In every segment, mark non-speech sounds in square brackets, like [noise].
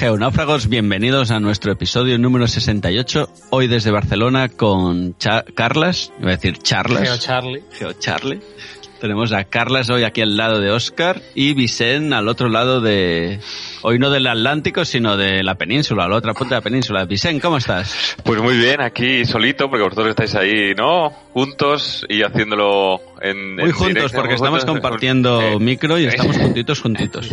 Hola geonáufragos, bienvenidos a nuestro episodio número 68, hoy desde Barcelona con Cha Carlas, iba a decir Charlas. Geo Charlie. Geo Charlie. Tenemos a Carlas hoy aquí al lado de Oscar y Vicen al otro lado de, hoy no del Atlántico, sino de la península, a la otra punta de la península. Vicen, ¿cómo estás? Pues muy bien, aquí solito, porque vosotros estáis ahí, ¿no? Juntos y haciéndolo en... Muy en juntos, directo, porque estamos juntos. compartiendo Eh, micro y eh, estamos [laughs] juntitos, juntitos.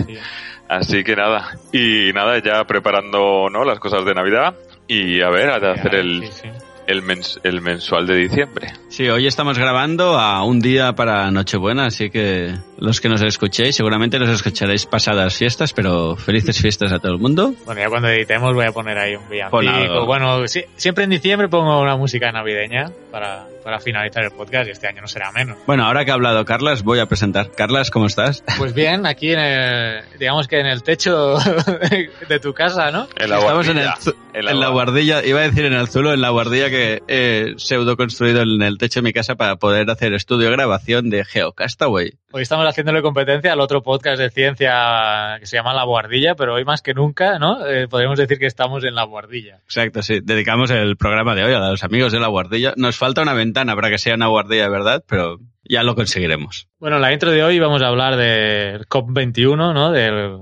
Así que nada, y nada, ya preparando, ¿no? Las cosas de Navidad y a ver, a hacer el, Sí, sí. el, mens- el mensual de diciembre. Sí, hoy estamos grabando a un día para Nochebuena, así que los que nos escuchéis, seguramente nos escucharéis pasadas fiestas, pero felices fiestas a todo el mundo. Bueno, ya cuando editemos voy a poner ahí un villancico. Bueno, sí- siempre en diciembre pongo una música navideña para, para finalizar el podcast y este año no será menos. Bueno, ahora que ha hablado Carlas, voy a presentar. Carlas, ¿cómo estás? Pues bien, aquí en el, digamos que en el techo [laughs] de tu casa, ¿no? En la Estamos en, el, en la en la guar- guardilla, iba a decir en el zulo, en la guardilla que he pseudo construido en el techo de mi casa para poder hacer estudio grabación de Geocastaway. Hoy estamos haciéndole competencia al otro podcast de ciencia que se llama La Guardilla, pero hoy más que nunca, ¿no? Eh, podríamos decir que estamos en La Guardilla. Exacto, sí. Dedicamos el programa de hoy a los amigos de la guardilla. Nos falta una ventana para que sea una guardilla verdad, pero ya lo conseguiremos. Bueno, en la intro de hoy vamos a hablar del COP21, ¿no? Del,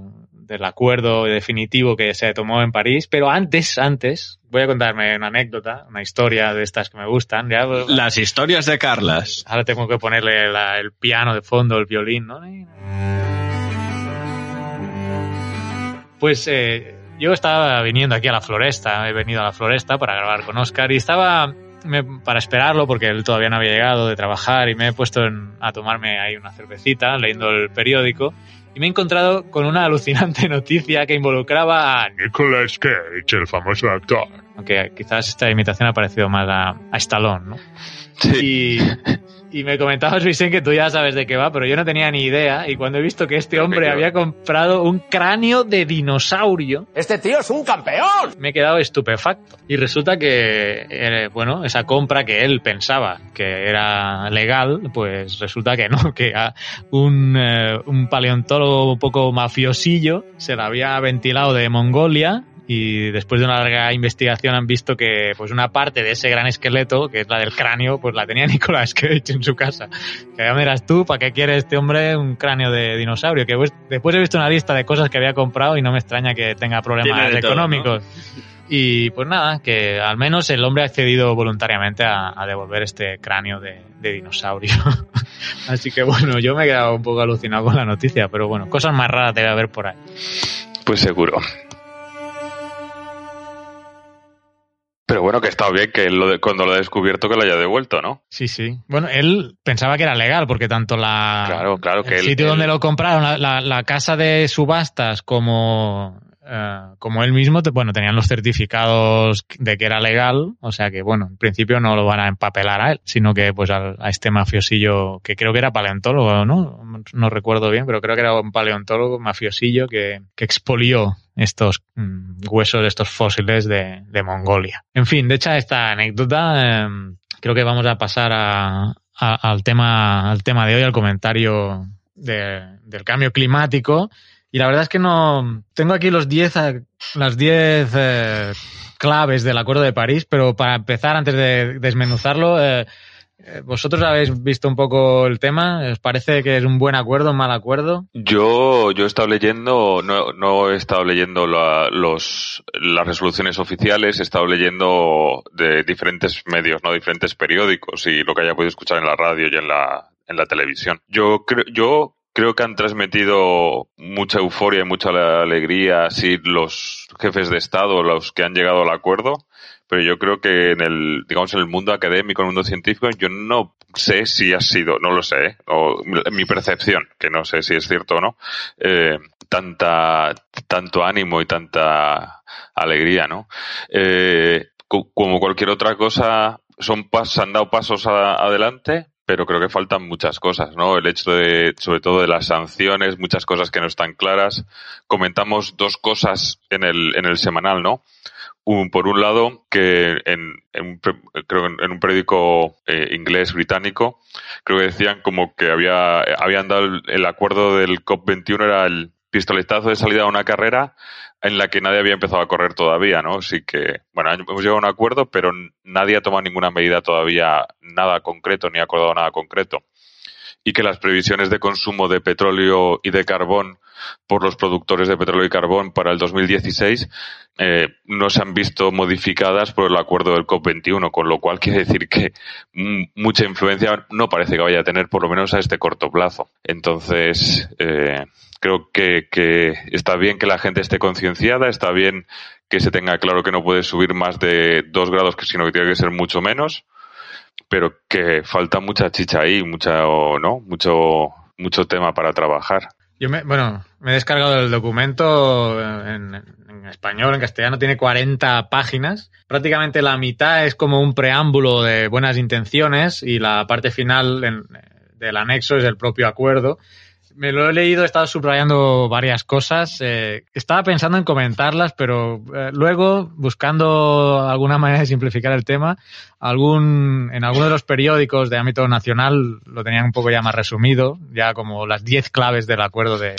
del acuerdo definitivo que se tomó en París. Pero antes, antes, voy a contarme una anécdota, una historia de estas que me gustan. Ya, pues, Las historias de Carlas. Ahora tengo que ponerle la- el piano de fondo, el violín, ¿no? Pues eh, yo estaba viniendo aquí a la floresta, he venido a la floresta para grabar con Oscar y estaba me- para esperarlo porque él todavía no había llegado de trabajar y me he puesto en- a tomarme ahí una cervecita leyendo el periódico y me he encontrado con una alucinante [laughs] noticia que involucraba a Nicolas Cage, el famoso actor. aunque quizás esta imitación ha parecido más a, a Stallone, ¿no? Sí. Y, y me comentabas, Vicente, que tú ya sabes de qué va, pero yo no tenía ni idea. Y cuando he visto que este hombre había comprado un cráneo de dinosaurio, Este tío es un campeón. me he quedado estupefacto. Y resulta que, eh, bueno, esa compra que él pensaba que era legal, pues resulta que no, que a un, eh, un paleontólogo un poco mafiosillo se la había ventilado de Mongolia y después de una larga investigación han visto que pues una parte de ese gran esqueleto, que es la del cráneo, pues la tenía [laughs] Nicolas Cage en su casa. Que ya miras tú, ¿para qué quiere este hombre un cráneo de dinosaurio? Que pues, después he visto una lista de cosas que había comprado y no me extraña que tenga problemas todo, económicos. Y pues nada, que al menos el hombre ha accedido voluntariamente a, a devolver este cráneo de, de dinosaurio. [laughs] Así que bueno, yo me he quedado un poco alucinado con la noticia, pero bueno, cosas más raras debe haber por ahí. Pues seguro. Pero bueno, que está bien que él lo de- cuando lo ha descubierto que lo haya devuelto, ¿no? Sí, sí. Bueno, él pensaba que era legal, porque tanto la, Claro, claro que el sitio él- donde lo compraron, la, la- la casa de subastas, como, eh, como él mismo, te- bueno, tenían los certificados de que era legal, o sea que, bueno, en principio no lo van a empapelar a él, sino que pues al- a este mafiosillo, que creo que era paleontólogo, ¿no? No recuerdo bien, pero creo que era un paleontólogo mafiosillo que, que expolió estos mm, huesos, estos fósiles de, de Mongolia. En fin, de hecha esta anécdota, eh, creo que vamos a pasar a, al, tema, al tema de hoy, al comentario de- del cambio climático. Y la verdad es que no. Tengo aquí los 10, a- las 10 eh, claves del Acuerdo de París, pero para empezar, antes de desmenuzarlo, eh, eh, ¿vosotros habéis visto un poco el tema? ¿Os parece que es un buen acuerdo, un mal acuerdo? Yo, yo he estado leyendo, no, no he estado leyendo los, las resoluciones oficiales, he estado leyendo de diferentes medios, no diferentes periódicos y lo que haya podido escuchar en la radio y en la, en la televisión. Yo creo, yo creo que han transmitido mucha euforia y mucha alegría, sí, los jefes de Estado, los que han llegado al acuerdo, pero yo creo que en el, digamos, en el mundo académico, en el mundo científico, yo no sé si ha sido, no lo sé, ¿eh? o mi percepción, que no sé si es cierto o no, eh, tanta, tanto ánimo y tanta alegría, ¿no? Eh, co- como cualquier otra cosa, son pas, han dado pasos a- adelante, pero creo que faltan muchas cosas, ¿no? El hecho de, sobre todo de las sanciones, muchas cosas que no están claras. Comentamos dos cosas en el, en el semanal, ¿no? Un- por un lado, que en, creo en un periódico eh, inglés británico, creo que decían como que había, habían dado el, el acuerdo del COP21 era el pistoletazo de salida a una carrera en la que nadie había empezado a correr todavía, ¿no? Así que, bueno, hemos llegado a un acuerdo, pero nadie ha tomado ninguna medida todavía, nada concreto, ni ha acordado nada concreto. Y que las previsiones de consumo de petróleo y de carbón por los productores de petróleo y carbón para el 2016 eh, no se han visto modificadas por el acuerdo del COP21, con lo cual quiere decir que mucha influencia no parece que vaya a tener, por lo menos a este corto plazo. Entonces, eh, creo que, que está bien que la gente esté concienciada, está bien que se tenga claro que no puede subir más de dos grados, sino que tiene que ser mucho menos, pero que falta mucha chicha ahí, mucha, no, mucho, mucho tema para trabajar. Yo me, bueno, me he descargado el documento en, español, en castellano, tiene 40 páginas. Prácticamente la mitad es como un preámbulo de buenas intenciones y la parte final del anexo es el propio acuerdo. Me lo he leído, he estado subrayando varias cosas. eh, estaba pensando en comentarlas, pero eh, luego, buscando alguna manera de simplificar el tema, algún, en alguno de los periódicos de ámbito nacional lo tenían un poco ya más resumido, ya como las 10 claves del acuerdo de,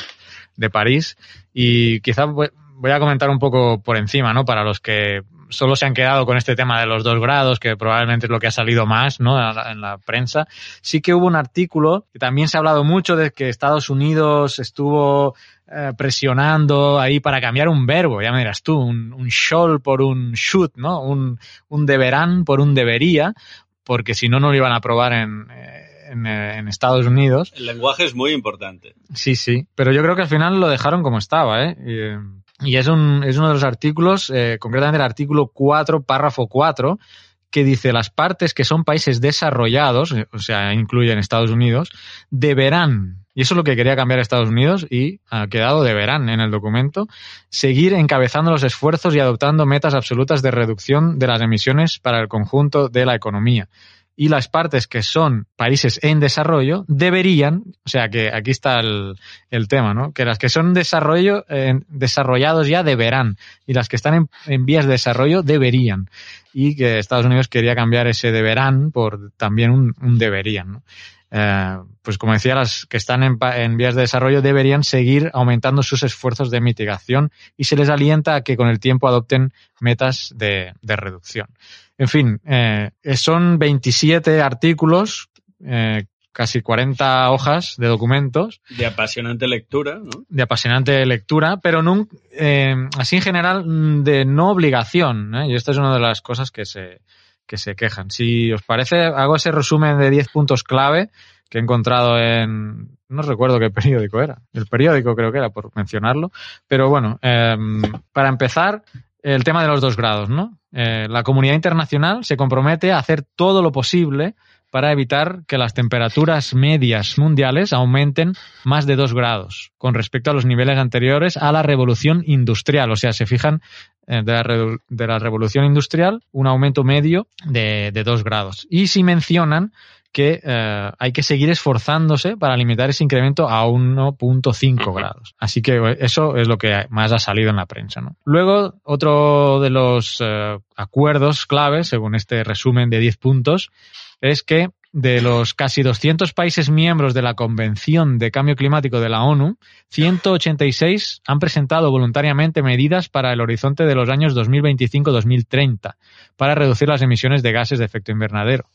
París. Y quizá voy a comentar un poco por encima, ¿no? Para los que solo se han quedado con este tema de los dos grados, que probablemente es lo que ha salido más, ¿no? En la, en la prensa. Sí que hubo un artículo que también se ha hablado mucho de que Estados Unidos estuvo eh, presionando ahí para cambiar un verbo, ya me dirás tú, un, un shall por un should, ¿no? Un, un deberán por un debería, porque si no, no lo iban a aprobar en, eh, en, eh, en Estados Unidos. El lenguaje es muy importante. Sí, sí. Pero yo creo que al final lo dejaron como estaba, ¿eh? Y, eh, y es, un, es uno de los artículos, eh, concretamente el artículo 4, párrafo 4, que dice las partes que son países desarrollados, eh, o sea, incluyen Estados Unidos, deberán, y eso es lo que quería cambiar Estados Unidos y ha quedado deberán en el documento, seguir encabezando los esfuerzos y adoptando metas absolutas de reducción de las emisiones para el conjunto de la economía y las partes que son países en desarrollo deberían, o sea que aquí está el, el tema, ¿no? Que las que son desarrollo, eh, desarrollados ya deberán y las que están en, en, vías de desarrollo deberían y que Estados Unidos quería cambiar ese deberán por también un, un deberían, ¿no? Eh, pues como decía, las que están en, en, vías de desarrollo deberían seguir aumentando sus esfuerzos de mitigación y se les alienta a que con el tiempo adopten metas de, de reducción. En fin, eh, son 27 artículos, eh, casi 40 hojas de documentos. De apasionante lectura, ¿no? De apasionante lectura, pero eh, así en general de no obligación. Y esta es una de las cosas que se, que se quejan. Si os parece, hago ese resumen de 10 puntos clave que he encontrado en, no recuerdo qué periódico era, el periódico creo que era, por mencionarlo, pero bueno, eh, para empezar, el tema de los dos grados, ¿no? Eh, la comunidad internacional se compromete a hacer todo lo posible para evitar que las temperaturas medias mundiales aumenten más de dos grados con respecto a los niveles anteriores a la revolución industrial. O sea, se fijan de, la de, la revolución industrial un aumento medio de, de dos grados. Y si mencionan que eh, hay que seguir esforzándose para limitar ese incremento a 1.5 grados. Así que eso es lo que más ha salido en la prensa. ¿no? Luego, otro de los eh, acuerdos claves, según este resumen de 10 puntos, es que de los casi 200 países miembros de la Convención de Cambio Climático de la ONU, 186 han presentado voluntariamente medidas para el horizonte de los años 2025-2030 para reducir las emisiones de gases de efecto invernadero.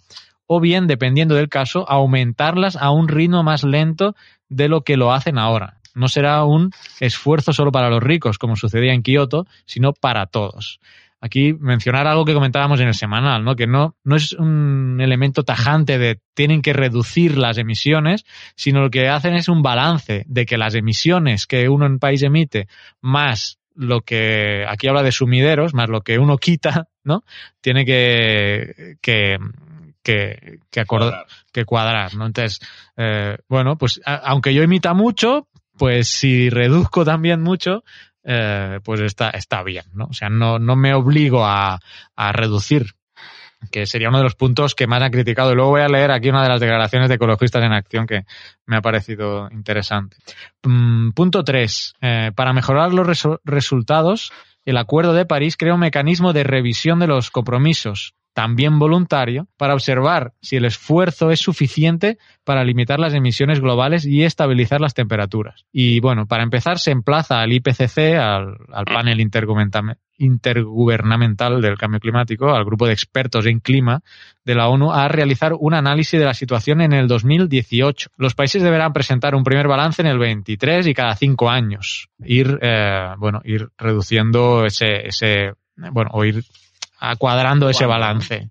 O bien, dependiendo del caso, aumentarlas a un ritmo más lento de lo que lo hacen ahora. No será un esfuerzo solo para los ricos, como sucedía en Kioto, sino para todos aquí mencionar algo que comentábamos en el semanal, ¿no? Que no, no es un elemento tajante de tienen que reducir las emisiones, sino lo que hacen es un balance de que las emisiones que uno en país emite más lo que aquí habla de sumideros, más lo que uno quita, ¿no? Tiene que, que, que, que, acordar, que cuadrar, ¿no? Entonces, eh, bueno, pues aunque yo emita mucho, pues si reduzco también mucho, eh, pues está, está bien, ¿no? O sea, no, no me obligo a, a reducir que sería uno de los puntos que más han criticado. Y luego voy a leer aquí una de las declaraciones de ecologistas en acción que me ha parecido interesante. Mm, punto 3. Eh, para mejorar los resultados, el Acuerdo de París crea un mecanismo de revisión de los compromisos también voluntario, para observar si el esfuerzo es suficiente para limitar las emisiones globales y estabilizar las temperaturas. Y bueno, para empezar, se emplaza al IPCC, al, panel intergubernamental del cambio climático, al grupo de expertos en clima de la ONU, a realizar un análisis de la situación en el 2018. Los países deberán presentar un primer balance en el 23 y cada cinco años. Ir, eh, bueno, ir reduciendo ese, ese, bueno, o ir cuadrando ese balance.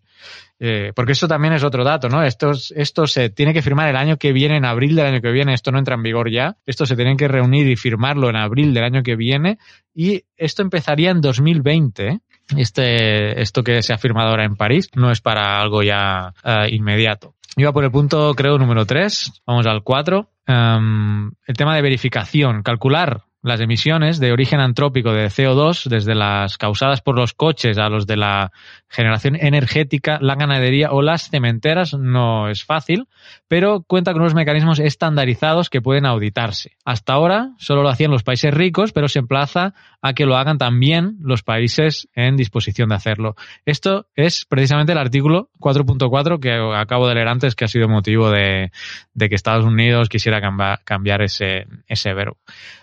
Eh, porque esto también es otro dato, ¿no? Esto, esto se tiene que firmar el año que viene, en abril del año que viene, esto no entra en vigor ya, esto se tiene que reunir y firmarlo en abril del año que viene y esto empezaría en 2020. ¿eh? Este, esto que se ha firmado ahora en París no es para algo ya uh, inmediato. Iba por el punto, creo, número 3, vamos al 4. Um, em, el tema de verificación, calcular las emisiones de origen antrópico de CO2, desde las causadas por los coches a los de la generación energética, la ganadería o las cementeras, no es fácil, pero cuenta con unos mecanismos estandarizados que pueden auditarse. Hasta ahora solo lo hacían los países ricos, pero se emplaza a que lo hagan también los países en disposición de hacerlo. Esto es precisamente el artículo 4.4 que acabo de leer antes, que ha sido motivo de, que Estados Unidos quisiera cambiar, ese, ese verbo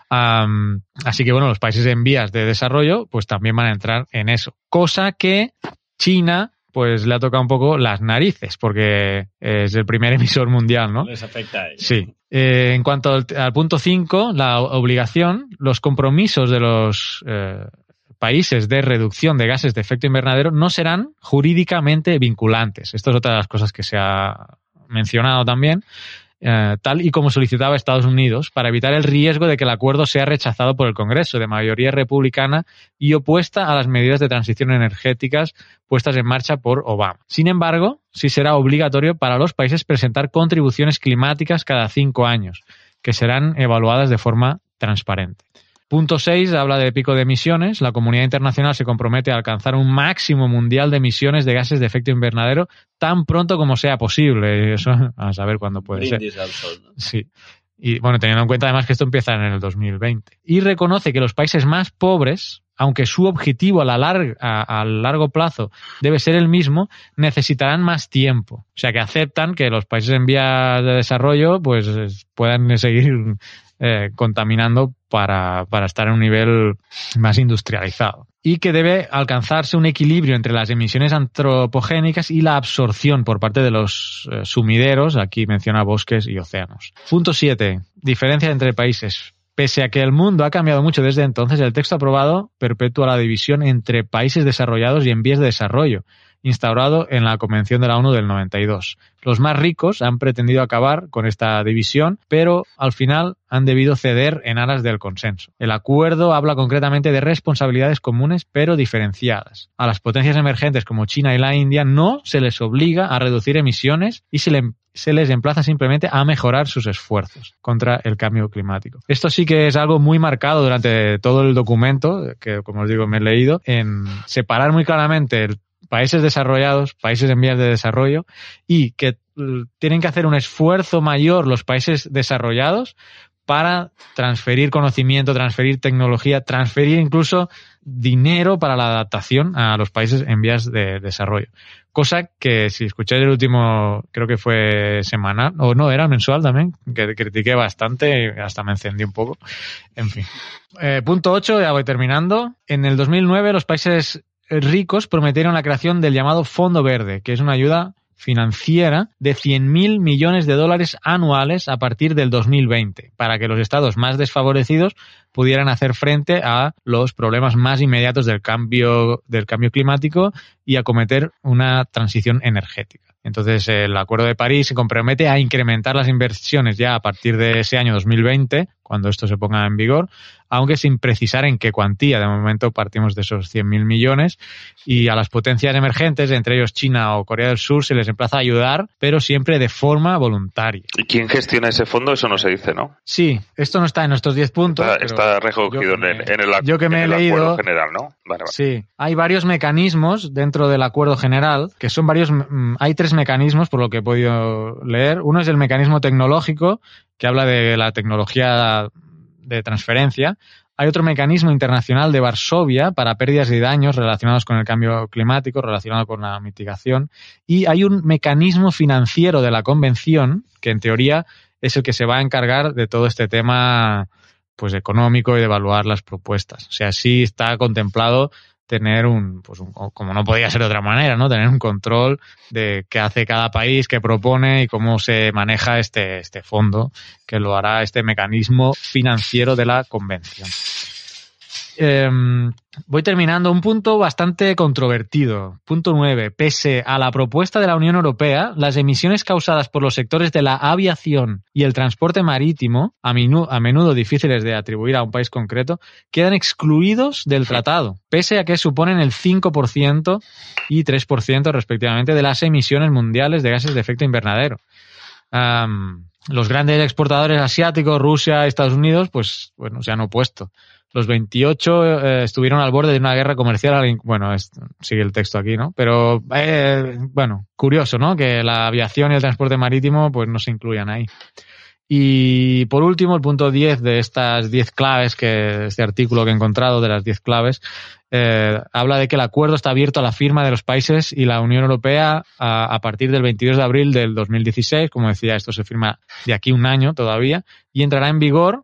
así que bueno, los países en vías de desarrollo pues también van a entrar en eso. Cosa que China pues le ha tocado un poco las narices porque es el primer [laughs] emisor mundial, ¿no? Les afecta a ellos. Sí. Eh, en cuanto al, punto 5, la obligación, los compromisos de los eh, países de reducción de gases de efecto invernadero no serán jurídicamente vinculantes. Esto es otra de las cosas que se ha mencionado también. Eh, tal y como solicitaba Estados Unidos, para evitar el riesgo de que el acuerdo sea rechazado por el Congreso de mayoría republicana y opuesta a las medidas de transición energéticas puestas en marcha por Obama. Sin embargo, sí será obligatorio para los países presentar contribuciones climáticas cada cinco años, que serán evaluadas de forma transparente. Punto 6 habla de pico de emisiones. La comunidad internacional se compromete a alcanzar un máximo mundial de emisiones de gases de efecto invernadero tan pronto como sea posible. [laughs] Eso a saber cuándo puede ser. Sí. Y bueno, teniendo en cuenta además que esto empieza en el 2020. Y reconoce que los países más pobres, aunque su objetivo a, la a, largo plazo debe ser el mismo, necesitarán más tiempo. O sea que aceptan que los países en vías de desarrollo pues puedan seguir eh, contaminando para, para estar en un nivel más industrializado y que debe alcanzarse un equilibrio entre las emisiones antropogénicas y la absorción por parte de los eh, sumideros, aquí menciona bosques y océanos. Punto 7. Diferencia entre países. Pese a que el mundo ha cambiado mucho desde entonces, el texto aprobado perpetúa la división entre países desarrollados y en vías de desarrollo, instaurado en la Convención de la ONU del 92. Los más ricos han pretendido acabar con esta división, pero al final han debido ceder en aras del consenso. El acuerdo habla concretamente de responsabilidades comunes pero diferenciadas. A las potencias emergentes como China y la India no se les obliga a reducir emisiones y se, se les emplaza simplemente a mejorar sus esfuerzos contra el cambio climático. Esto sí que es algo muy marcado durante todo el documento, que como os digo me he leído, en separar muy claramente el países desarrollados, países en vías de desarrollo, y que mm, tienen que hacer un esfuerzo mayor los países desarrollados para transferir conocimiento, transferir tecnología, transferir incluso dinero para la adaptación a los países en vías de desarrollo. Cosa que si escucháis el último, creo que fue semanal, o no, era mensual también, que critiqué bastante y hasta me encendí un poco. En fin. Eh, punto 8, ya voy terminando. En el 2009 los países ricos prometieron la creación del llamado Fondo Verde, que es una ayuda financiera de 100.000 millones de dólares anuales a partir del 2020, para que los estados más desfavorecidos pudieran hacer frente a los problemas más inmediatos del cambio, del cambio climático y acometer una transición energética. Entonces, el Acuerdo de París se compromete a incrementar las inversiones ya a partir de ese año 2020, cuando esto se ponga en vigor, aunque sin precisar en qué cuantía. De momento partimos de esos 100.000 millones y a las potencias emergentes, entre ellos China o Corea del Sur, se les emplaza a ayudar, pero siempre de forma voluntaria. ¿Y quién gestiona ese fondo? Eso no se dice, ¿no? Sí, esto no está en nuestros 10 puntos. Está, está recogido en, el, en, el, yo que me en he el leído, acuerdo general, ¿no? Vale, vale. Sí, hay varios mecanismos dentro del acuerdo general, que son varios, mm, hay tres mecanismos por lo que he podido leer. Uno es el mecanismo tecnológico, que habla de la tecnología de transferencia. Hay otro mecanismo internacional de Varsovia para pérdidas y daños relacionados con el cambio climático, relacionado con la mitigación. Y hay un mecanismo financiero de la convención, que en teoría es el que se va a encargar de todo este tema pues económico y de evaluar las propuestas. O sea, sí está contemplado tener un, pues un, como no podía ser de otra manera, ¿no? Tener un control de qué hace cada país, qué propone y cómo se maneja este, este fondo, que lo hará este mecanismo financiero de la convención. Eh, voy terminando. Un punto bastante controvertido. Punto 9. Pese a la propuesta de la Unión Europea, las emisiones causadas por los sectores de la aviación y el transporte marítimo, a, menudo, difíciles de atribuir a un país concreto, quedan excluidos del tratado, pese a que suponen el 5% y 3% respectivamente de las emisiones mundiales de gases de efecto invernadero. Los grandes exportadores asiáticos, Rusia, Estados Unidos, pues bueno, se han opuesto. Los 28 eh, estuvieron al borde de una guerra comercial. Bueno, sigue el texto aquí, ¿no? Pero, eh, bueno, curioso, ¿no? Que la aviación y el transporte marítimo, pues no se incluyan ahí. Y por último, el punto 10 de estas 10 claves, que este artículo que he encontrado de las 10 claves, eh, habla de que el acuerdo está abierto a la firma de los países y la Unión Europea a, a, partir del 22 de abril del 2016. Como decía, esto se firma de aquí un año todavía y entrará en vigor,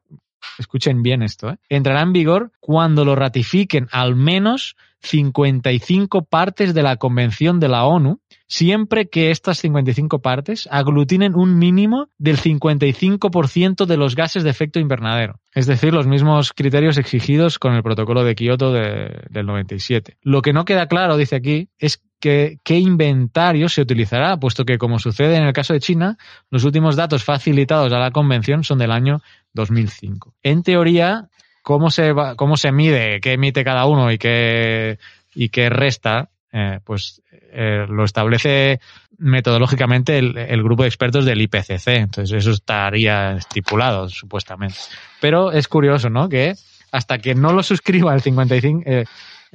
escuchen bien esto, ¿eh? entrará en vigor cuando lo ratifiquen al menos 55 partes de la Convención de la ONU, siempre que estas 55 partes aglutinen un mínimo del 55% de los gases de efecto invernadero. Es decir, los mismos criterios exigidos con el protocolo de Kioto de, del 97. Lo que no queda claro, dice aquí, es que, qué inventario se utilizará, puesto que, como sucede en el caso de China, los últimos datos facilitados a la convención son del año 2005. En teoría, cómo se va, cómo se mide, qué emite cada uno y qué y qué resta, eh, pues eh, lo establece metodológicamente el, el, grupo de expertos del IPCC. Entonces eso estaría estipulado supuestamente. Pero es curioso, ¿no? Que hasta que no lo suscriba el 55 eh,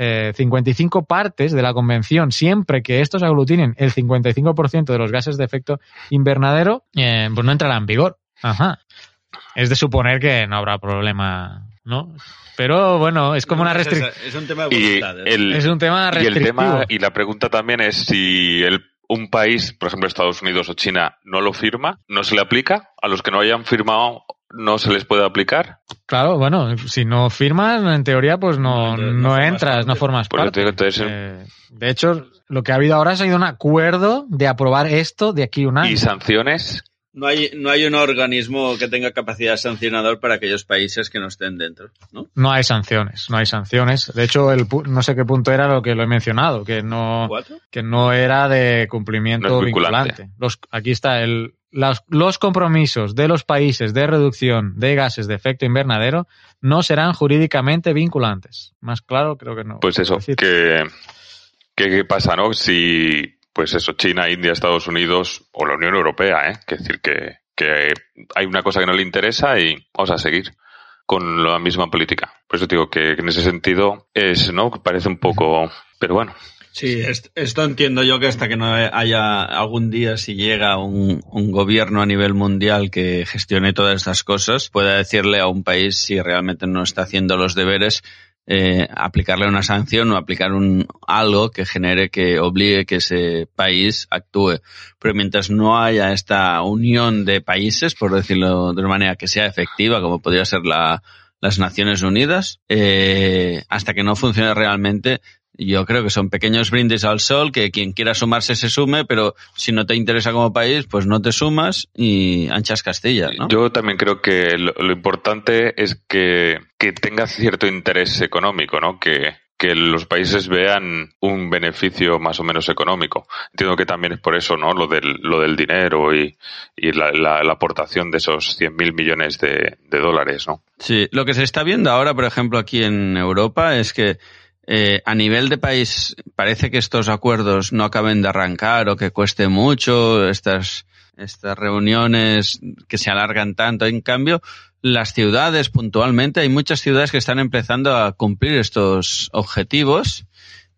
eh, 55 partes de la convención, siempre que estos aglutinen el 55% de los gases de efecto invernadero, eh, pues no entrará en vigor. Ajá. Es de suponer que no habrá problema ¿no? Pero bueno, es como una restricción. Es, un tema de voluntad, y el, es un tema y el tema y la pregunta también es si el, un país, por ejemplo Estados Unidos o China, no lo firma, no se le aplica. A los que no hayan firmado no se les puede aplicar. Claro, bueno, si no firmas, en teoría, pues no, no, no entras, no formas Pues parte. entonces, Eh, de hecho, lo que ha habido ahora ha sido un acuerdo de aprobar esto de aquí a un año. y sanciones. No hay, no hay un organismo que tenga capacidad sancionador para aquellos países que no estén dentro, ¿no? No hay sanciones, no hay sanciones. De hecho, el, pu- no sé qué punto era lo que lo he mencionado, que no, ¿Cuatro? que no era de cumplimiento No vinculante. vinculante. Los, aquí está el, los, los compromisos de los países de reducción de gases de efecto invernadero no serán jurídicamente vinculantes. Más claro, creo que no. Pues eso, Decir. que, que qué pasa, ¿no? Si, pues eso, China, India, Estados Unidos o la Unión Europea, ¿eh? Decir que, que hay una cosa que no le interesa y vamos a seguir con la misma política. Por eso digo que en ese sentido es, ¿no? Parece un poco, pero bueno, Sí, est- esto entiendo yo que hasta que no haya algún día, si llega un, un gobierno a nivel mundial que gestione todas estas cosas, pueda decirle a un país si realmente no está haciendo los deberes eh, aplicarle una sanción o aplicar un algo que genere que obligue que ese país actúe. Pero mientras no haya esta unión de países, por decirlo de una manera que sea efectiva, como podría ser la, las Naciones Unidas, eh, hasta que no funcione realmente, yo creo que son pequeños brindis al sol, que quien quiera sumarse se sume, pero si no te interesa como país, pues no te sumas y anchas Castilla, ¿no? Yo también creo que lo, lo importante es que, que tenga cierto interés económico, ¿no? Que, que los países vean un beneficio más o menos económico. Entiendo que también es por eso, ¿no? Lo del, lo del dinero y, y la, la, la aportación de esos 100.000 millones de, de dólares, ¿no? Sí, lo que se está viendo ahora, por ejemplo, aquí en Europa es que eh, a nivel de país parece que estos acuerdos no acaben de arrancar o que cueste mucho estas, estas reuniones que se alargan tanto. En cambio, las ciudades puntualmente, hay muchas ciudades que están empezando a cumplir estos objetivos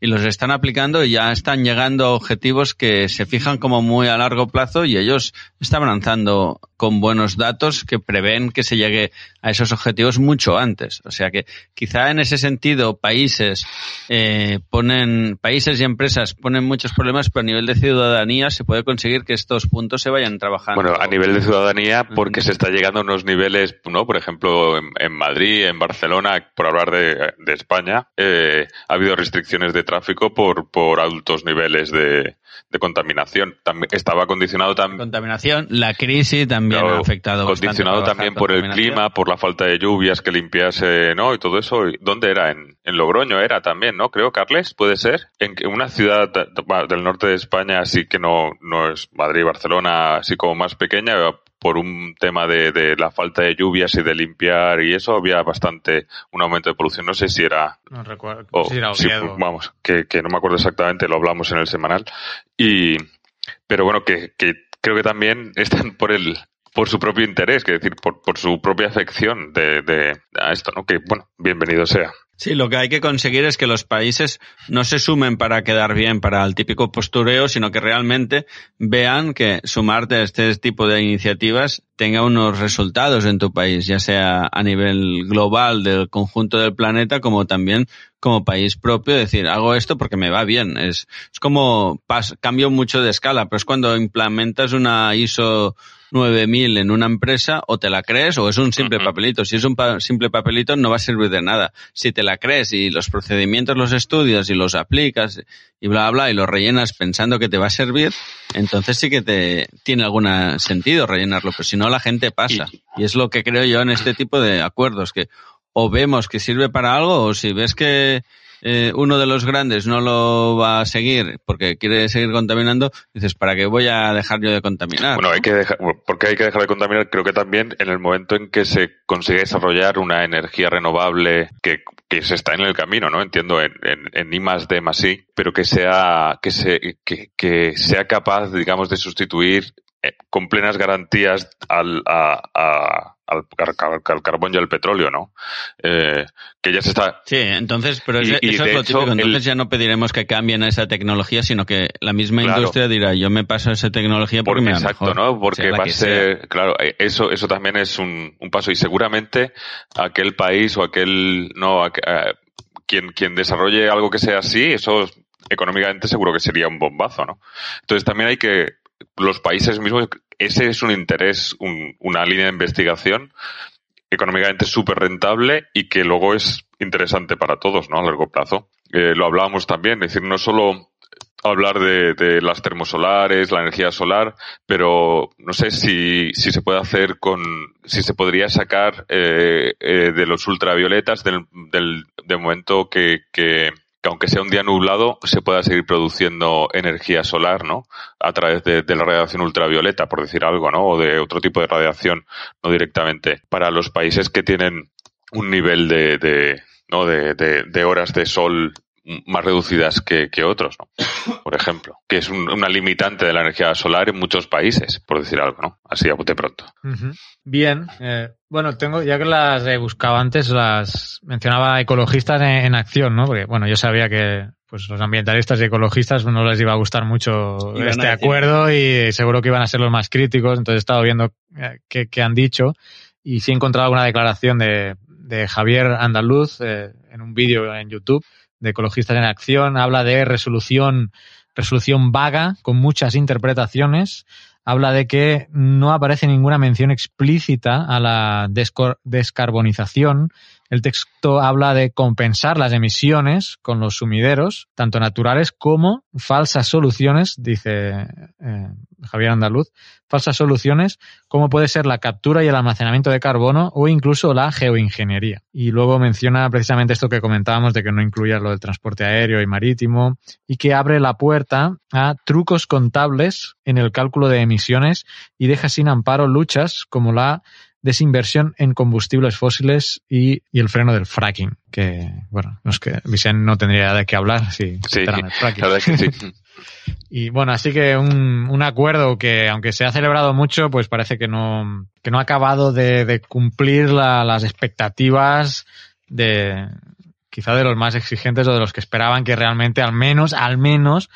y los están aplicando y ya están llegando a objetivos que se fijan como muy a largo plazo y ellos están avanzando con buenos datos que prevén que se llegue a esos objetivos mucho antes. O sea que quizá en ese sentido países eh, ponen, países y empresas ponen muchos problemas, pero a nivel de ciudadanía se puede conseguir que estos puntos se vayan trabajando. Bueno, a nivel de ciudadanía, porque se está llegando a unos niveles, ¿no? Por ejemplo, en, en Madrid, en Barcelona, por hablar de, de España, eh, ha habido restricciones de tráfico por, por altos niveles de, de contaminación. También estaba condicionado también. Contaminación, la crisis también ha afectado. Condicionado también por el clima, por la falta de lluvias que limpiase, ¿no? Y todo eso. ¿Dónde era? En, en Logroño era también, ¿no? Creo, Carles, puede ser. En una ciudad del norte de España, así que no, no es Madrid, Barcelona, así como más pequeña, por un tema de, de, la falta de lluvias y de limpiar y eso había bastante un aumento de polución. No sé si era. No recuerdo. o- si era vamos, que, que no me acuerdo exactamente, lo hablamos en el semanal. Y, pero bueno, que, que creo que también están [laughs] por el por su propio interés, que decir, por, por su propia afección de, de a esto, ¿no? Que bueno, bienvenido sea. Sí, lo que hay que conseguir es que los países no se sumen para quedar bien, para el típico postureo, sino que realmente vean que sumarte a este tipo de iniciativas tenga unos resultados en tu país, ya sea a nivel global del conjunto del planeta, como también como país propio, decir, hago esto porque me va bien. Es, es como pas, cambio mucho de escala, pero es cuando implementas una ISO 9000 en una empresa, o te la crees o es un simple papelito. Si es un pa- simple papelito, no va a servir de nada. Si te la crees y los procedimientos los estudias y los aplicas y bla, bla, y los rellenas pensando que te va a servir, entonces sí que te tiene algún sentido rellenarlo, pero si no la gente pasa. Y es lo que creo yo en este tipo de acuerdos, que o vemos que sirve para algo, o si ves que eh, uno de los grandes no lo va a seguir porque quiere seguir contaminando, dices, ¿para qué voy a dejar yo de contaminar? Bueno, no? hay que dejar, porque hay que dejar de contaminar, creo que también en el momento en que se consigue desarrollar una energía renovable que, que se está en el camino, ¿no? Entiendo en, en, en I más D más I, pero que sea, que se, que, que sea capaz, digamos, de sustituir eh, con plenas garantías al, a, a, al, al, al carbón y al petróleo, ¿no? Eh, que ya se está, Sí, entonces, pero Y- ese- y eso es lo hecho, típico. Entonces el- ya no pediremos que cambien a esa tecnología, sino que la misma Claro. industria dirá, yo me paso a esa tecnología porque, Porque, me exacto, mejor, ¿no? Porque va a ser, claro, eh, eso, eso también es un, un paso y seguramente aquel país o aquel, no, aqu- quien, quien desarrolle algo que sea así, eso económicamente seguro que sería un bombazo, ¿no? Entonces también hay que, los países mismos, ese es un interés, un- una línea de investigación económicamente súper rentable y que luego es interesante para todos, ¿no? A largo plazo. Eh, lo hablábamos también, es decir, no solo hablar de, las termosolares, la energía solar, pero no sé si, si se puede hacer con, si se podría sacar eh, eh, de los ultravioletas del, del, del momento que, que aunque sea un día nublado, se pueda seguir produciendo energía solar, ¿no? A través de, la radiación ultravioleta, por decir algo, ¿no? O de otro tipo de radiación, no directamente. Para los países que tienen un nivel de, de ¿no? De, de, de horas de sol más reducidas que, que otros, ¿no? Por ejemplo, que es un- una limitante de la energía solar en muchos países, por decir algo, ¿no? Así a bote pronto. Bien, eh, bueno, tengo, ya que las he buscado antes, las mencionaba ecologistas en, en acción, ¿no? Porque, bueno, yo sabía que pues los ambientalistas y ecologistas no les iba a gustar mucho Iban este acuerdo y seguro que iban a ser los más críticos, entonces he estado viendo eh, qué, qué han dicho y sí he encontrado alguna declaración de, de Javier Andaluz eh, en un vídeo en YouTube de Ecologistas en Acción. Habla de resolución, resolución vaga con muchas interpretaciones. Habla de que no aparece ninguna mención explícita a la descarbonización. El texto habla de compensar las emisiones con los sumideros, tanto naturales como falsas soluciones, dice eh, Javier Andaluz, falsas soluciones como puede ser la captura y el almacenamiento de carbono o incluso la geoingeniería. Y luego menciona precisamente esto que comentábamos de que no incluya lo del transporte aéreo y marítimo y que abre la puerta a trucos contables en el cálculo de emisiones y deja sin amparo luchas como la desinversión en combustibles fósiles y, y el freno del fracking, que, bueno, no es que Vicente no tendría de qué hablar si Sí, el fracking. la verdad es que sí. [laughs] Y bueno, así que un, un acuerdo que, aunque se ha celebrado mucho, pues parece que no, que no ha acabado de, de cumplir la- las expectativas de quizá de los más exigentes o de los que esperaban que realmente al menos, al menos,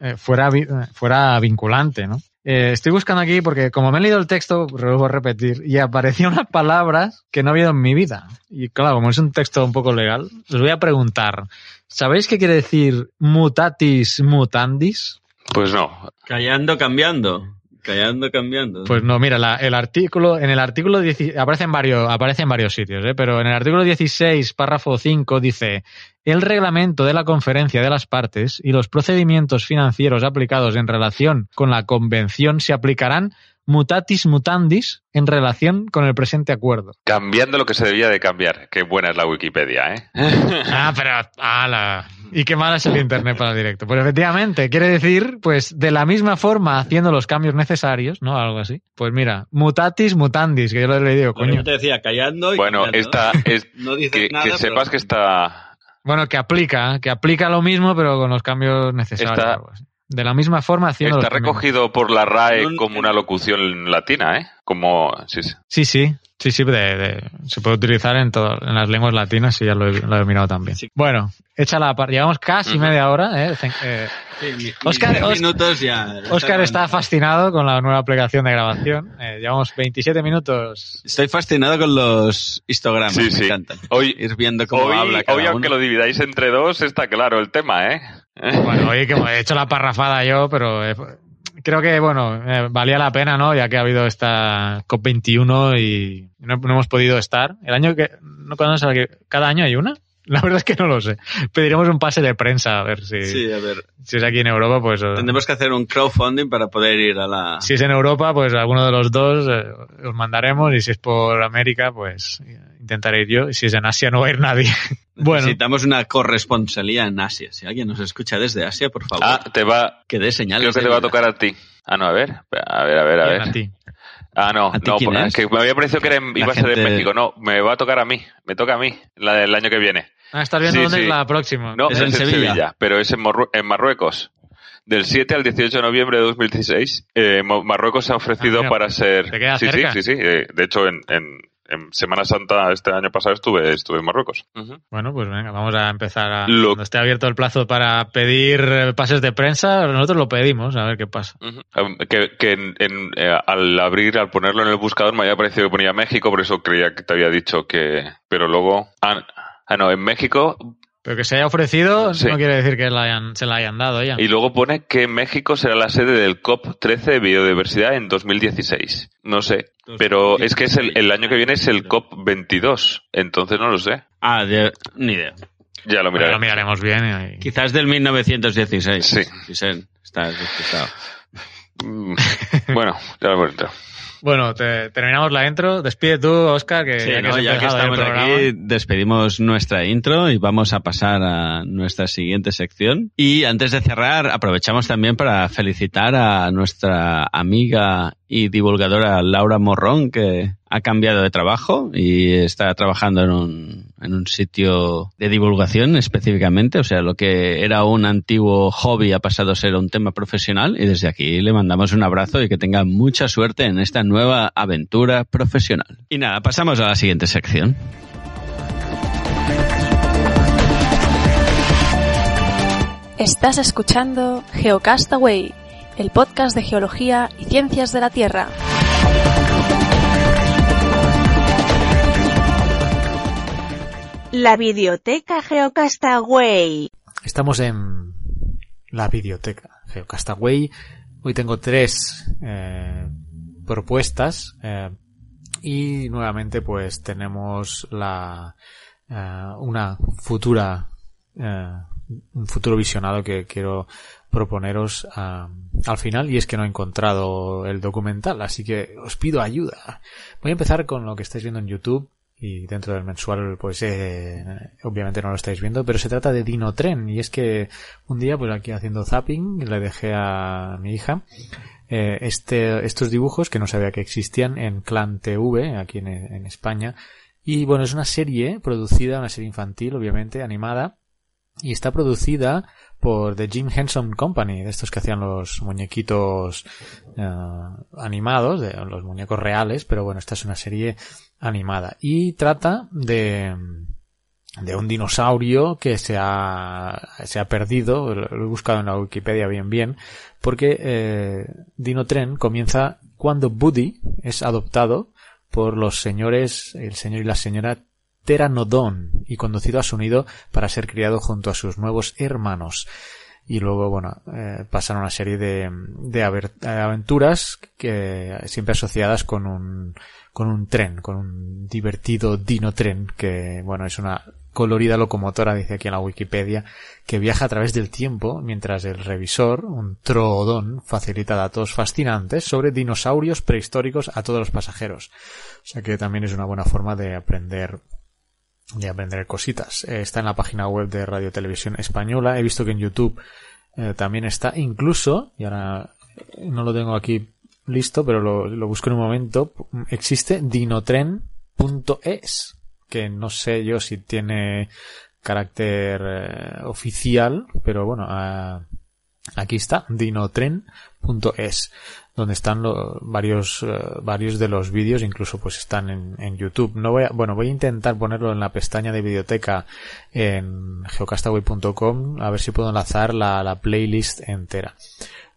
eh, fuera, eh, fuera vinculante, ¿no? Eh, estoy buscando aquí porque como me he leído el texto, vuelvo a repetir, y aparecían unas palabras que no oído en mi vida. Y claro, como es un texto un poco legal, os voy a preguntar, ¿sabéis qué quiere decir mutatis mutandis? Pues no. Callando, cambiando. Callando, cambiando. Pues no, mira, la- el artículo, en el artículo 10 aparece en varios, aparece en varios sitios, ¿eh? pero en el artículo 16, párrafo 5, dice, el reglamento de la conferencia de las partes y los procedimientos financieros aplicados en relación con la convención se aplicarán mutatis mutandis en relación con el presente acuerdo. Cambiando lo que se debía de cambiar. Qué buena es la Wikipedia, ¿eh? [laughs] Ah, pero, ala. Y qué mal es el internet para el directo. Pues efectivamente, quiere decir, pues, de la misma forma, haciendo los cambios necesarios, ¿no? Algo así. Pues mira, mutatis mutandis, que yo lo he leído, Bueno, coño. yo te decía, callando y Bueno, cambiando. esta es [laughs] No dices que, nada, que pero- sepas que está Bueno, que aplica, que aplica lo mismo, pero con los cambios necesarios. Está- algo así. De la misma forma, haciendo está recogido por la RAE como una locución latina, ¿eh? Como sí, sí. Sí, sí. Sí, sí, de- de- se puede utilizar en, todo, en las lenguas latinas y ya lo he, lo he mirado también. Sí. Bueno, échala aparte. Llevamos casi Ujú. media hora. ¿eh? Eh, Sí, Oscar- diez Os- minutos ya. Oscar está fascinado con la nueva aplicación de grabación. Eh, llevamos 27 minutos. Estoy fascinado con los histogramas. Sí, me sí. encantan. Hoy, Ir viendo cómo hoy, habla cada hoy, uno. aunque lo dividáis entre dos, está claro el tema, ¿eh? Bueno, [laughs] oye, que he hecho la parrafada yo, pero eh, creo que, bueno, eh, valía la pena, ¿no? Ya que ha habido esta COP21 y no, no hemos podido estar. El año que, no cada año hay una. La verdad es que no lo sé. Pediremos un pase de prensa a ver si, Sí, a ver. si es aquí en Europa, pues. Tendremos que hacer un crowdfunding para poder ir a la. Si es en Europa, pues alguno de los dos eh, os mandaremos y si es por América, pues intentaré ir yo. Y si es en Asia, no va a ir nadie. [laughs] bueno, Necesitamos una corresponsalía en Asia. Si alguien nos escucha desde Asia, por favor, Ah, te va. que dé señales. Creo que te va a tocar a ti. Ah, no, a ver. A ver, a ver, a ver. a ti. Ah, no, ¿A ti no, es? que me había parecido que era en- La iba a ser en México. No, me va a tocar a mí. Me toca a mí la del año que viene. Ah, estás viendo Sí, dónde sí. es la próxima. No, Es es, en en Sevilla. Sevilla. pero es en, Marru- en Marruecos. Del 7 al 18 de noviembre de 2016, eh, Mo- Marruecos se ha ofrecido Ah, mira, para ser... te queda sí, cerca. sí, sí, sí. eh, de hecho, en, en- en Semana Santa este año pasado estuve, estuve en Marruecos. Bueno, pues venga, vamos a empezar a... Lo- Cuando esté abierto el plazo para pedir eh, pases de prensa, nosotros lo pedimos, a ver qué pasa. Um, Que, que en- en, eh, al abrir, al ponerlo en el buscador, me había parecido que ponía México, por eso creía que te había dicho que... Pero luego... Ah, ah, no, en México Pero que se haya ofrecido Sí. no quiere decir que la hayan- se la hayan dado ya. Y luego pone que México será la sede del COP13 de biodiversidad en 2016. No sé. Pero es que es el, el año que viene es el COP22. Entonces no lo sé. Ah, de- ni idea. Ya lo miraré. lo miraremos bien. y- Quizás del 1916. Sí. Vicent, estás despistado. [laughs] Mm, bueno, ya lo veré. Bueno, te- terminamos la intro. Despide tú, Oscar, que Sí, ya que, ¿no? ya que estamos aquí, despedimos nuestra intro y vamos a pasar a nuestra siguiente sección. Y antes de cerrar, aprovechamos también para felicitar a nuestra amiga y divulgadora Laura Morrón, que ha cambiado de trabajo y está trabajando en un, en un sitio de divulgación específicamente. O sea, lo que era un antiguo hobby ha pasado a ser un tema profesional y desde aquí le mandamos un abrazo y que tenga mucha suerte en esta nueva aventura profesional. Y nada, pasamos a la siguiente sección. Estás escuchando Geocastaway, el podcast de geología y ciencias de la Tierra. La Videoteca Geocastaway. Estamos en la Videoteca Geocastaway. Hoy tengo tres eh, propuestas eh, y nuevamente pues tenemos la eh, una futura eh, un futuro visionado que quiero proponeros ah, al final y es que no he encontrado el documental así que os pido ayuda voy a empezar con lo que estáis viendo en YouTube y dentro del mensual pues eh, obviamente no lo estáis viendo pero se trata de Dino Tren y es que un día pues aquí haciendo zapping le dejé a mi hija eh, este, estos dibujos que no sabía que existían en Clan TV aquí en, en España y bueno es una serie producida una serie infantil obviamente animada y está producida por The Jim Henson Company, de estos que hacían los muñequitos eh, animados, de los muñecos reales, pero bueno, esta es una serie animada. Y trata de de un dinosaurio que se ha, se ha perdido, lo he buscado en la Wikipedia bien bien, porque eh, Dino Tren comienza cuando Buddy es adoptado por los señores, el señor y la señora Pteranodon y conducido a su nido para ser criado junto a sus nuevos hermanos. Y luego, bueno, eh, pasan una serie de, de aventuras que siempre asociadas con un, con un tren, con un divertido dino tren que, bueno, es una colorida locomotora, dice aquí en la Wikipedia, que viaja a través del tiempo mientras el revisor, un troodón, facilita datos fascinantes sobre dinosaurios prehistóricos a todos los pasajeros. O sea que también es una buena forma de aprender de aprender cositas. Eh, está en la página web de Radio Televisión Española. He visto que en YouTube eh, también está. Incluso, y ahora no lo tengo aquí listo, pero lo, lo busco en un momento, existe dinotren.es, que no sé yo si tiene carácter eh, oficial, pero bueno, ah, aquí está, dinotren.es donde están varios eh, varios de los vídeos incluso pues están en, en, YouTube. No voy a, bueno voy a intentar ponerlo en la pestaña de videoteca en geocastaway.com a ver si puedo enlazar la, la playlist entera.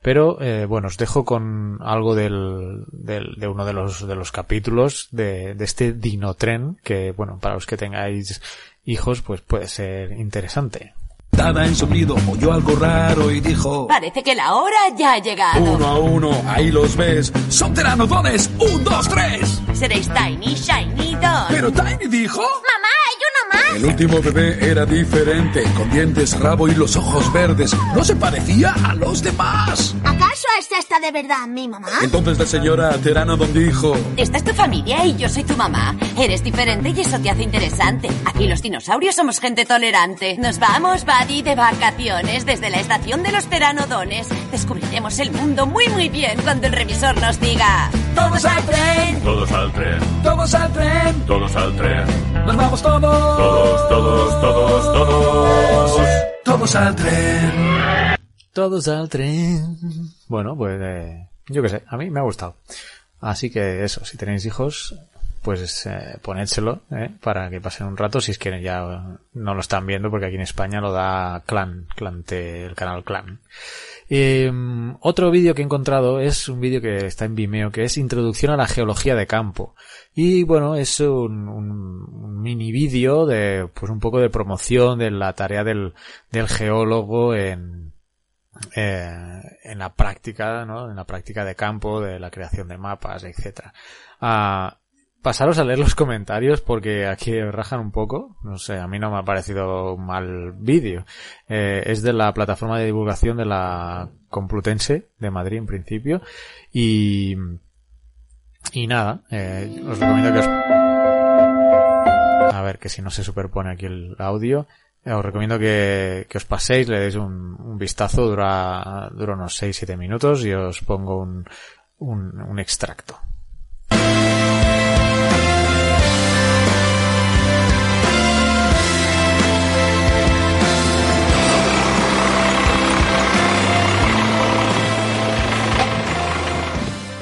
Pero eh, bueno os dejo con algo del, del, de uno de los de los capítulos de, de este dinotren que bueno para los que tengáis hijos pues puede ser interesante Dada en su nido oyó algo raro y dijo Parece que la hora ya ha llegado. Uno a uno, ahí los ves. Son teranodones. Un, dos, tres. Seréis Tiny, Shiny, dos. Pero Tiny dijo... ¡Mamá, hay uno más! El último bebé era diferente, con dientes, rabo y los ojos verdes. No se parecía a los demás. ¿Acaso es esta de verdad mi mamá? Entonces la señora Teranodon dijo... Esta es tu familia y yo soy tu mamá. Eres diferente y eso te hace interesante. Aquí los dinosaurios somos gente tolerante. Nos vamos, Buddy, de vacaciones desde la estación de los Teranodones. Descubriremos el mundo muy muy bien cuando el revisor nos diga... ¡Todos al tren! Todos al tren. Todos al tren. Todos al tren. Nos vamos todos. Todos, todos, todos, todos. Todos al tren. Todos al tren. Bueno, pues eh, yo qué sé, a mí me ha gustado. Así que eso, si tenéis hijos, pues eh, ponédselo eh, para que pasen un rato si es que ya no lo están viendo porque aquí en España lo da Clan, Clan el canal Clan. Eh, otro vídeo que he encontrado es un vídeo que está en Vimeo que es Introducción a la Geología de Campo. Y bueno, es un mini vídeo de pues un poco de promoción de la tarea del, del geólogo en, eh, en la práctica, ¿no? En la práctica de campo, de la creación de mapas, etcétera. Ah, pasaros a leer los comentarios porque aquí rajan un poco. No sé, a mí no me ha parecido mal vídeo. Eh, es de la plataforma de divulgación de la Complutense de Madrid en principio. Y, y nada, eh, os recomiendo que os... A ver, que si no se superpone aquí el audio. Eh, Os recomiendo que, que os paséis, le deis un, un vistazo, dura, dura unos 6-7 minutos y os pongo un, un, un extracto.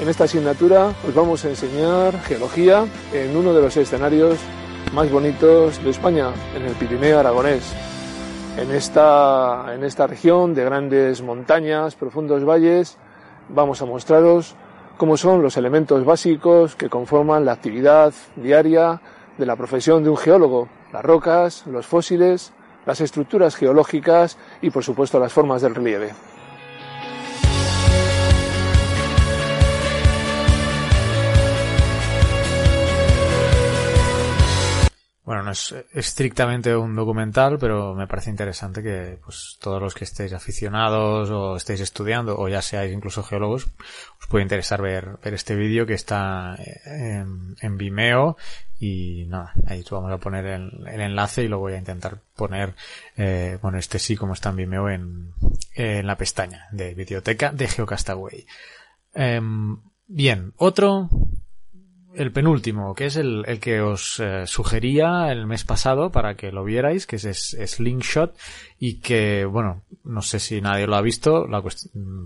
En esta asignatura os vamos a enseñar geología en uno de los escenarios más bonitos de España, en el Pirineo aragonés. En esta, en esta región de grandes montañas, profundos valles, vamos a mostraros cómo son los elementos básicos que conforman la actividad diaria de la profesión de un geólogo. las rocas, los fósiles, las estructuras geológicas y por supuesto las formas del relieve. No es estrictamente un documental, pero me parece interesante que pues todos los que estéis aficionados o estéis estudiando o ya seáis incluso geólogos, os puede interesar ver, ver este vídeo que está en, Vimeo y nada, ahí vamos a poner el, enlace y lo voy a intentar poner, eh, bueno, este sí como está en Vimeo en, en la pestaña de biblioteca de Geocastaway. Eh, bien, otro el penúltimo, que es el, el que os eh, sugería el mes pasado para que lo vierais, que es, Slingshot y que, bueno, no sé si nadie lo ha visto, la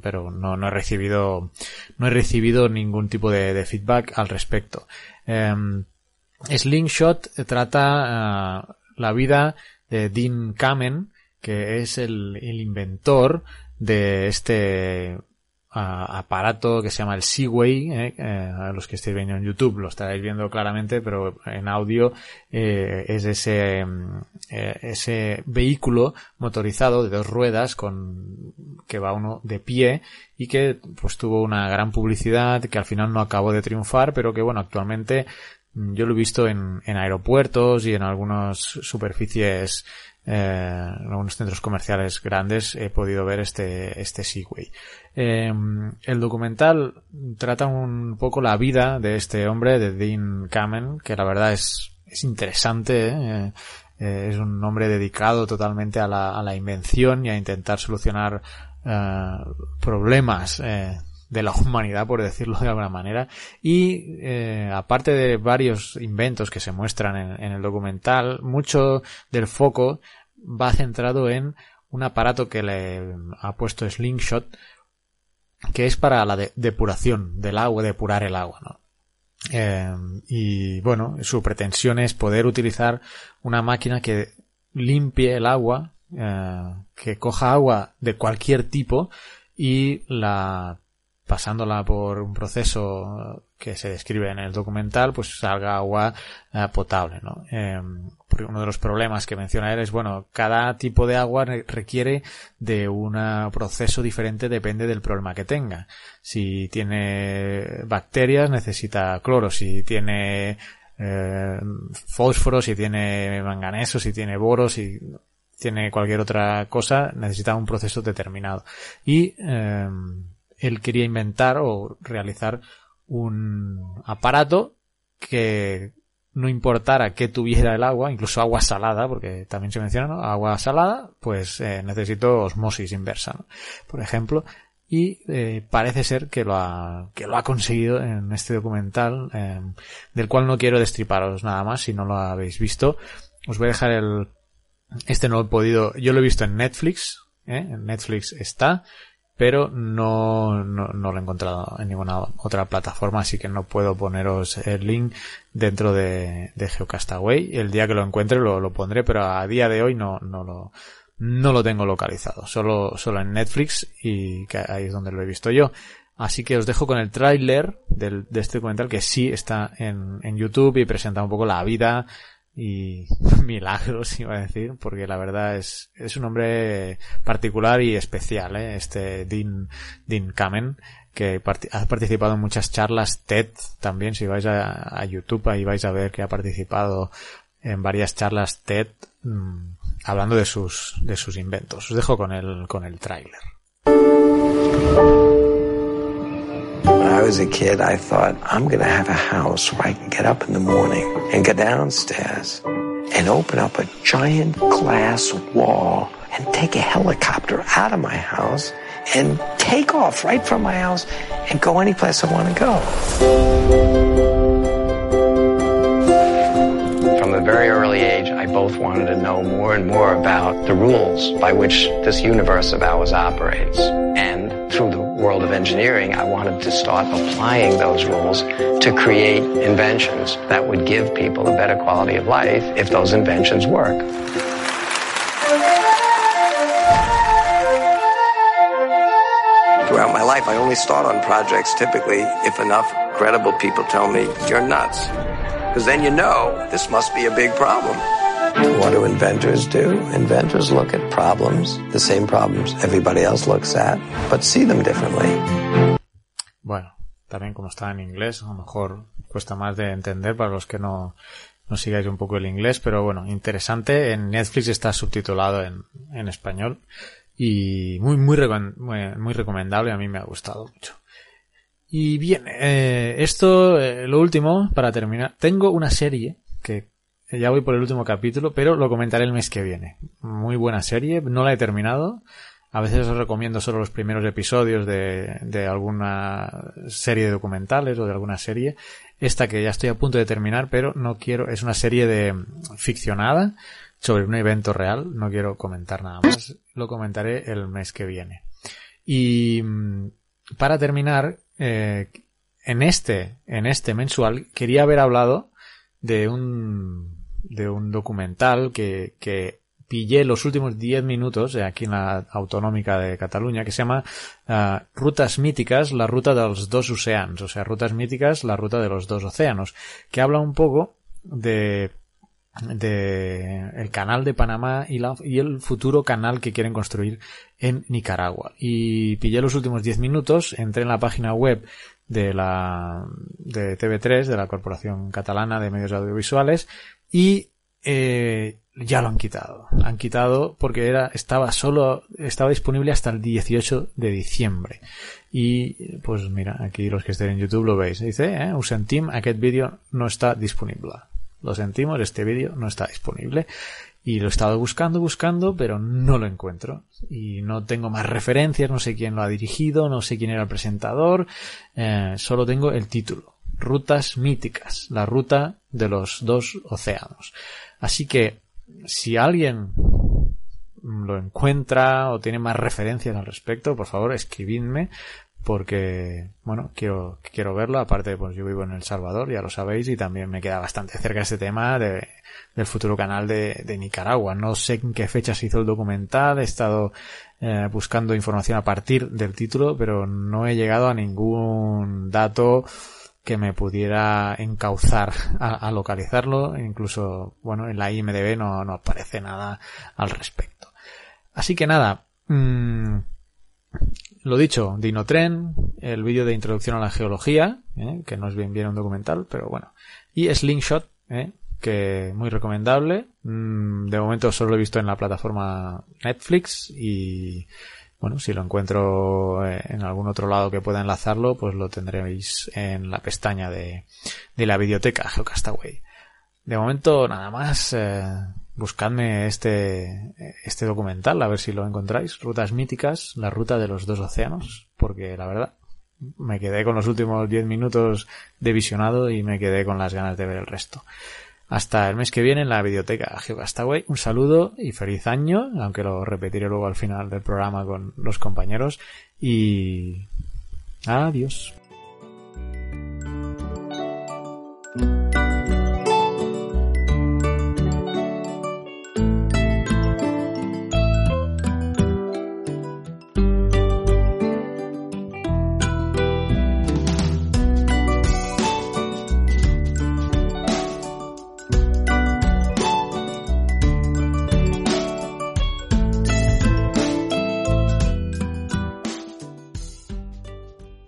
pero no, no he recibido, no he recibido ningún tipo de, feedback al respecto. Em, Slingshot trata uh, la vida de Dean Kamen, que es el, el inventor de este aparato que se llama el Seaway, eh, eh, a los que estéis viendo en YouTube lo estaréis viendo claramente, pero en audio eh, es ese, mm, ese vehículo motorizado de dos ruedas con que va uno de pie y que pues tuvo una gran publicidad que al final no acabó de triunfar, pero que bueno, actualmente mm, yo lo he visto en, en aeropuertos y en algunas superficies eh, en algunos centros comerciales grandes he podido ver este, este Segway. Eh, el documental trata un poco la vida de este hombre, de Dean Kamen, que la verdad es, es interesante, ¿eh? Eh, es un hombre dedicado totalmente a la, a la invención y a intentar solucionar eh, problemas de la humanidad, por decirlo de alguna manera. Y eh, aparte de varios inventos que se muestran en, el documental, mucho del foco va centrado en un aparato que le ha puesto Slingshot, que es para la depuración del agua, depurar el agua, ¿no? Eh, y bueno, su pretensión es poder utilizar una máquina que limpie el agua, eh, que coja agua de cualquier tipo y la pasándola por un proceso que se describe en el documental, pues salga agua eh, potable, ¿no? Eh, uno de los problemas que menciona él es, bueno, cada tipo de agua requiere de un proceso diferente, depende del problema que tenga. Si tiene bacterias, necesita cloro. Si tiene eh, fósforo, si tiene manganeso, si tiene boro, si tiene cualquier otra cosa, necesita un proceso determinado. Y eh, él quería inventar o realizar un aparato que no importara que tuviera el agua, incluso agua salada, porque también se menciona, ¿no? Agua salada, pues eh, necesito osmosis inversa. Por ejemplo, y eh, parece ser que lo ha que lo ha conseguido en este documental, eh, del cual no quiero destriparos nada más si no lo habéis visto. Os voy a dejar el este no he podido, yo lo he visto en Netflix, en Netflix está, pero no, no, no, lo he encontrado en ninguna otra plataforma, así que no puedo poneros el link dentro de, de Geocastaway. El día que lo encuentre lo, lo pondré, pero a día de hoy no, no lo, no lo tengo localizado, solo, solo en Netflix y que ahí es donde lo he visto yo. Así que os dejo con el tráiler de este documental que sí está en, en YouTube y presenta un poco la vida y [laughs] milagros iba a decir porque la verdad es es un hombre particular y especial ¿eh? este Dean Dean Kamen que ha participado en muchas charlas TED también. Si vais a, YouTube ahí vais a ver que ha participado en varias charlas TED mmm, hablando de sus de sus inventos. Os dejo con el con el tráiler I was a kid, I thought, I'm going to have a house where I can get up in the morning and go downstairs and open up a giant glass wall and take a helicopter out of my house and take off right from my house and go any place I want to go. From a very early age, I both wanted to know more and more about the rules by which this universe of ours operates. And through the world of engineering, I wanted to start applying those rules to create inventions that would give people a better quality of life if those inventions work. Throughout my life, I only start on projects typically if enough credible people tell me, you're nuts. Because then you know this must be a big problem. What do inventors do? Inventors look at problems, the same problems everybody else looks at, but see them differently. Bueno, también como está en inglés, a lo mejor cuesta más de entender para los que no, no sigáis un poco el inglés, pero bueno, interesante. En Netflix está subtitulado en, en español y muy, muy, muy, muy recomendable. A mí me ha gustado mucho. Y bien, eh, esto, eh, lo último, para terminar. Tengo una serie que ya voy por el último capítulo, pero lo comentaré el mes que viene. Muy buena serie, no la he terminado. A veces os recomiendo solo los primeros episodios de, de alguna serie de documentales o de alguna serie. Esta que ya estoy a punto de terminar, pero no quiero, es una serie de ficcionada sobre un evento real. No quiero comentar nada más. Lo comentaré el mes que viene. Y mm, para terminar, eh, en este, en este mensual quería haber hablado de un, de un documental que, que pillé los últimos 10 minutos eh, aquí en la autonómica de Cataluña que se llama ah, Rutas míticas, la ruta de los dos océanos, o sea, Rutas míticas, la ruta de los dos océanos, que habla un poco de de el canal de Panamá y, la, y el futuro canal que quieren construir en Nicaragua. Y pillé los últimos 10 minutos, entré en la página web de la de TV3, de la Corporación Catalana de Medios Audiovisuales, y eh, ya lo han quitado. Han quitado porque era, estaba solo, estaba disponible hasta el 18 de diciembre. Y pues mira, aquí los que estén en YouTube lo veis. Dice, eh, ho sentim, aquest vídeo no está disponible. Lo sentimos, este vídeo no está disponible. Y lo he estado buscando, buscando, pero no lo encuentro. Y no tengo más referencias, no sé quién lo ha dirigido, no sé quién era el presentador, eh, solo tengo el título. Rutas míticas, la ruta de los dos océanos. Así que, si alguien lo encuentra o tiene más referencias al respecto, por favor escribidme porque, bueno, quiero, quiero verlo. Aparte, pues yo vivo en El Salvador, ya lo sabéis, y también me queda bastante cerca este tema de, del futuro canal de, Nicaragua. No sé en qué fecha se hizo el documental, he estado eh, buscando información a partir del título, pero no he llegado a ningún dato que me pudiera encauzar a, a localizarlo. Incluso, bueno, en la IMDB no, no aparece nada al respecto. Así que nada, mmm, lo dicho, Dinotren, el vídeo de introducción a la geología, ¿eh? que no es bien bien un documental, pero bueno. Y Slingshot, ¿eh? que muy recomendable. Mm, de momento solo lo he visto en la plataforma Netflix y bueno, si lo encuentro eh, en algún otro lado que pueda enlazarlo, pues lo tendréis en la pestaña de, de la biblioteca [laughs] Geocastaway. De momento nada más, eh, buscadme este, este documental, a ver si lo encontráis. Rutas míticas, la ruta de los dos océanos, porque la verdad, me quedé con los últimos 10 minutos de visionado y me quedé con las ganas de ver el resto. Hasta el mes que viene en la biblioteca Geocastaway. Un saludo y feliz año, aunque lo repetiré luego al final del programa con los compañeros. Y adiós.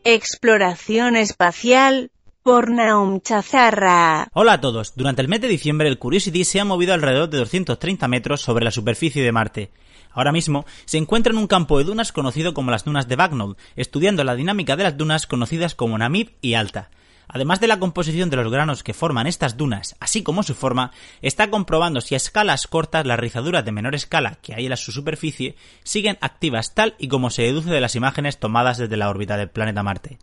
Exploración espacial por Naum Chazarra. Hola a todos. Durante el mes de diciembre el Curiosity se ha movido alrededor de 230 metros sobre la superficie de Marte. Ahora mismo se encuentra en un campo de dunas conocido como las dunas de Bagnall, estudiando la dinámica de las dunas conocidas como Namib y Alta. Además de la composición de los granos que forman estas dunas, así como su forma, está comprobando si a escalas cortas las rizaduras de menor escala que hay en su superficie siguen activas tal y como se deduce de las imágenes tomadas desde la órbita del planeta Marte.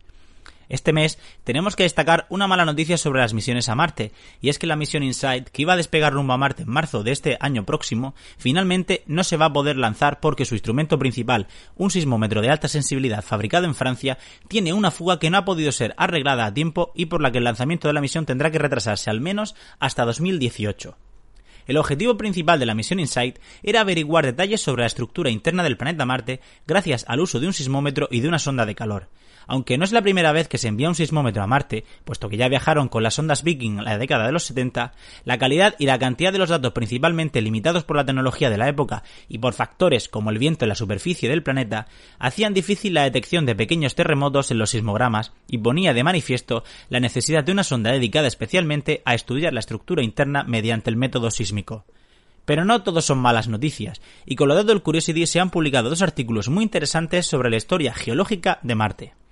Este mes tenemos que destacar una mala noticia sobre las misiones a Marte, y es que la misión InSight, que iba a despegar rumbo a Marte en marzo de este año próximo, finalmente no se va a poder lanzar porque su instrumento principal, un sismómetro de alta sensibilidad fabricado en Francia, tiene una fuga que no ha podido ser arreglada a tiempo y por la que el lanzamiento de la misión tendrá que retrasarse al menos hasta 2018. El objetivo principal de la misión InSight era averiguar detalles sobre la estructura interna del planeta Marte gracias al uso de un sismómetro y de una sonda de calor. Aunque no es la primera vez que se envía un sismómetro a Marte, puesto que ya viajaron con las ondas Viking en la década de los 70, la calidad y la cantidad de los datos principalmente limitados por la tecnología de la época y por factores como el viento en la superficie del planeta, hacían difícil la detección de pequeños terremotos en los sismogramas y ponía de manifiesto la necesidad de una sonda dedicada especialmente a estudiar la estructura interna mediante el método sísmico. Pero no todos son malas noticias, y con lo dado del Curiosity se han publicado dos artículos muy interesantes sobre la historia geológica de Marte.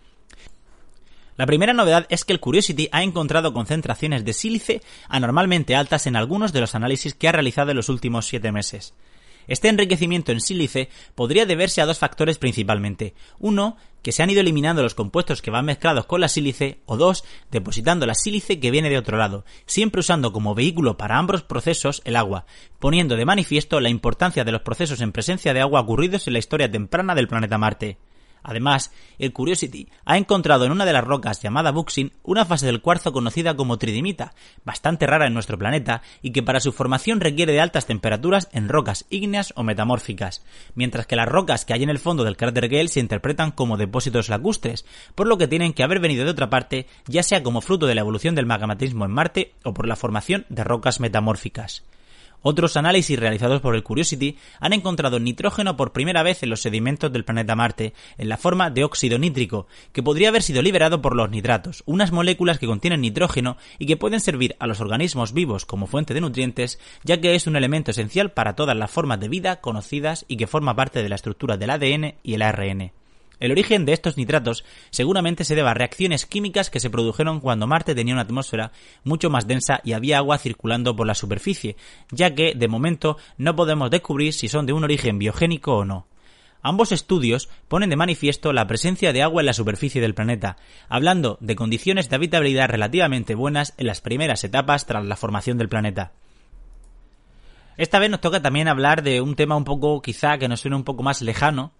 La primera novedad es que el Curiosity ha encontrado concentraciones de sílice anormalmente altas en algunos de los análisis que ha realizado en los últimos siete meses. Este enriquecimiento en sílice podría deberse a dos factores principalmente. Uno, que se han ido eliminando los compuestos que van mezclados con la sílice, o dos, depositando la sílice que viene de otro lado, siempre usando como vehículo para ambos procesos el agua, poniendo de manifiesto la importancia de los procesos en presencia de agua ocurridos en la historia temprana del planeta Marte. Además, el Curiosity ha encontrado en una de las rocas llamada Buxin una fase del cuarzo conocida como tridimita, bastante rara en nuestro planeta y que para su formación requiere de altas temperaturas en rocas ígneas o metamórficas, mientras que las rocas que hay en el fondo del cráter Gale se interpretan como depósitos lacustres, por lo que tienen que haber venido de otra parte, ya sea como fruto de la evolución del magmatismo en Marte o por la formación de rocas metamórficas. Otros análisis realizados por el Curiosity han encontrado nitrógeno por primera vez en los sedimentos del planeta Marte, en la forma de óxido nítrico, que podría haber sido liberado por los nitratos, unas moléculas que contienen nitrógeno y que pueden servir a los organismos vivos como fuente de nutrientes, ya que es un elemento esencial para todas las formas de vida conocidas y que forma parte de la estructura del ADN y el ARN. El origen de estos nitratos seguramente se deba a reacciones químicas que se produjeron cuando Marte tenía una atmósfera mucho más densa y había agua circulando por la superficie, ya que, de momento, no podemos descubrir si son de un origen biogénico o no. Ambos estudios ponen de manifiesto la presencia de agua en la superficie del planeta, hablando de condiciones de habitabilidad relativamente buenas en las primeras etapas tras la formación del planeta. Esta vez nos toca también hablar de un tema un poco quizá que nos suene un poco más lejano,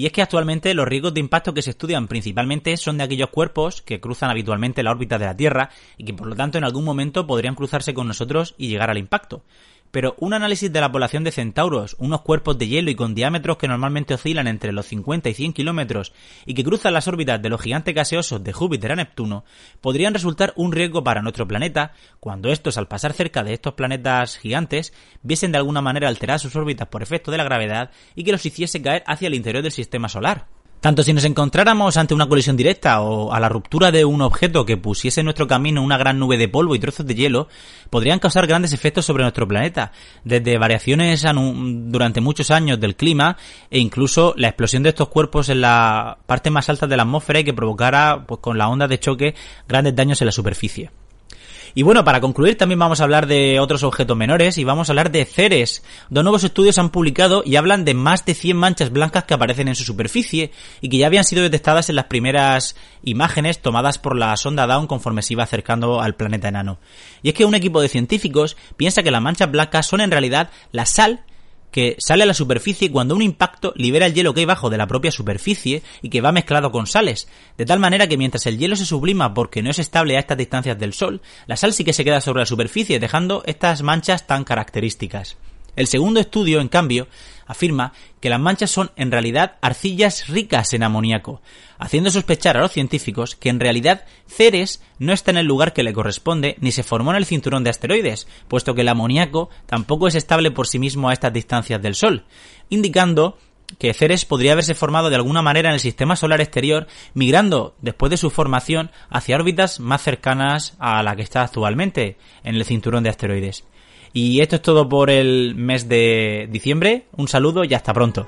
y es que actualmente los riesgos de impacto que se estudian principalmente son de aquellos cuerpos que cruzan habitualmente la órbita de la Tierra y que por lo tanto en algún momento podrían cruzarse con nosotros y llegar al impacto pero un análisis de la población de centauros, unos cuerpos de hielo y con diámetros que normalmente oscilan entre los 50 y 100 kilómetros y que cruzan las órbitas de los gigantes gaseosos de Júpiter a Neptuno, podrían resultar un riesgo para nuestro planeta cuando estos, al pasar cerca de estos planetas gigantes, viesen de alguna manera alterar sus órbitas por efecto de la gravedad y que los hiciese caer hacia el interior del sistema solar. Tanto si nos encontráramos ante una colisión directa o a la ruptura de un objeto que pusiese en nuestro camino una gran nube de polvo y trozos de hielo, podrían causar grandes efectos sobre nuestro planeta, desde variaciones durante muchos años del clima e incluso la explosión de estos cuerpos en la parte más alta de la atmósfera y que provocara, pues con la onda de choque, grandes daños en la superficie. Y bueno, para concluir también vamos a hablar de otros objetos menores y vamos a hablar de Ceres. Dos nuevos estudios han publicado y hablan de más de 100 manchas blancas que aparecen en su superficie y que ya habían sido detectadas en las primeras imágenes tomadas por la sonda Dawn conforme se iba acercando al planeta enano. Y es que un equipo de científicos piensa que las manchas blancas son en realidad la sal que sale a la superficie cuando un impacto libera el hielo que hay bajo de la propia superficie y que va mezclado con sales, de tal manera que mientras el hielo se sublima porque no es estable a estas distancias del Sol, la sal sí que se queda sobre la superficie, dejando estas manchas tan características. El segundo estudio, en cambio, afirma que las manchas son en realidad arcillas ricas en amoníaco, haciendo sospechar a los científicos que en realidad Ceres no está en el lugar que le corresponde ni se formó en el cinturón de asteroides, puesto que el amoníaco tampoco es estable por sí mismo a estas distancias del Sol, indicando que Ceres podría haberse formado de alguna manera en el sistema solar exterior, migrando después de su formación hacia órbitas más cercanas a la que está actualmente en el cinturón de asteroides. Y esto es todo por el mes de diciembre. Un saludo y hasta pronto.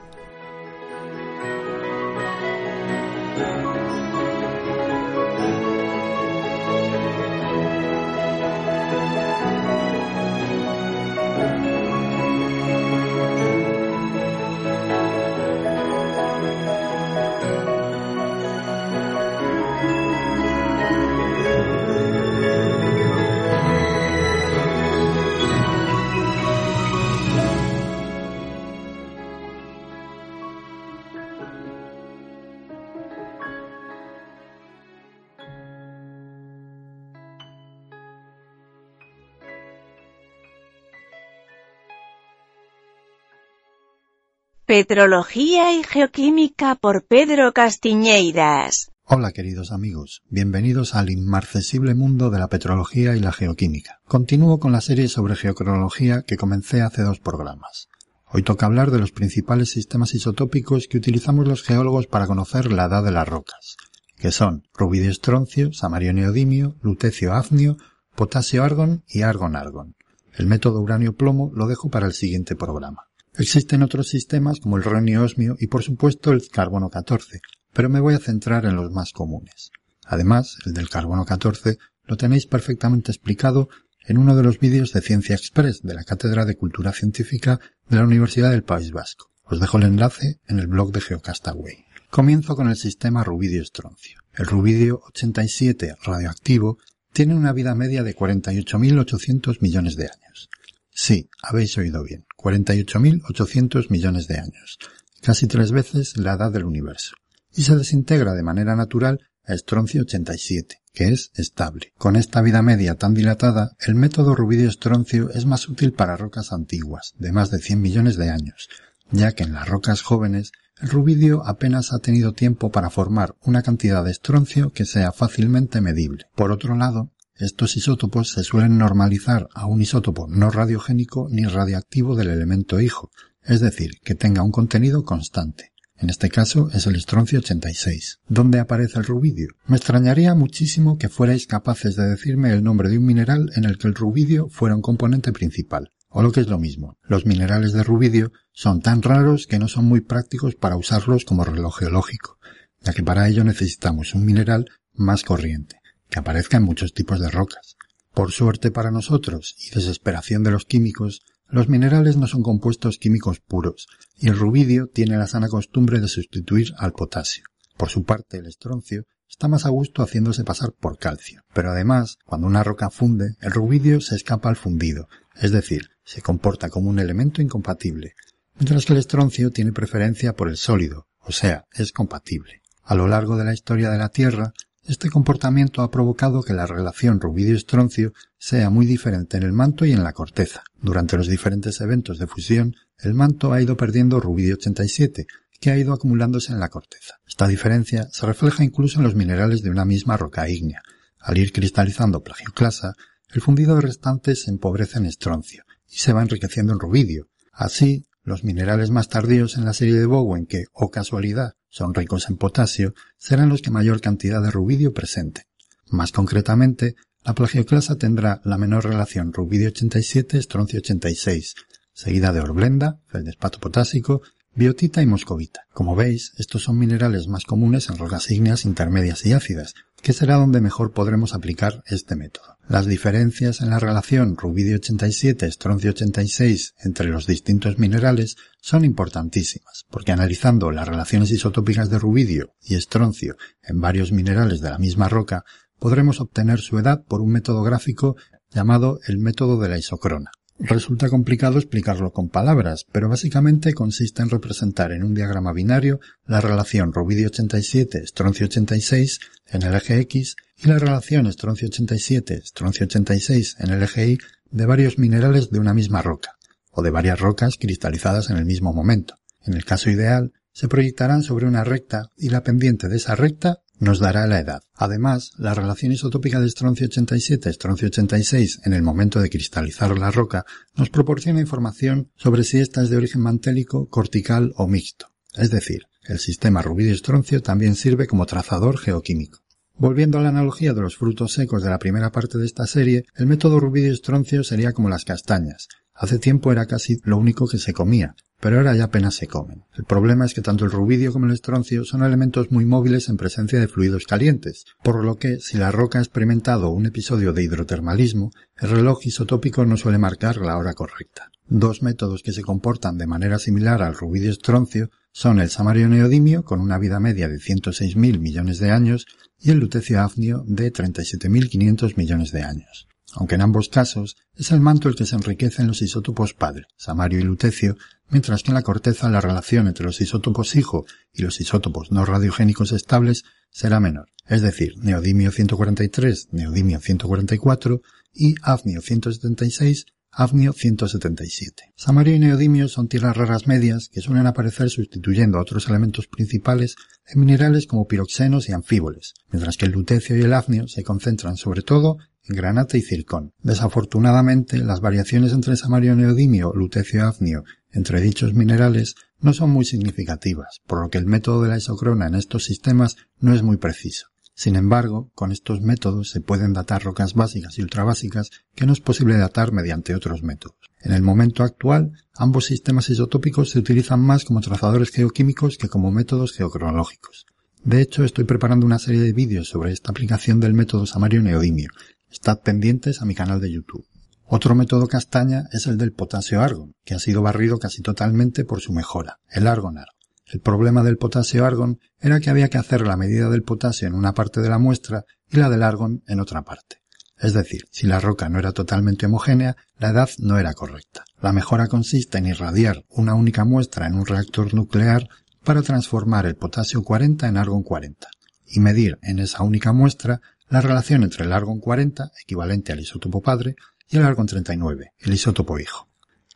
Petrología y Geoquímica por Pedro Castiñeiras. Hola queridos amigos, bienvenidos al inmarcesible mundo de la petrología y la geoquímica. Continúo con la serie sobre geocronología que comencé hace dos programas. Hoy toca hablar de los principales sistemas isotópicos que utilizamos los geólogos para conocer la edad de las rocas, que son rubidio estroncio, samario neodimio, lutecio afnio, potasio argon y argon argon. El método uranio plomo lo dejo para el siguiente programa. Existen otros sistemas como el renio osmio y por supuesto el carbono 14, pero me voy a centrar en los más comunes. Además, el del carbono 14 lo tenéis perfectamente explicado en uno de los vídeos de Ciencia Express de la Cátedra de Cultura Científica de la Universidad del País Vasco. Os dejo el enlace en el blog de Geocastaway. Comienzo con el sistema rubidio-estroncio. El rubidio 87 radioactivo tiene una vida media de 48.800 millones de años. Sí, habéis oído bien, 48.800 millones de años, casi tres veces la edad del universo, y se desintegra de manera natural a estroncio 87, que es estable. Con esta vida media tan dilatada, el método rubidio-estroncio es más útil para rocas antiguas, de más de 100 millones de años, ya que en las rocas jóvenes el rubidio apenas ha tenido tiempo para formar una cantidad de estroncio que sea fácilmente medible. Por otro lado, estos isótopos se suelen normalizar a un isótopo no radiogénico ni radiactivo del elemento hijo, es decir, que tenga un contenido constante. En este caso es el estroncio 86. ¿Dónde aparece el rubidio? Me extrañaría muchísimo que fuerais capaces de decirme el nombre de un mineral en el que el rubidio fuera un componente principal. O lo que es lo mismo, los minerales de rubidio son tan raros que no son muy prácticos para usarlos como reloj geológico, ya que para ello necesitamos un mineral más corriente que aparezca en muchos tipos de rocas. Por suerte para nosotros y desesperación de los químicos, los minerales no son compuestos químicos puros, y el rubidio tiene la sana costumbre de sustituir al potasio. Por su parte, el estroncio está más a gusto haciéndose pasar por calcio. Pero además, cuando una roca funde, el rubidio se escapa al fundido, es decir, se comporta como un elemento incompatible, mientras que el estroncio tiene preferencia por el sólido, o sea, es compatible. A lo largo de la historia de la Tierra, este comportamiento ha provocado que la relación rubidio-estroncio sea muy diferente en el manto y en la corteza. Durante los diferentes eventos de fusión, el manto ha ido perdiendo rubidio 87, que ha ido acumulándose en la corteza. Esta diferencia se refleja incluso en los minerales de una misma roca ígnea. Al ir cristalizando plagioclasa, el fundido restante se empobrece en estroncio y se va enriqueciendo en rubidio. Así, los minerales más tardíos en la serie de Bowen que, o oh casualidad, son ricos en potasio, serán los que mayor cantidad de rubidio presenten. Más concretamente, la plagioclasa tendrá la menor relación rubidio 87 estroncio 86, seguida de orblenda, feldespato potásico, biotita y moscovita. Como veis, estos son minerales más comunes en rocas ígneas intermedias y ácidas, que será donde mejor podremos aplicar este método. Las diferencias en la relación rubidio 87 estroncio 86 entre los distintos minerales son importantísimas, porque analizando las relaciones isotópicas de rubidio y estroncio en varios minerales de la misma roca, podremos obtener su edad por un método gráfico llamado el método de la isocrona. Resulta complicado explicarlo con palabras, pero básicamente consiste en representar en un diagrama binario la relación rubidio 87 estroncio 86 en el eje X y la relación estroncio 87 estroncio 86 en el eje Y de varios minerales de una misma roca, o de varias rocas cristalizadas en el mismo momento. En el caso ideal, se proyectarán sobre una recta y la pendiente de esa recta nos dará la edad. Además, la relación isotópica de estroncio 87 estroncio 86 en el momento de cristalizar la roca nos proporciona información sobre si ésta es de origen mantélico, cortical o mixto. Es decir, el sistema rubidio-estroncio también sirve como trazador geoquímico. Volviendo a la analogía de los frutos secos de la primera parte de esta serie, el método rubidio-estroncio sería como las castañas. Hace tiempo era casi lo único que se comía, pero ahora ya apenas se comen. El problema es que tanto el rubidio como el estroncio son elementos muy móviles en presencia de fluidos calientes, por lo que si la roca ha experimentado un episodio de hidrotermalismo, el reloj isotópico no suele marcar la hora correcta. Dos métodos que se comportan de manera similar al rubidio estroncio son el samario neodimio con una vida media de 106.000 millones de años y el lutecio afnio de 37.500 millones de años aunque en ambos casos es el manto el que se enriquece en los isótopos padre, samario y lutecio, mientras que en la corteza la relación entre los isótopos hijo y los isótopos no radiogénicos estables será menor, es decir, neodimio 143, neodimio 144 y afnio 176, Afnio 177. Samario y neodimio son tierras raras medias que suelen aparecer sustituyendo a otros elementos principales en minerales como piroxenos y anfíboles, mientras que el lutecio y el afnio se concentran sobre todo en granate y circón. Desafortunadamente, las variaciones entre samario neodimio, lutecio afnio entre dichos minerales no son muy significativas, por lo que el método de la isocrona en estos sistemas no es muy preciso. Sin embargo, con estos métodos se pueden datar rocas básicas y ultrabásicas que no es posible datar mediante otros métodos. En el momento actual, ambos sistemas isotópicos se utilizan más como trazadores geoquímicos que como métodos geocronológicos. De hecho, estoy preparando una serie de vídeos sobre esta aplicación del método samario-neodimio. Estad pendientes a mi canal de YouTube. Otro método castaña es el del potasio-argon, que ha sido barrido casi totalmente por su mejora, el argonar. El problema del potasio-argon era que había que hacer la medida del potasio en una parte de la muestra y la del argon en otra parte. Es decir, si la roca no era totalmente homogénea, la edad no era correcta. La mejora consiste en irradiar una única muestra en un reactor nuclear para transformar el potasio 40 en argon 40 y medir en esa única muestra la relación entre el argon 40, equivalente al isótopo padre, y el argon 39, el isótopo hijo.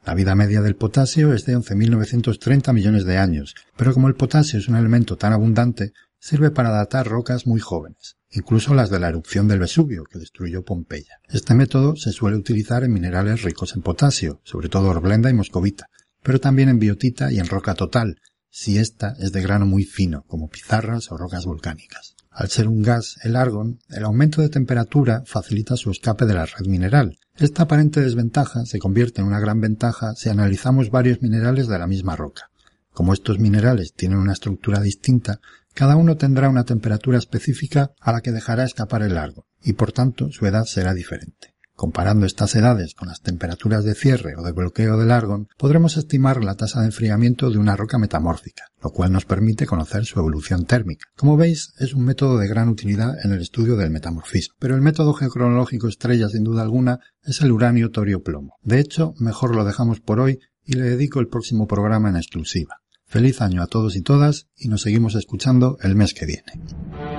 La vida media del potasio es de 11.930 millones de años, pero como el potasio es un elemento tan abundante, sirve para datar rocas muy jóvenes, incluso las de la erupción del Vesubio que destruyó Pompeya. Este método se suele utilizar en minerales ricos en potasio, sobre todo orblenda y moscovita, pero también en biotita y en roca total, si ésta es de grano muy fino, como pizarras o rocas volcánicas. Al ser un gas, el argón, el aumento de temperatura facilita su escape de la red mineral. Esta aparente desventaja se convierte en una gran ventaja si analizamos varios minerales de la misma roca. Como estos minerales tienen una estructura distinta, cada uno tendrá una temperatura específica a la que dejará escapar el argón, y por tanto su edad será diferente. Comparando estas edades con las temperaturas de cierre o de bloqueo del argón, podremos estimar la tasa de enfriamiento de una roca metamórfica, lo cual nos permite conocer su evolución térmica. Como veis, es un método de gran utilidad en el estudio del metamorfismo, pero el método geocronológico estrella sin duda alguna es el uranio torio plomo. De hecho, mejor lo dejamos por hoy y le dedico el próximo programa en exclusiva. Feliz año a todos y todas y nos seguimos escuchando el mes que viene.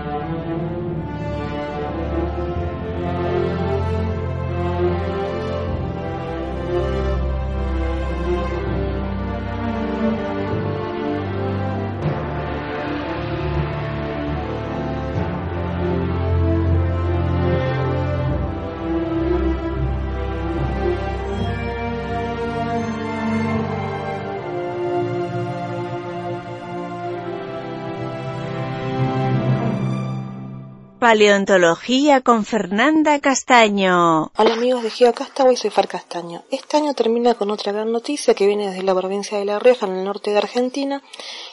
Paleontología con Fernanda Castaño. Hola amigos de GeoCastaway, soy Far Castaño. Este año termina con otra gran noticia que viene desde la provincia de La Rioja, en el norte de Argentina,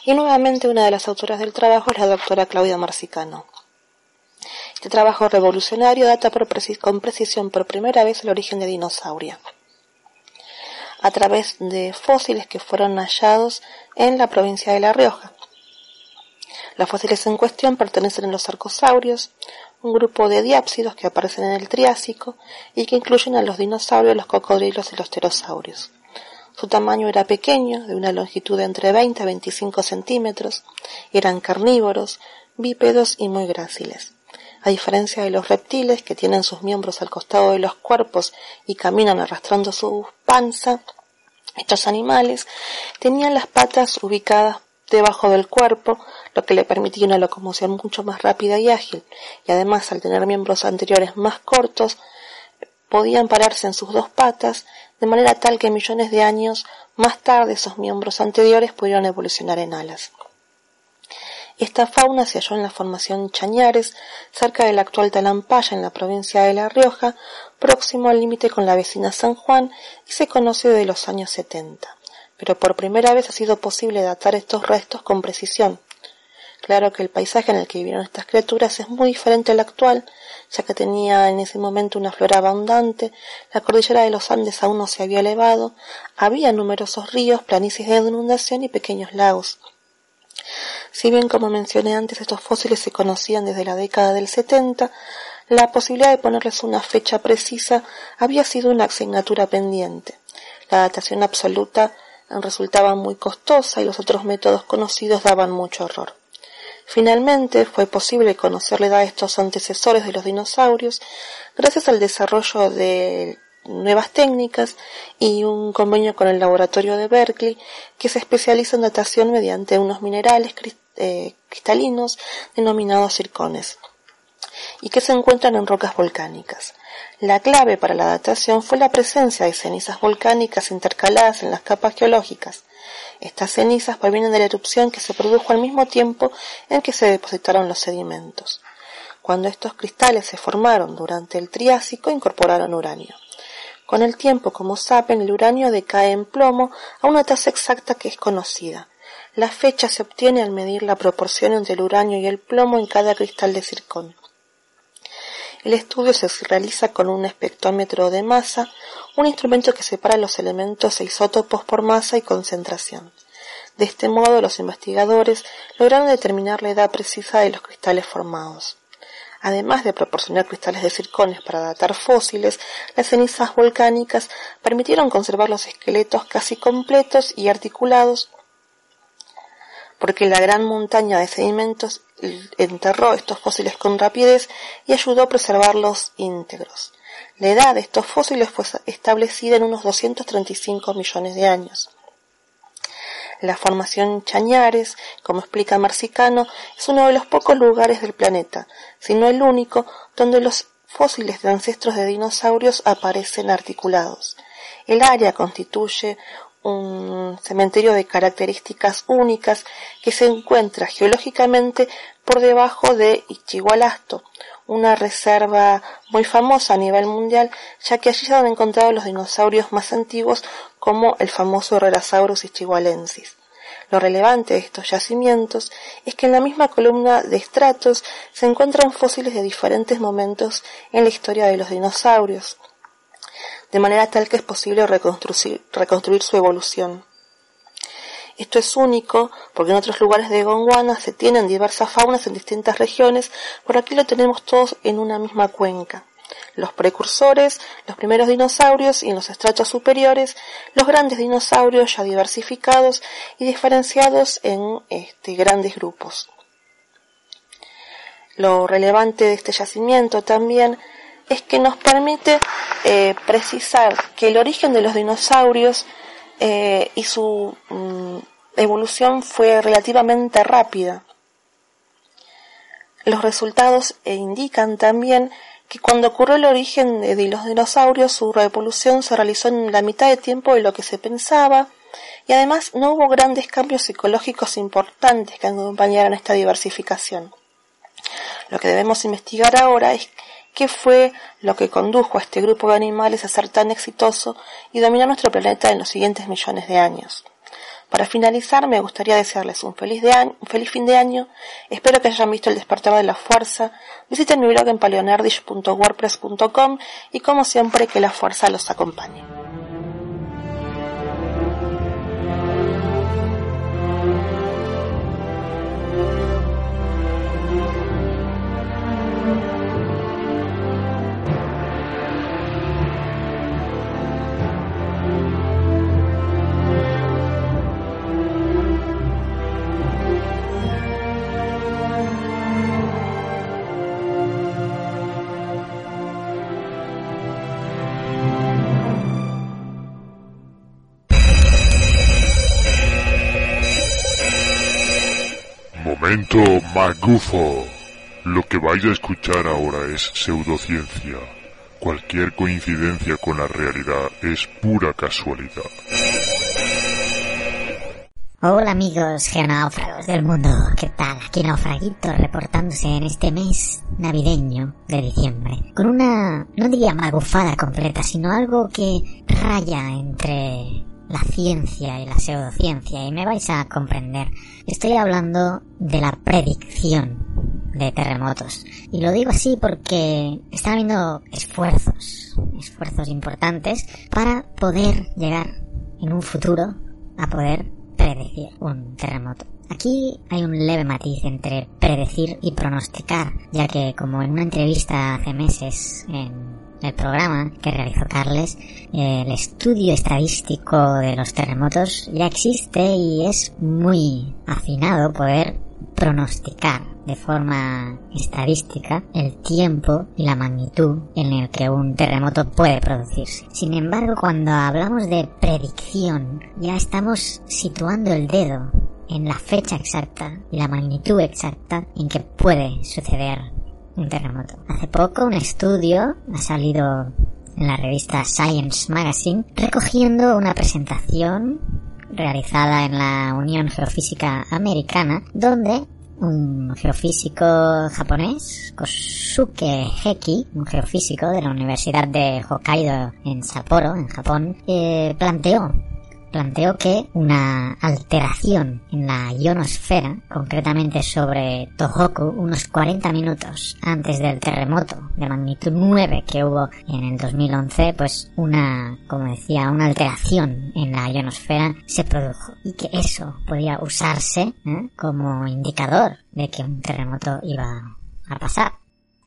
y nuevamente una de las autoras del trabajo es la doctora Claudia Marcicano. Este trabajo revolucionario data con precisión por primera vez el origen de dinosauria, a través de fósiles que fueron hallados en la provincia de La Rioja. Las fósiles en cuestión pertenecen a los arcosaurios, un grupo de diápsidos que aparecen en el Triásico y que incluyen a los dinosaurios, los cocodrilos y los pterosaurios. Su tamaño era pequeño, de una longitud de entre 20 a 25 centímetros, eran carnívoros, bípedos y muy gráciles. A diferencia de los reptiles, que tienen sus miembros al costado de los cuerpos y caminan arrastrando su panza, estos animales tenían las patas ubicadas debajo del cuerpo, lo que le permitía una locomoción mucho más rápida y ágil, y además al tener miembros anteriores más cortos, podían pararse en sus dos patas, de manera tal que millones de años más tarde esos miembros anteriores pudieron evolucionar en alas. Esta fauna se halló en la formación Chañares, cerca del actual Talampaya, en la provincia de La Rioja, próximo al límite con la vecina San Juan, y se conoce desde los años 70 pero por primera vez ha sido posible datar estos restos con precisión. Claro que el paisaje en el que vivieron estas criaturas es muy diferente al actual, ya que tenía en ese momento una flora abundante, la cordillera de los Andes aún no se había elevado, había numerosos ríos, planicies de inundación y pequeños lagos. Si bien, como mencioné antes, estos fósiles se conocían desde la década del 70, la posibilidad de ponerles una fecha precisa había sido una asignatura pendiente. La datación absoluta resultaba muy costosa y los otros métodos conocidos daban mucho error. Finalmente fue posible conocer la edad de estos antecesores de los dinosaurios gracias al desarrollo de nuevas técnicas y un convenio con el laboratorio de Berkeley que se especializa en datación mediante unos minerales eh, cristalinos denominados circones y que se encuentran en rocas volcánicas. La clave para la datación fue la presencia de cenizas volcánicas intercaladas en las capas geológicas. Estas cenizas provienen de la erupción que se produjo al mismo tiempo en que se depositaron los sedimentos. Cuando estos cristales se formaron durante el Triásico, incorporaron uranio. Con el tiempo, como saben, el uranio decae en plomo a una tasa exacta que es conocida. La fecha se obtiene al medir la proporción entre el uranio y el plomo en cada cristal de circón. El estudio se realiza con un espectrómetro de masa, un instrumento que separa los elementos e isótopos por masa y concentración. De este modo, los investigadores lograron determinar la edad precisa de los cristales formados. Además de proporcionar cristales de circones para datar fósiles, las cenizas volcánicas permitieron conservar los esqueletos casi completos y articulados porque la gran montaña de sedimentos enterró estos fósiles con rapidez y ayudó a preservarlos íntegros. La edad de estos fósiles fue establecida en unos 235 millones de años. La formación Chañares, como explica Marcicano, es uno de los pocos lugares del planeta, si no el único, donde los fósiles de ancestros de dinosaurios aparecen articulados. El área constituye un cementerio de características únicas que se encuentra geológicamente por debajo de Ichigualasto, una reserva muy famosa a nivel mundial, ya que allí se han encontrado los dinosaurios más antiguos como el famoso Rarasaurus ichigualensis. Lo relevante de estos yacimientos es que en la misma columna de estratos se encuentran fósiles de diferentes momentos en la historia de los dinosaurios, de manera tal que es posible reconstruir, su evolución. Esto es único porque en otros lugares de Gondwana se tienen diversas faunas en distintas regiones, por aquí lo tenemos todos en una misma cuenca. Los precursores, los primeros dinosaurios y en los estratos superiores, los grandes dinosaurios ya diversificados y diferenciados en este, grandes grupos. Lo relevante de este yacimiento también es que nos permite eh, precisar que el origen de los dinosaurios eh, y su mm, evolución fue relativamente rápida. Los resultados eh, indican también que cuando ocurrió el origen de los dinosaurios, su revolución se realizó en la mitad de tiempo de lo que se pensaba, y además no hubo grandes cambios psicológicos importantes que acompañaran esta diversificación. Lo que debemos investigar ahora es qué fue lo que condujo a este grupo de animales a ser tan exitoso y dominar nuestro planeta en los siguientes millones de años. Para finalizar, me gustaría desearles un feliz, un feliz fin de año. Espero que hayan visto el despertar de la fuerza. Visiten mi blog en paleonardish.wordpress.com y como siempre que la fuerza los acompañe. Momento magufo. Lo que vais a escuchar ahora es pseudociencia. Cualquier coincidencia con la realidad es pura casualidad. Hola amigos geonáufragos del mundo, ¿qué tal? Aquí Naufraguito reportándose en este mes navideño de diciembre. Con una, no diría magufada completa, sino algo que raya entre la ciencia y la pseudociencia y me vais a comprender. Estoy hablando de la predicción de terremotos. Y lo digo así porque está habiendo esfuerzos, esfuerzos importantes para poder llegar en un futuro a poder predecir un terremoto. Aquí hay un leve matiz entre predecir y pronosticar, ya que como en una entrevista hace meses en el programa que realizó Carles, el estudio estadístico de los terremotos ya existe y es muy afinado poder pronosticar de forma estadística el tiempo y la magnitud en el que un terremoto puede producirse. Sin embargo, cuando hablamos de predicción, ya estamos situando el dedo en la fecha exacta y la magnitud exacta en que puede suceder un terremoto. Hace poco un estudio ha salido en la revista Science Magazine recogiendo una presentación realizada en la Unión Geofísica Americana donde un geofísico japonés, Kosuke Heki, un geofísico de la Universidad de Hokkaido en Sapporo, en Japón, eh, planteó planteó que una alteración en la ionosfera, concretamente sobre Tohoku, unos 40 minutos antes del terremoto de magnitud 9 que hubo en el 2011, pues una, como decía, una alteración en la ionosfera se produjo y que eso podía usarse ¿eh? como indicador de que un terremoto iba a pasar.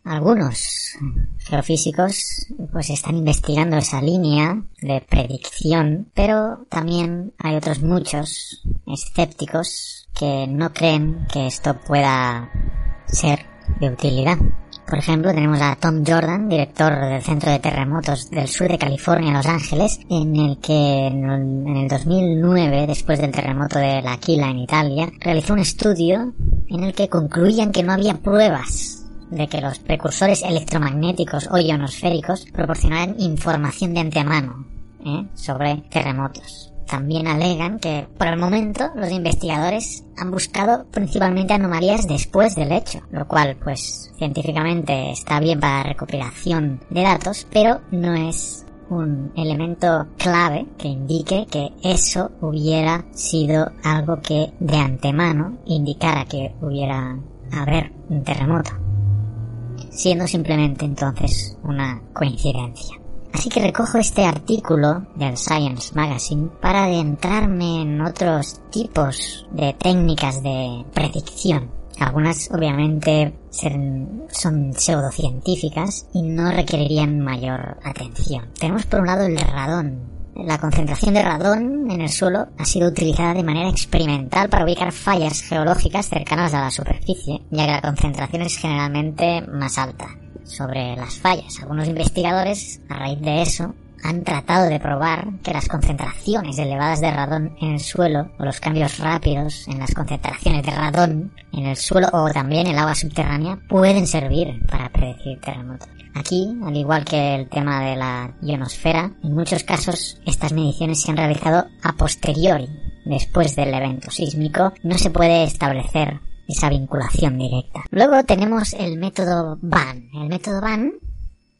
Algunos geofísicos pues están investigando esa línea de predicción, pero también hay otros muchos escépticos que no creen que esto pueda ser de utilidad. Por ejemplo, tenemos a Tom Jordan, director del Centro de Terremotos del Sur de California, Los Ángeles, en el que en el 2009, después del terremoto de La Aquila en Italia, realizó un estudio en el que concluían que no había pruebas de que los precursores electromagnéticos o ionosféricos proporcionaran información de antemano ¿eh? sobre terremotos. También alegan que por el momento los investigadores han buscado principalmente anomalías después del hecho, lo cual pues científicamente está bien para la recopilación de datos, pero no es un elemento clave que indique que eso hubiera sido algo que de antemano indicara que hubiera haber un terremoto siendo simplemente entonces una coincidencia. Así que recojo este artículo del Science Magazine para adentrarme en otros tipos de técnicas de predicción. Algunas obviamente son pseudocientíficas y no requerirían mayor atención. Tenemos por un lado el radón, la concentración de radón en el suelo ha sido utilizada de manera experimental para ubicar fallas geológicas cercanas a la superficie, ya que la concentración es generalmente más alta sobre las fallas. Algunos investigadores, a raíz de eso, han tratado de probar que las concentraciones elevadas de radón en el suelo o los cambios rápidos en las concentraciones de radón en el suelo o también el agua subterránea pueden servir para predecir terremotos. Aquí, al igual que el tema de la ionosfera, en muchos casos estas mediciones se han realizado a posteriori, después del evento sísmico, no se puede establecer esa vinculación directa. Luego tenemos el método Van. El método Van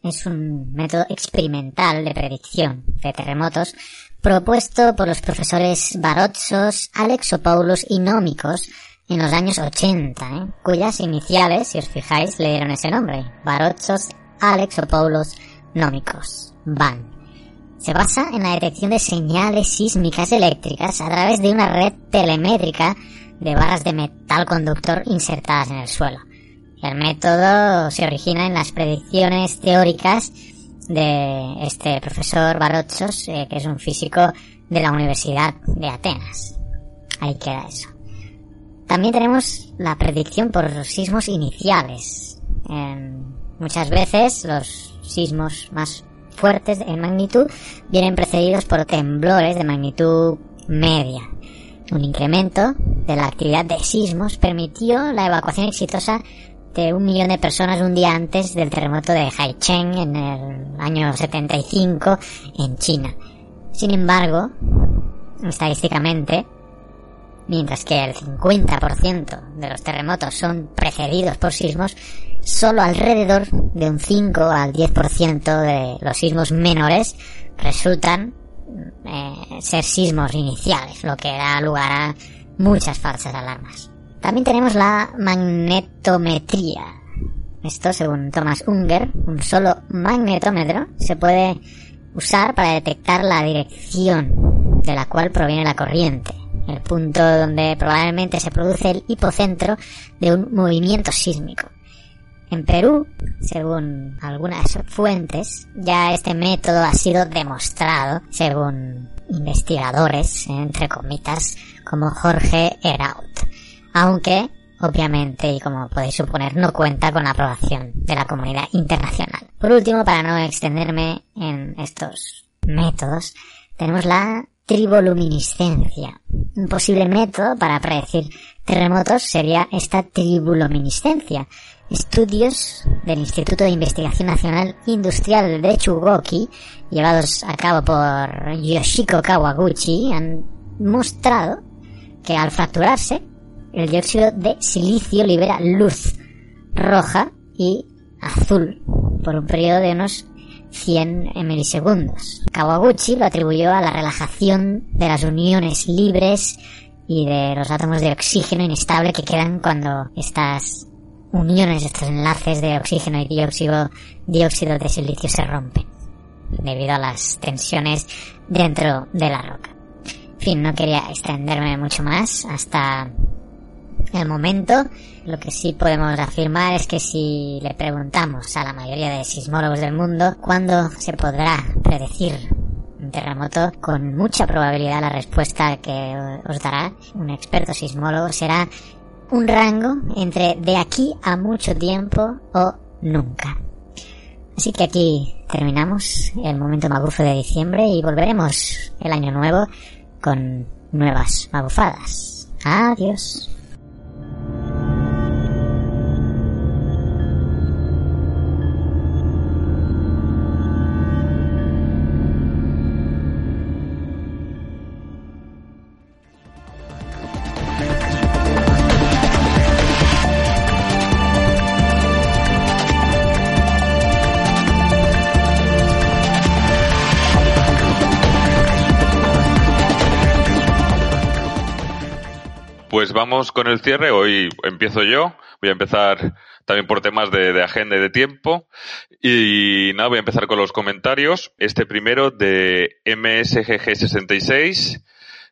es un método experimental de predicción de terremotos propuesto por los profesores Barotsos, Alexopoulos y Nómicos en los años 80, ¿eh? cuyas iniciales, si os fijáis, le dieron ese nombre, Barotsos, Alexopoulos, Nómicos, VAN. Se basa en la detección de señales sísmicas eléctricas a través de una red telemétrica de barras de metal conductor insertadas en el suelo. El método se origina en las predicciones teóricas de este profesor Barotsos, eh, que es un físico de la Universidad de Atenas. Ahí queda eso. También tenemos la predicción por sismos iniciales. muchas veces los sismos más fuertes en magnitud vienen precedidos por temblores de magnitud media. Un incremento de la actividad de sismos permitió la evacuación exitosa un millón de personas un día antes del terremoto de Haicheng en el año 75 en China. Sin embargo, estadísticamente, mientras que el 50% de los terremotos son precedidos por sismos, solo alrededor de un 5 al 10% de los sismos menores resultan eh, ser sismos iniciales, lo que da lugar a muchas falsas alarmas. También tenemos la magnetometría. Esto, según Thomas Unger, un solo magnetómetro se puede usar para detectar la dirección de la cual proviene la corriente, el punto donde probablemente se produce el hipocentro de un movimiento sísmico. En Perú, según algunas fuentes, ya este método ha sido demostrado, según investigadores, entre comitas, como Jorge Heraut aunque obviamente, y como podéis suponer, no cuenta con la aprobación de la comunidad internacional. Por último, para no extenderme en estos métodos, tenemos la triboluminiscencia. Un posible método para predecir terremotos sería esta triboluminiscencia. Estudios del Instituto de Investigación Nacional Industrial de Chugoki, llevados a cabo por Yoshiko Kawaguchi, han mostrado que al fracturarse, el dióxido de silicio libera luz roja y azul por un periodo de unos 100 milisegundos. Kawaguchi lo atribuyó a la relajación de las uniones libres y de los átomos de oxígeno inestable que quedan cuando estas uniones, estos enlaces de oxígeno y dióxido, dióxido de silicio se rompen debido a las tensiones dentro de la roca. En fin, no quería extenderme mucho más hasta el momento. Lo que sí podemos afirmar es que si le preguntamos a la mayoría de sismólogos del mundo cuándo se podrá predecir un terremoto, con mucha probabilidad la respuesta que os dará un experto sismólogo será un rango entre de aquí a mucho tiempo o nunca. Así que aquí terminamos el momento magufo de diciembre y volveremos el año nuevo con nuevas magufadas. Adiós. Con el cierre. Hoy empiezo yo. Voy a empezar también por temas de, agenda y de tiempo. Y nada, voy a empezar con los comentarios. Este primero de MSGG66,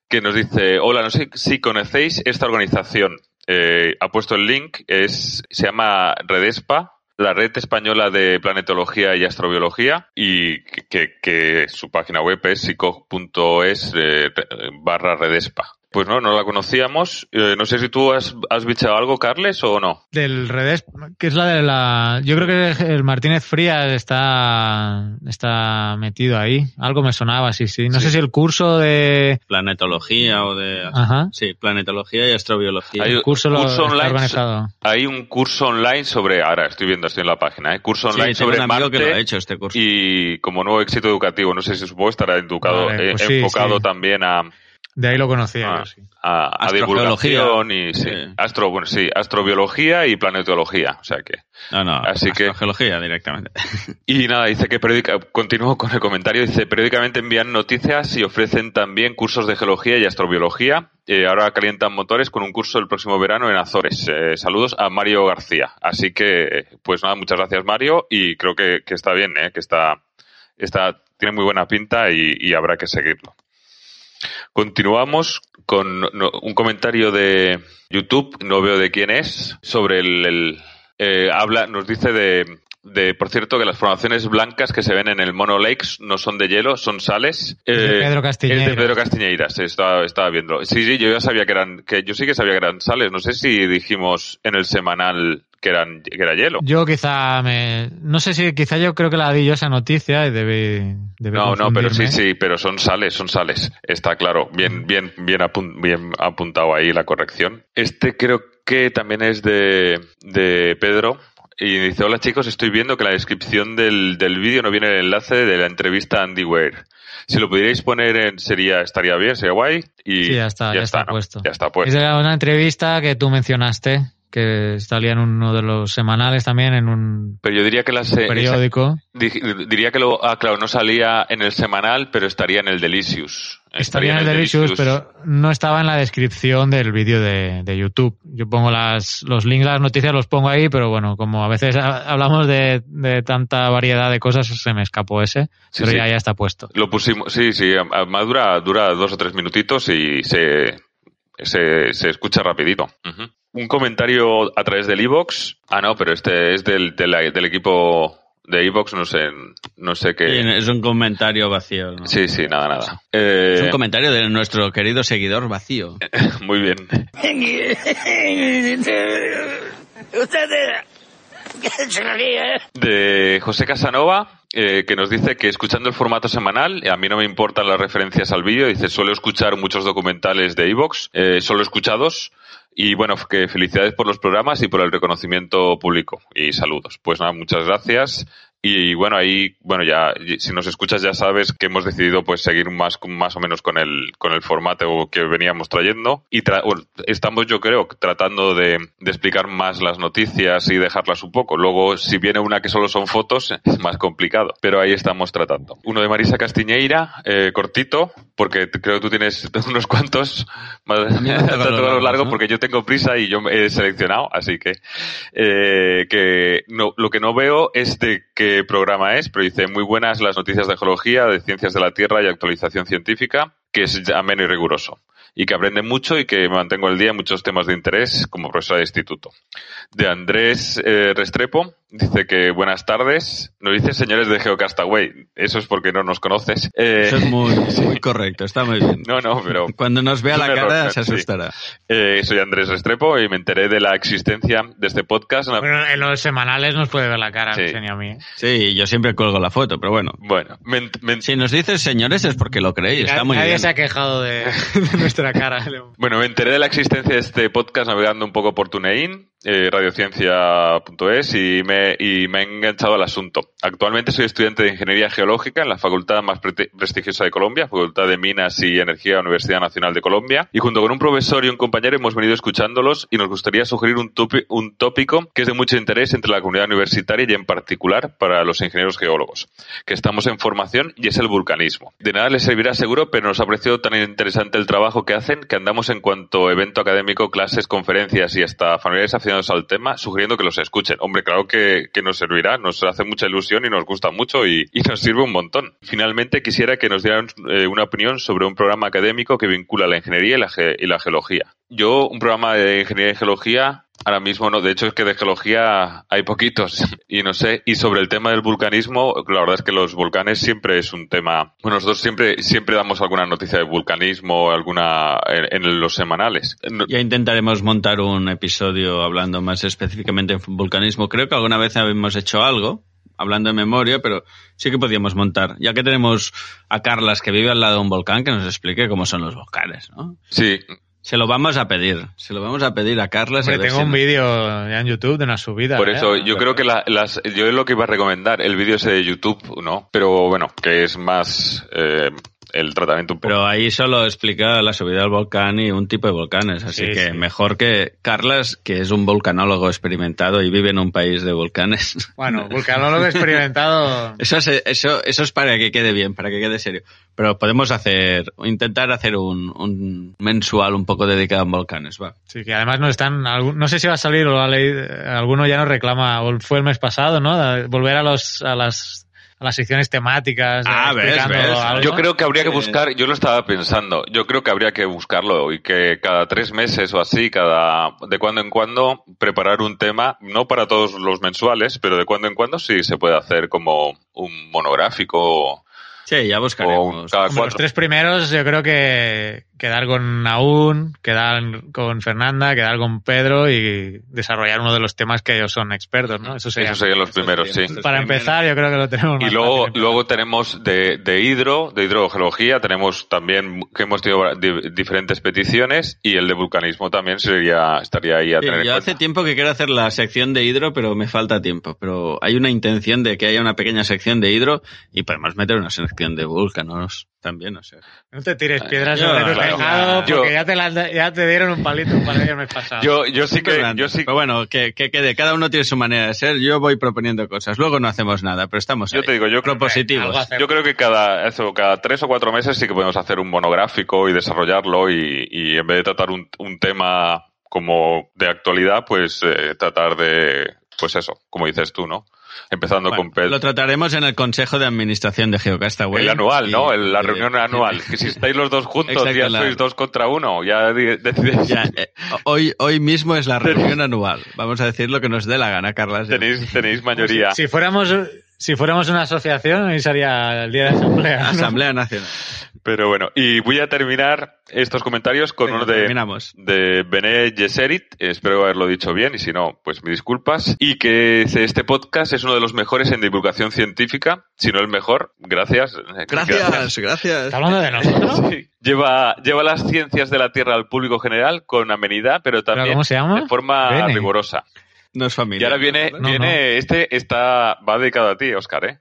que nos dice, hola, no sé si conocéis esta organización. Eh, ha puesto el link, es, se llama Redespa, la Red Española de Planetología y Astrobiología y que, que su página web es psico.es eh, barra Redespa. Pues no, no la conocíamos. Eh, no sé si tú has, has bichado algo, Carles, o no. Del Redes, que es la de la... Yo creo que el Martínez Frías está, está metido ahí. Algo me sonaba, sí, sí. No Sí. sé si el curso de... Planetología o de... Ajá. Sí, planetología y astrobiología. Hay un curso lo- está online, organizado. hay un curso online sobre, ahora estoy viendo, estoy en la página, ¿eh? curso Sí, online tengo sobre un amigo Marte que lo ha hecho este curso. y como nuevo éxito educativo, no sé si supongo estará educado, Vale, eh, pues sí, enfocado sí. también a, De ahí lo conocía Ah. yo, sí. a, a divulgación y sí, Sí. astro, bueno, sí, astrobiología y planetología, o sea que No, no, Así que- directamente. [laughs] Y nada, dice que periódica, continúo con el comentario, dice periódicamente envían noticias y ofrecen también cursos de geología y astrobiología. Eh, ahora calientan motores con un curso el próximo verano en Azores. Eh, saludos a Mario García. Así que, pues nada, muchas gracias Mario y creo que, que está bien, eh, que está, está, tiene muy buena pinta y, y habrá que seguirlo. Continuamos con un comentario de YouTube, no veo de quién es, sobre el, el, eh, habla, nos dice de, de, por cierto, que las formaciones blancas que se ven en el Mono Lakes no son de hielo, son sales. Es de Eh, Pedro Es Castiñeiras. de Pedro Castiñeiras, estaba, estaba viendo. Sí, sí, yo ya sabía que eran, que yo sí que sabía que eran sales. No sé si dijimos en el semanal que eran, que era hielo. Yo quizá me... No sé si quizá yo creo que la di yo esa noticia y debí... debí No, no, pero sí, sí, pero son sales, son sales. Está claro, bien, bien, bien, apun- bien apuntado ahí la corrección. Este creo que también es de, de Pedro. Y dice, hola chicos, estoy viendo que en la descripción del, del vídeo no viene el enlace de la entrevista a Andy Weir. Si lo pudierais poner en, sería, estaría bien, sería guay. Y Sí, ya está, ya está ¿no? puesto. Ya está puesto. Es una entrevista que tú mencionaste, que salía en uno de los semanales también, en un Pero yo diría que las, periódico. esa- diría que lo, ah, claro, no salía en el semanal, pero estaría en el Delicious. Estaría en el Delicious, pero no estaba en la descripción del vídeo de, de YouTube. Yo pongo las, los links, las noticias los pongo ahí, pero bueno, como a veces ha- hablamos de, de tanta variedad de cosas, se me escapó ese, Sí, pero sí. ya, ya está puesto. Lo pusimos, sí, sí, además dura, dura dos o tres minutitos y se, se, se escucha rapidito. Ujú. Un comentario a través del iVoox. Ah, no, pero este es del, del, del equipo de Evox, no sé, no sé qué. Sí, es un comentario vacío. ¿no? Sí, sí, nada, nada. Es un Eh, comentario de nuestro querido seguidor vacío. [laughs] muy bien. de José Casanova, eh, que nos dice que escuchando el formato semanal, a mí no me importan las referencias al vídeo, dice, suelo escuchar muchos documentales de Evox, eh, solo escuchados, y bueno, que felicidades por los programas y por el reconocimiento público, y saludos. Pues nada, muchas gracias. Y bueno, ahí, bueno, ya, si nos escuchas ya sabes que hemos decidido pues seguir más, más o menos con el, con el formato que veníamos trayendo. Y tra- estamos, yo creo, tratando de, de explicar más las noticias y dejarlas un poco. Luego, si viene una que solo son fotos, [laughs] es más complicado. Pero ahí estamos tratando. Uno de Marisa Castiñeira, eh, cortito, porque creo que tú tienes [laughs] unos cuantos más [laughs] largos, largo ¿no? porque yo tengo prisa y yo me he seleccionado, así que eh, que no, lo que no veo es de programa es, pero dice muy buenas las noticias de geología, de ciencias de la Tierra y actualización científica, que es ameno y riguroso y que aprende mucho y que me mantengo al día en muchos temas de interés como profesora de instituto. De Andrés eh, Restrepo, dice que buenas tardes. Nos dice señores de Geocastaway. Eso es porque no nos conoces. Eh, Eso es muy, [laughs] muy correcto, está muy bien. No, no, pero... [laughs] Cuando nos vea la error, cara se sí. asustará. Eh, soy Andrés Restrepo y me enteré de la existencia de este podcast. en la- Bueno, en los semanales nos puede ver la cara, Sí. a mí. Sí, yo siempre cuelgo la foto, pero bueno. Bueno, me- me- Si nos dices señores es porque lo creéis, está muy bien. Se ha quejado de, [laughs] de nuestra cara. Bueno, me enteré de la existencia de este podcast navegando un poco por TuneIn, eh, radiociencia.es y me, y me he enganchado al asunto. Actualmente soy estudiante de Ingeniería Geológica en la facultad más pre- prestigiosa de Colombia, Facultad de Minas y Energía, Universidad Nacional de Colombia. Y junto con un profesor y un compañero hemos venido escuchándolos y nos gustaría sugerir un, un tópico que es de mucho interés entre la comunidad universitaria y en particular para los ingenieros geólogos, que estamos en formación y es el vulcanismo. De nada les servirá seguro, pero nos ha parecido tan interesante el trabajo que hacen que andamos en cuanto evento académico, clases, conferencias y hasta familiares aficionados al tema, sugiriendo que los escuchen. Hombre, claro que, que nos servirá, nos hace mucha ilusión y nos gusta mucho y, y nos sirve un montón. Finalmente, quisiera que nos dieran eh, una opinión sobre un programa académico que vincula la ingeniería y la, y la geología. Yo, un programa de ingeniería y geología, Ahora mismo no, de hecho es que de geología hay poquitos y no sé, y sobre el tema del vulcanismo, la verdad es que los volcanes siempre es un tema, bueno, nosotros siempre, siempre damos alguna noticia de vulcanismo, alguna en, en los semanales. Ya intentaremos montar un episodio hablando más específicamente en vulcanismo. Creo que alguna vez habíamos hecho algo, hablando de memoria, pero sí que podíamos montar. Ya que tenemos a Carlas que vive al lado de un volcán, que nos explique cómo son los volcanes, ¿no? Sí. Se lo vamos a pedir. Se lo vamos a pedir a Carlas. y a Hombre, tengo un vídeo ya en YouTube de una subida. Por ¿eh? eso, yo creo que la- las, yo es lo que iba a recomendar, el vídeo ese de YouTube, ¿no? Pero bueno, que es más eh, el tratamiento un poco. Pero ahí solo explica la subida al volcán y un tipo de volcanes, así Sí, que sí. mejor que Carlas, que es un volcanólogo experimentado y vive en un país de volcanes. [laughs] Bueno, vulcanólogo experimentado. [laughs] Eso es, eso, eso es para que quede bien, para que quede serio. Pero podemos hacer, intentar hacer un, un mensual un poco dedicado a volcanes, va. Sí, que además no están. No sé si va a salir o ha leído, alguno ya nos reclama, o fue el mes pasado, ¿no? Volver a los a las a las secciones temáticas. Ah, ves, explicando ves. algo. Yo creo que habría que buscar, yo lo estaba pensando, yo creo que habría que buscarlo y que cada tres meses o así, cada de cuando en cuando, preparar un tema, no para todos los mensuales, pero de cuando en cuando sí se puede hacer como un monográfico Sí, ya buscaremos. Hombre, los tres primeros, yo creo que quedar con Naún, quedar con Fernanda, quedar con Pedro y desarrollar uno de los temas que ellos son expertos, ¿no? Eso sería. Serían los primeros, sí. Para empezar, yo creo que lo tenemos Y más luego, luego tenemos de, de hidro, de hidrogeología, tenemos también que hemos tenido di- diferentes peticiones y el de vulcanismo también sería, estaría ahí a Sí, tener en yo hace tiempo que quiero hacer la sección de hidro, pero me falta tiempo. Pero hay una intención de que haya una pequeña sección de hidro y podemos meter una sección de vulcanos también, o sea. No te tires piedras Yo, sobre tu claro. tejado Yo- porque ya, te la- ya te dieron un palito un par de días el mes pasado. Yo, yo sí que, yo sí, Pero bueno, que, que quede. Cada uno tiene su manera de ser. Yo voy proponiendo cosas. Luego no hacemos nada, pero estamos yo ahí. te digo, yo creo, propositivos. algo hacemos. yo creo que cada, eso, cada tres o cuatro meses sí que podemos hacer un monográfico y desarrollarlo y, y en vez de tratar un, un tema como de actualidad, pues eh, tratar de, pues eso, como dices tú, ¿no? Empezando Bueno, con Pedro. lo trataremos en el Consejo de Administración de Geocastaway. El anual, Y- ¿no? El- la y- reunión anual. [laughs] Que si estáis los dos juntos, Exacto, ya la- sois dos contra uno. Ya decidéis. Ya, eh, hoy, hoy mismo es la reunión anual. Vamos a decir lo que nos dé la gana, Carlas. Tenéis, tenéis mayoría. Si, si fuéramos si fuéramos una asociación, hoy sería el día de asamblea. ¿no? Asamblea Nacional. Pero bueno, y voy a terminar estos comentarios con Venga, uno de, terminamos. de Bené Gesserit, espero haberlo dicho bien y si no, pues mis disculpas, y que este podcast es uno de los mejores en divulgación científica, si no el mejor, gracias. Gracias, gracias. ¿Está hablando de nosotros? [laughs] Sí. Lleva, lleva las ciencias de la Tierra al público general con amenidad, pero también cómo se llama? de forma Bene. rigurosa. No es Y familia. ahora viene, No, viene este está, va dedicado a ti, Oscar, ¿eh?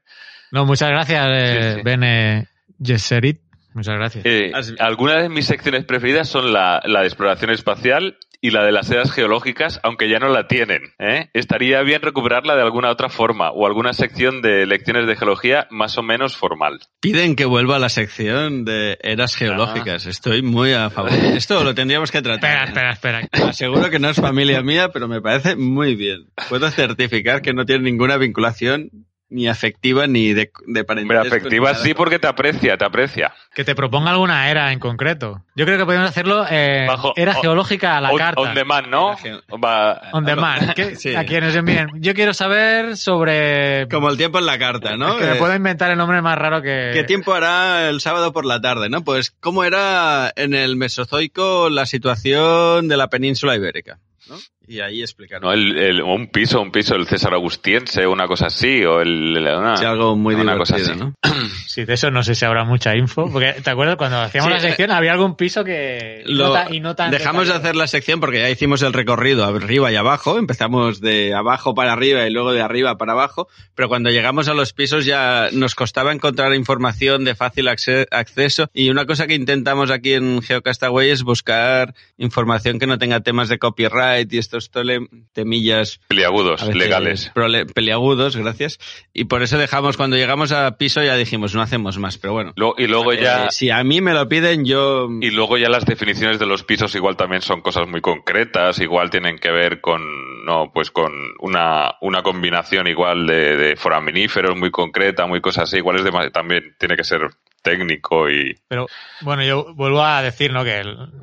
No, muchas gracias, eh, Sí, sí. Bene Gesserit. Muchas gracias. Eh, algunas de mis secciones preferidas son la, la de exploración espacial y la de las eras geológicas, aunque ya no la tienen. ¿eh? Estaría bien recuperarla de alguna otra forma o alguna sección de lecciones de geología más o menos formal. Piden que vuelva a la sección de eras geológicas. Estoy muy a favor. [laughs] Esto lo tendríamos que tratar. Espera, espera, espera. Aseguro que no es familia mía, pero me parece muy bien. Puedo certificar que no tiene ninguna vinculación ni afectiva ni de, de ni afectiva sí porque te aprecia, te aprecia. Que te proponga alguna era en concreto. Yo creo que podemos hacerlo eh, Bajo- era o- geológica a la on, carta. on demand, ¿no? Va- On demand. [laughs] Que- Sí. A quienes envíen. Yo quiero saber sobre... Como el tiempo en la carta, ¿no? que me Eh, puedo inventar el nombre más raro que... ¿Qué tiempo hará el sábado por la tarde, no? Pues, ¿cómo era en el Mesozoico la situación de la península ibérica? ¿no? Y ahí explicar. No, el, el- un piso, un piso, el César Augustiense, una cosa así, o el, una, Sí, algo muy una divertido, cosa así. ¿no? [clears throat] Sí, de eso no sé si habrá mucha info. Porque, ¿te acuerdas? Cuando hacíamos Sí, la sección había algún piso que... Lo- no ta- y no tan dejamos de hacer la sección porque ya hicimos el recorrido arriba y abajo. Empezamos de abajo para arriba y luego de arriba para abajo. Pero cuando llegamos a los pisos ya nos costaba encontrar información de fácil acce- acceso. Y una cosa que intentamos aquí en Geocastaway es buscar información que no tenga temas de copyright y estos tole- temillas Peliagudos, legales. prole- peliagudos, gracias. Y por eso dejamos, cuando llegamos a piso ya dijimos, no hacemos más, pero bueno. Lo- y luego ya... Eh, si a mí me lo piden, yo... Y luego ya las definiciones de los pisos igual también son cosas muy concretas, igual tienen que ver con, no, pues con una, una combinación igual de, de foraminíferos muy concreta, muy cosas así, igual es dema- también tiene que ser técnico y... Pero bueno, yo vuelvo a decir ¿no? que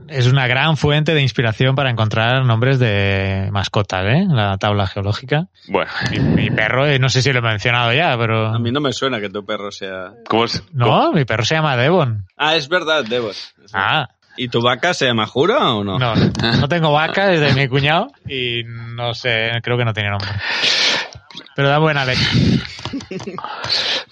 es una gran fuente de inspiración para encontrar nombres de mascotas, ¿eh? La tabla geológica. Bueno, Mi, mi perro, eh, no sé si lo he mencionado ya, pero... A mí no me suena que tu perro sea... ¿cómo es? No, mi perro se llama Devon. Ah, es verdad, Devon. Ah, ¿Y tu vaca se llama Jura o no? no, no tengo vaca desde mi cuñado y no sé, creo que no tiene nombre. [laughs] Pero da buena leche. [laughs]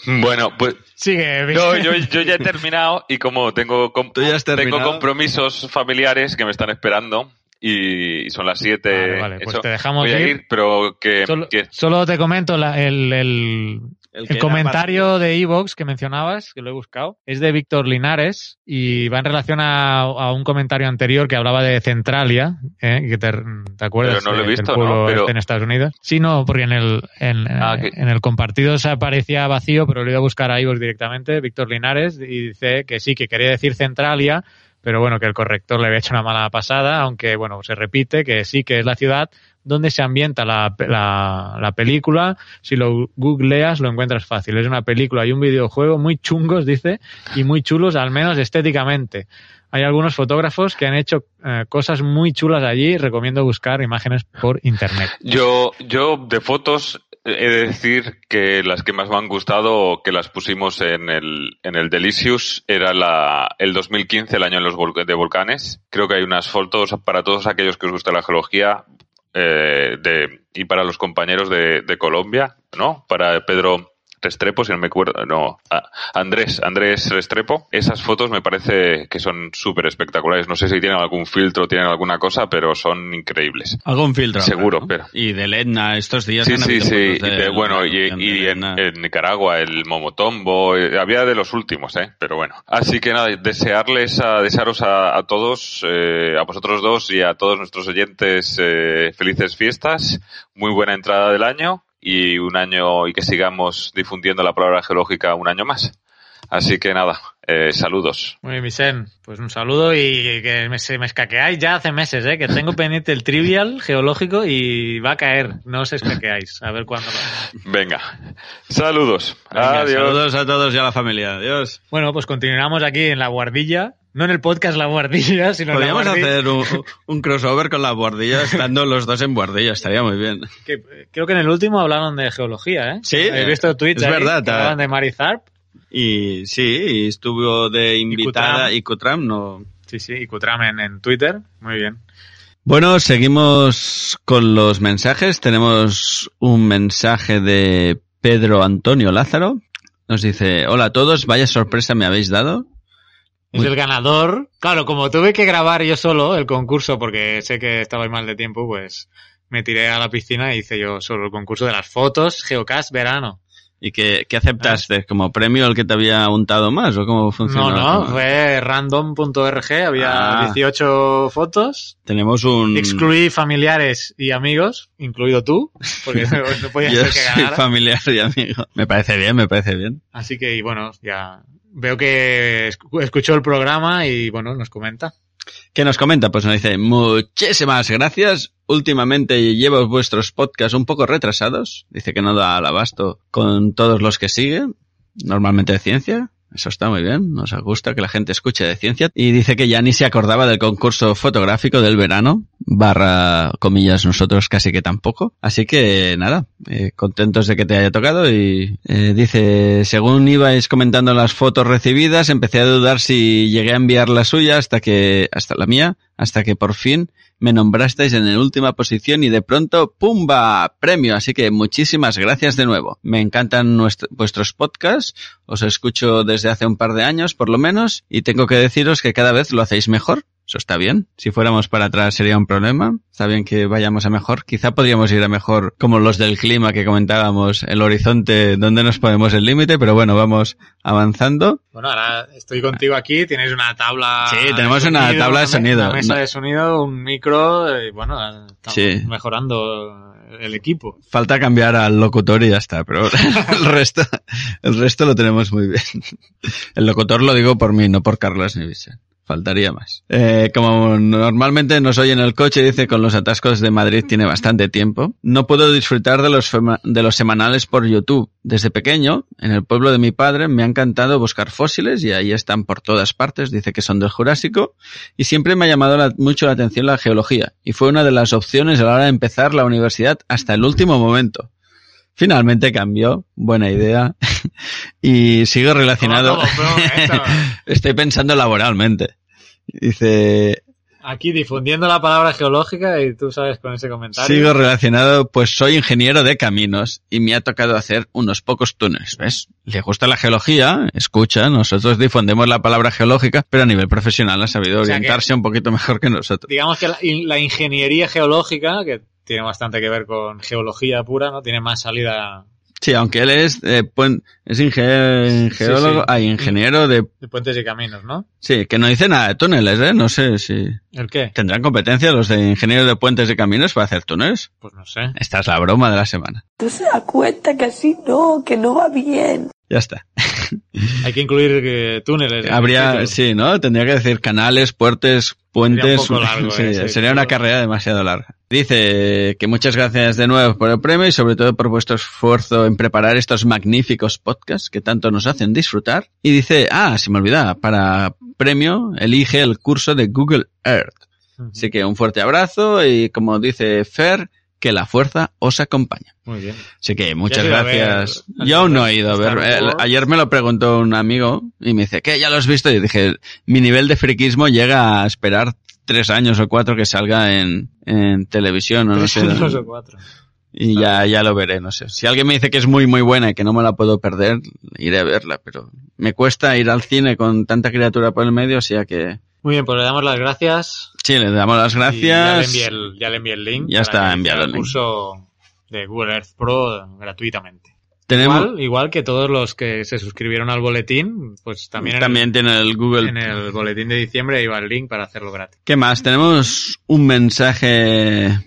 Bueno, pues Sigue, no, yo, yo ya he terminado y como tengo, com- ¿Tú ya has tengo compromisos familiares que me están esperando y, y son las 7. Vale, vale, pues te dejamos voy a ir. ir, pero que, Solo, que- solo te comento la- el, el, El comentario de Evox que mencionabas, que lo he buscado, es de Víctor Linares y va en relación a, a un comentario anterior que hablaba de Centralia, ¿eh? que te, te acuerdas Pero no lo he visto, del ¿no? Pero- este en Estados Unidos. Sí, no, porque en el, en, Ah, eh, en el compartido se aparecía vacío, pero lo he ido a buscar a Evox directamente, Víctor Linares, y dice que sí, que quería decir Centralia, pero bueno, que el corrector le había hecho una mala pasada, aunque bueno, se repite que sí, que es la ciudad donde se ambienta la, la, la película. Si lo googleas, lo encuentras fácil. Es una película y un videojuego muy chungos, dice, y muy chulos, al menos estéticamente. Hay algunos fotógrafos que han hecho eh, cosas muy chulas allí. Recomiendo buscar imágenes por internet. Yo, yo de fotos he de decir que las que más me han gustado, que las pusimos en el, en el Delicious, era la, el 2015, el año de los de volcanes. Creo que hay unas fotos para todos aquellos que os gusta la geología eh, de, y para los compañeros de, de Colombia, ¿no? Para Pedro Restrepo, si no me acuerdo, no, Andrés, Andrés Restrepo. Esas fotos me parece que son súper espectaculares. No sé si tienen algún filtro, tienen alguna cosa, pero son increíbles. Algún filtro. Seguro, ¿no? pero... Y del Etna, estos días Sí, han sí, sí. de de- bueno, y, en, Nicaragua el Momotombo, eh, había de los últimos, ¿eh? Pero bueno. Así que nada, desearles a, desearos a, a todos, eh, a vosotros dos y a todos nuestros oyentes eh, felices fiestas, muy buena entrada del año y un año y que sigamos difundiendo la palabra geológica un año más. Así que nada, eh, saludos. Muy bien, Vicen. Pues un saludo y que me, se me escaqueáis ya hace meses, ¿eh? Que tengo pendiente el trivial geológico y va a caer. No os escaqueáis. A ver cuándo lo Venga, saludos. Venga, Adiós. Saludos a todos y a la familia. Adiós. Bueno, pues continuamos aquí en la guardilla No en el podcast La Guardilla, [laughs] sino en la Podríamos Guardilla. hacer un, un crossover con la guardilla, [laughs] estando los dos en guardilla, estaría muy bien. Que, creo que en el último hablaron de geología, ¿eh? Sí, He visto tweets es ahí verdad, que hablaban de Marizarp. Y sí, y estuvo de invitada y Cutram no. Sí, sí, y Cutram en, en Twitter. Muy bien. Bueno, seguimos con los mensajes. Tenemos un mensaje de Pedro Antonio Lázaro. Nos dice, hola a todos, vaya sorpresa me habéis dado. Es el ganador. Claro, como tuve que grabar yo solo el concurso porque sé que estabais mal de tiempo, pues me tiré a la piscina y hice yo solo el concurso de las fotos Geocast verano. ¿Y qué, qué aceptaste? ¿Como premio el que te había untado más o cómo funcionó? No, no, fue random.org, había Ah. 18 fotos. Tenemos un... Excluí familiares y amigos, incluido tú, porque no, no podía [laughs] ser que ganara. familiar y amigo. Me parece bien, me parece bien. Así que, y bueno, ya veo que escu- escuchó el programa y bueno, nos comenta. ¿Qué nos comenta? Pues nos dice, muchísimas gracias. Últimamente llevo vuestros podcasts un poco retrasados. Dice que no da al abasto con todos los que sigue, normalmente de ciencia. Eso está muy bien, nos gusta que la gente escuche de ciencia. Y dice que ya ni se acordaba del concurso fotográfico del verano, barra comillas nosotros casi que tampoco. Así que nada, eh, contentos de que te haya tocado y eh, dice, según ibais comentando las fotos recibidas, empecé a dudar si llegué a enviar la suya hasta que, hasta la mía, hasta que por fin me nombrasteis en la última posición y de pronto, ¡pumba! Premio. Así que muchísimas gracias de nuevo. Me encantan vuestros podcasts. Os escucho desde hace un par de años, por lo menos, y tengo que deciros que cada vez lo hacéis mejor. Eso está bien. Si fuéramos para atrás sería un problema. Está bien que vayamos a mejor. Quizá podríamos ir a mejor como los del clima que comentábamos, el horizonte, donde nos ponemos el límite, pero bueno, vamos avanzando. Bueno, ahora estoy contigo aquí, tienes una tabla. Sí, tenemos una tabla de sonido. Una mesa de sonido, un micro, y bueno, estamos Sí. mejorando el equipo. Falta cambiar al locutor y ya está, pero [laughs] el resto, el resto lo tenemos muy bien. El locutor lo digo por mí, no por Carlos ni Vicente. Faltaría más. Eh, como normalmente nos oye en el coche, dice con los atascos de Madrid tiene bastante tiempo. No puedo disfrutar de los, de los semanales por YouTube. Desde pequeño, en el pueblo de mi padre, me ha encantado buscar fósiles y ahí están por todas partes. Dice que son del Jurásico y siempre me ha llamado la- mucho la atención la geología y fue una de las opciones a la hora de empezar la universidad hasta el último momento. Finalmente cambió, buena idea, [laughs] y sigo relacionado. [laughs] Estoy pensando laboralmente. Dice, Aquí difundiendo la palabra geológica y tú sabes con ese comentario. sigo relacionado, pues soy ingeniero de caminos y me ha tocado hacer unos pocos túneles, ¿ves? Le gusta la geología, escucha, nosotros difundimos la palabra geológica, pero a nivel profesional ha sabido O sea que- orientarse un poquito mejor que nosotros. Digamos que la, la ingeniería geológica, que tiene bastante que ver con geología pura, ¿no? Tiene más salida Sí, aunque él es, eh, puen- es inge- geólogo, sí. hay ingeniero de, de puentes y caminos, ¿no? sí, que no dice nada de túneles, ¿eh? No sé si ¿El qué? tendrán competencia los de ingenieros de puentes y caminos para hacer túneles. Pues no sé. Esta es la broma de la semana. Tú se da cuenta que así no, que no va bien. Ya está. Hay que incluir eh, túneles. Habría, sí, ¿no? Tendría que decir canales, puertos, puentes. largo, [laughs] Sí, eh, sería una carrera demasiado larga. Dice que muchas gracias de nuevo por el premio y sobre todo por vuestro esfuerzo en preparar estos magníficos podcasts que tanto nos hacen disfrutar. Y dice, ah, se me olvidaba, para premio elige el curso de Google Earth. Así que un fuerte abrazo y como dice Fer, que la fuerza os acompañe. Muy bien. Así que muchas ¿Ya has ido a gracias. ver Yo aún no he ido a ver. Wars? El- ayer me lo preguntó un amigo y me dice, ¿qué? ¿Ya lo has visto? Y dije, mi nivel de friquismo llega a esperar tres años o cuatro que salga en, en televisión o no Tres sé. años o cuatro. Y ya, ya lo veré, no sé. Si alguien me dice que es muy, muy buena y que no me la puedo perder, iré a verla, pero me cuesta ir al cine con tanta criatura por el medio, o sea que... Muy bien, pues le damos las gracias. Sí, le damos las Y ya le gracias. envié el, ya le envié el link. Ya está enviado el curso de Google Earth Pro gratuitamente. Tenemos, Igual, igual que todos los que se suscribieron al boletín, pues también, en también tiene el Google en el boletín de diciembre iba el link para hacerlo gratis. ¿Qué más? Tenemos un mensaje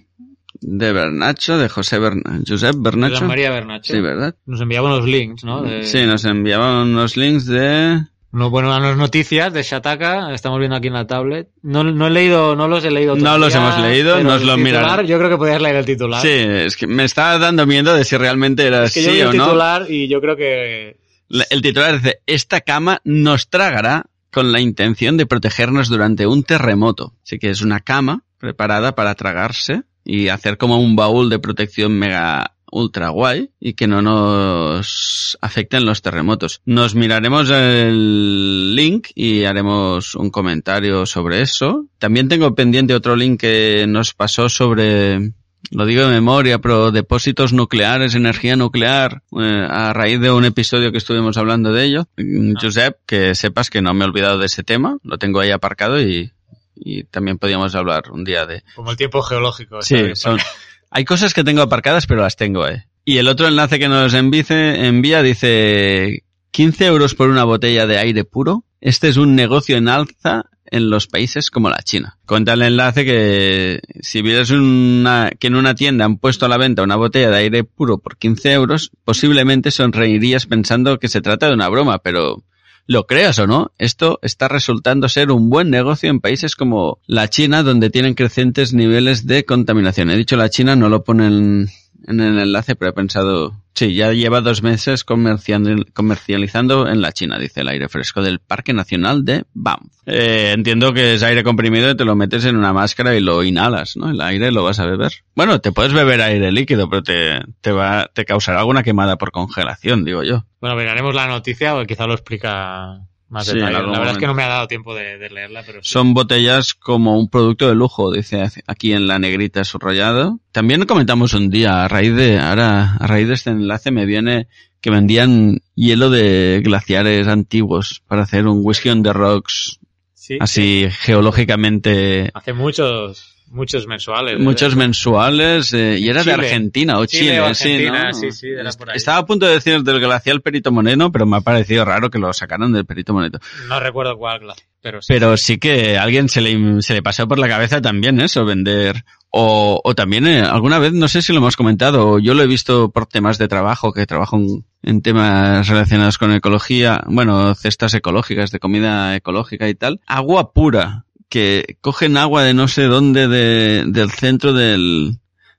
de Bernacho, de José Berna Josep Bernacho. María Bernacho. Sí, ¿verdad? Nos enviaba unos links, ¿no? De- Sí, nos enviaban unos links de... No, bueno, unas noticias de Shataka, estamos viendo aquí en la tablet. No, no he leído, no los he leído No los hemos leído, nos el lo titular, miraré. Yo creo que podías leer el titular. Sí, es que me estaba dando miedo de si realmente era Es que yo sí vi el o no. titular y yo creo que El titular dice, esta cama nos tragará con la intención de protegernos durante un terremoto. Así que es una cama preparada para tragarse y hacer como un baúl de protección mega ultra guay y que no nos afecten los terremotos. Nos miraremos el link y haremos un comentario sobre eso. También tengo pendiente otro link que nos pasó sobre lo digo de memoria, pero depósitos nucleares, energía nuclear, eh, a raíz de un episodio que estuvimos hablando de ello. Mm, Josep, que sepas que no me he olvidado de ese tema, lo tengo ahí aparcado y, y también podíamos hablar un día de... Como el tiempo geológico. Sí, son, [laughs] hay cosas que tengo aparcadas, pero las tengo, eh. Y el otro enlace que nos envice, envía dice 15 euros por una botella de aire puro. Este es un negocio en alza en los países como la China. Cuenta el enlace que si vieras una, que en una tienda han puesto a la venta una botella de aire puro por 15 euros, posiblemente sonreirías pensando que se trata de una broma, pero lo creas o no, esto está resultando ser un buen negocio en países como la China, donde tienen crecientes niveles de contaminación. He dicho la China, no lo ponen en el enlace, pero he pensado, sí, ya lleva dos meses comercializando en la China, dice el aire fresco del Parque Nacional de Banff. Eh, entiendo que es aire comprimido y te lo metes en una máscara y lo inhalas, ¿no? El aire lo vas a beber. Bueno, te puedes beber aire líquido, pero te, te va, te causará alguna quemada por congelación, digo yo. Bueno, miraremos la noticia o quizá lo explica más Sí, detalle. La verdad es que no me ha dado tiempo de, de leerla, pero sí. Son botellas como un producto de lujo, dice aquí en la negrita subrayado. También comentamos un día, a raíz de, ahora, a raíz de este enlace me viene que vendían hielo de glaciares antiguos para hacer un whisky on the rocks, Sí, así geológicamente, Hace muchos, muchos mensuales. muchos ¿eh? mensuales, eh, y era de. Argentina o Chile Chile, o sí, Argentina, ¿no? sí, sí, era por ahí. Estaba a punto de decir del glacial Perito Moreno, pero me ha parecido raro que lo sacaran del Perito Moreno. No recuerdo cuál, pero sí. Pero sí que a alguien se le, se le pasó por la cabeza también eso, vender. O, o también eh, alguna vez, no sé si lo hemos comentado, o yo lo he visto por temas de trabajo, que trabajo en, en temas relacionados con ecología, bueno, cestas ecológicas, de comida ecológica y tal. Agua pura, que cogen agua de no sé dónde de, del centro del,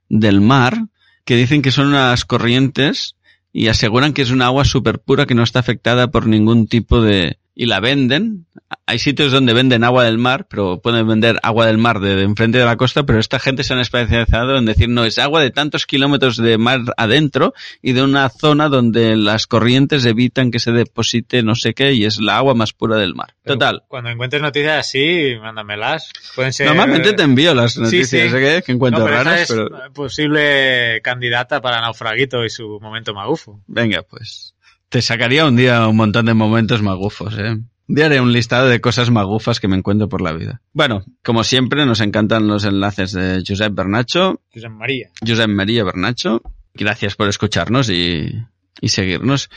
del mar, que dicen que son unas corrientes y aseguran que es una agua súper pura que no está afectada por ningún tipo de... y la venden. Hay sitios donde venden agua del mar, pero pueden vender agua del mar de, de enfrente de la costa, pero esta gente se han especializado en decir no, es agua de tantos kilómetros de mar adentro y de una zona donde las corrientes evitan que se deposite no sé qué y es la agua más pura del mar. Pero Total. Cuando encuentres noticias así, mándamelas. Pueden ser... Normalmente te envío las noticias sí. que encuentro No, pero esa raras, es pero posible candidata para Naufraguito y su momento magufo. venga, pues te sacaría un día un montón de momentos magufos, ¿eh? Un día haré un listado de cosas magufas que me encuentro por la vida. Bueno, como siempre, nos encantan los enlaces de Josep Bernacho, Josep María. Josep María Bernacho. Gracias por escucharnos y, y seguirnos.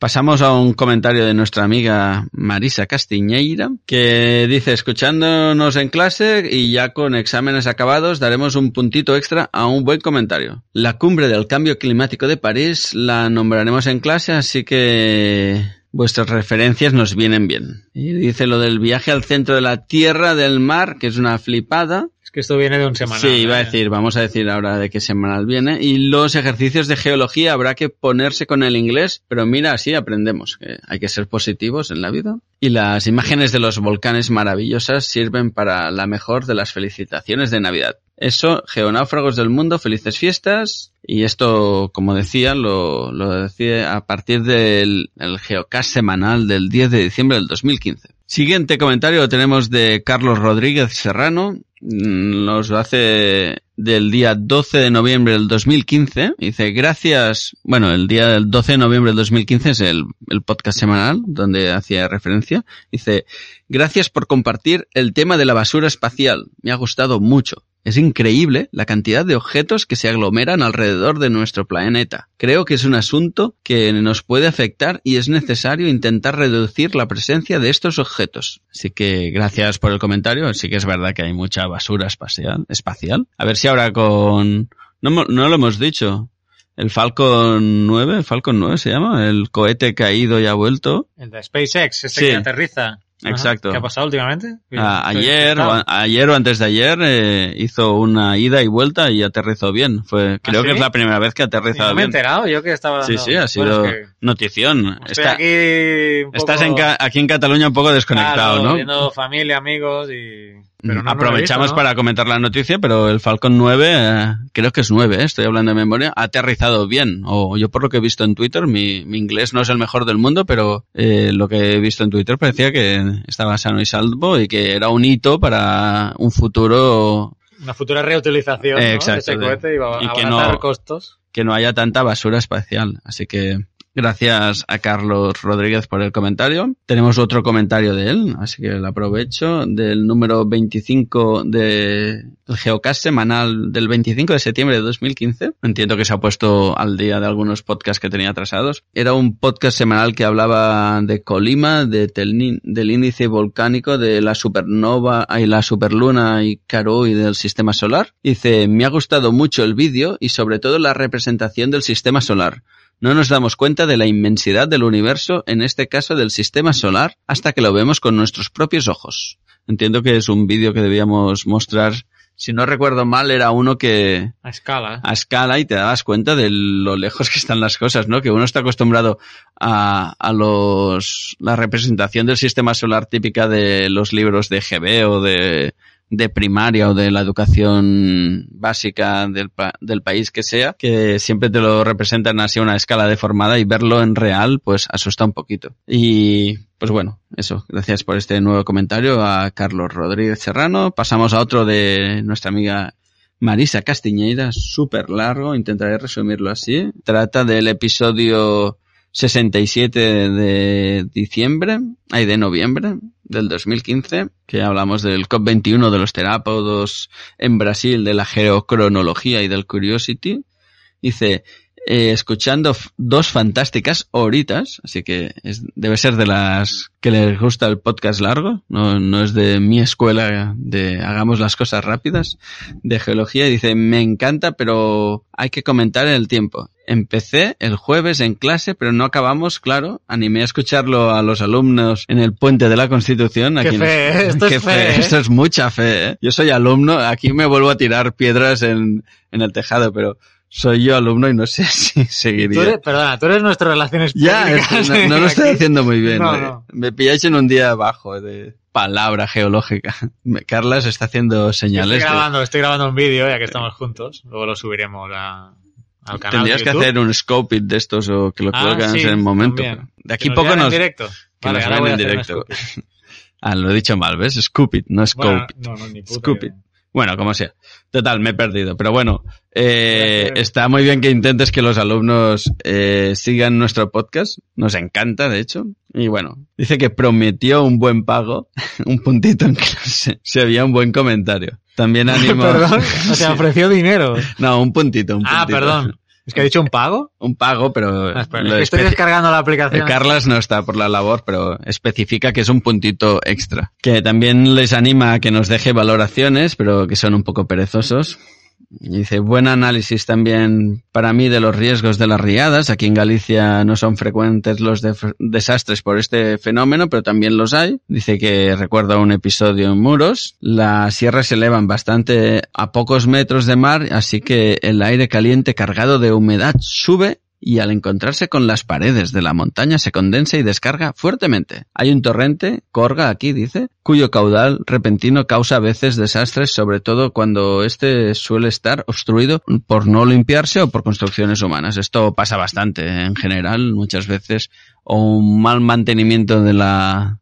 Pasamos a un comentario de nuestra amiga Marisa Castiñeira, que dice, escuchándonos en clase y ya con exámenes acabados, daremos un puntito extra a un buen comentario. La cumbre del cambio climático de París la nombraremos en clase, así que vuestras referencias nos vienen bien. Y dice lo del viaje al centro de la Tierra del Mar, que es una flipada. Es que esto viene de un semanal. Sí, iba a ¿eh? decir, vamos a decir ahora de qué semanal viene. Y los ejercicios de geología habrá que ponerse con el inglés, pero mira, así aprendemos que hay que ser positivos en la vida. Y las imágenes de los volcanes maravillosas sirven para la mejor de las felicitaciones de Navidad. Eso, geonáufragos del mundo, felices fiestas. Y esto, como decía, lo, lo decía a partir del el Geocast semanal del 10 de diciembre del 2015. Siguiente comentario lo tenemos de Carlos Rodríguez Serrano. Mm, Nos hace del día 12 de noviembre del 2015. Dice, gracias, bueno, el día del 12 de noviembre del 2015 es el, el podcast semanal donde hacía referencia. Dice, gracias por compartir el tema de la basura espacial. Me ha gustado mucho. Es increíble la cantidad de objetos que se aglomeran alrededor de nuestro planeta. Creo que es un asunto que nos puede afectar y es necesario intentar reducir la presencia de estos objetos. Así que gracias por el comentario. Sí que es verdad que hay mucha basura espacial. espacial. A ver si ahora con... No, lo hemos dicho. El Falcon 9, el Falcon 9 se llama, el cohete caído y ha vuelto. El de SpaceX, Sí. que aterriza. Exacto. ¿Qué ha pasado últimamente? Ah, ayer, ¿Qué- o, a- ayer o antes de ayer eh, hizo una ida y vuelta y aterrizó bien. Fue, creo ¿Ah, sí? que es la primera vez que No aterrizado me he bien. enterado, yo que estaba Sí, sí, ha sido Bueno, es que notición. Está- aquí Estás en ca- aquí en Cataluña un poco desconectado, Claro, ¿no? Viendo familia, amigos y... Pero no, he Aprovechamos visto, ¿no? para comentar la noticia, pero el Falcon 9, eh, creo que es 9, eh, estoy hablando de memoria, ha aterrizado bien. O yo por lo que he visto en Twitter, mi, mi inglés no es el mejor del mundo, pero eh, lo que he visto en Twitter parecía que estaba sano y salvo y que era un hito para un futuro Una futura reutilización ¿no? Eh, exacto, de ese cohete y va a y que costos. que no haya tanta basura espacial. Así que gracias a Carlos Rodríguez por el comentario. Tenemos otro comentario de él, así que lo aprovecho, del número 25 de el Geocast semanal del 25 de septiembre de 2015. Entiendo que se ha puesto al día de algunos podcasts que tenía atrasados. Era un podcast semanal que hablaba de Colima, del índice volcánico, de la supernova y la superluna y Caro y del sistema solar. Dice, me ha gustado mucho el vídeo y sobre todo la representación del sistema solar. No nos damos cuenta de la inmensidad del universo, en este caso del sistema solar, hasta que lo vemos con nuestros propios ojos. Entiendo que es un vídeo que debíamos mostrar. Si no recuerdo mal, era uno que A escala. a escala y te dabas cuenta de lo lejos que están las cosas, ¿no? Que uno está acostumbrado a, a los, la representación del sistema solar típica de los libros de GB o de, de primaria o de la educación básica del, pa- del país que sea, que siempre te lo representan así a una escala deformada y verlo en real, pues asusta un poquito. Y, pues bueno, eso. Gracias por este nuevo comentario a Carlos Rodríguez Serrano. Pasamos a otro de nuestra amiga Marisa Castiñeira, súper largo, intentaré resumirlo así. Trata del episodio 67 de diciembre, ay, de noviembre del 2015, que hablamos del COP21 de los terápodos en Brasil, de la geocronología y del Curiosity. Dice, eh, escuchando dos fantásticas horitas, así que es- debe ser de las que les gusta el podcast largo, no, no es de mi escuela de hagamos las cosas rápidas, de geología, y dice, me encanta, pero hay que comentar en el tiempo. Empecé el jueves en clase, pero no acabamos, claro. Animé a escucharlo a los alumnos en el puente de la Constitución. Qué aquí fe, ¿eh? Esto es Qué fe, ¿eh? Esto es mucha fe, ¿eh? Yo soy alumno, aquí me vuelvo a tirar piedras en, en el tejado, pero soy yo alumno y no sé [laughs] si seguiría. Tú eres, perdona, tú eres nuestras relaciones Ya, públicas. es- no, no lo estoy haciendo muy bien. No, eh. no. Me pilláis en un día bajo de palabra geológica. Carla se está haciendo Estoy señales. de- grabando, estoy grabando un vídeo ya que estamos juntos. Luego lo subiremos a- al canal Tendrías que hacer un scope it de estos o que lo Ah, cuelgan sí, en el momento. también. De aquí nos poco vean en nos. directo. Que Vale, nos ahora a en hacer directo. [laughs] ah, lo he dicho mal, ¿ves? Scoop it, no scope Bueno, no, no, ni puta Scoop idea. it. Bueno, como sea. Total, me he perdido. Pero bueno, eh, está muy bien que intentes que los alumnos eh, sigan nuestro podcast. Nos encanta, de hecho. Y bueno, dice que prometió un buen pago, [laughs] un puntito en clase, si había un buen comentario. También [laughs] animo... Perdón, o sea, [laughs] ofreció dinero. No, un puntito, un Ah, puntito. perdón. Es que ha dicho un pago. Un pago, pero... Ah, espera, es estoy descargando la aplicación. Carlas no está por la labor, pero especifica que es un puntito extra. Que también les anima a que nos deje valoraciones, pero que son un poco perezosos. Dice, buen análisis también para mí de los riesgos de las riadas. Aquí en Galicia no son frecuentes los desastres por este fenómeno, pero también los hay. Dice que recuerda un episodio en Muros. Las sierras se elevan bastante a pocos metros de mar, así que el aire caliente cargado de humedad sube y al encontrarse con las paredes de la montaña se condensa y descarga fuertemente. Hay un torrente, Corga aquí dice, cuyo caudal repentino causa a veces desastres, sobre todo cuando este suele estar obstruido por no limpiarse o por construcciones humanas. Esto pasa bastante ¿eh? en general, muchas veces, o un mal mantenimiento de la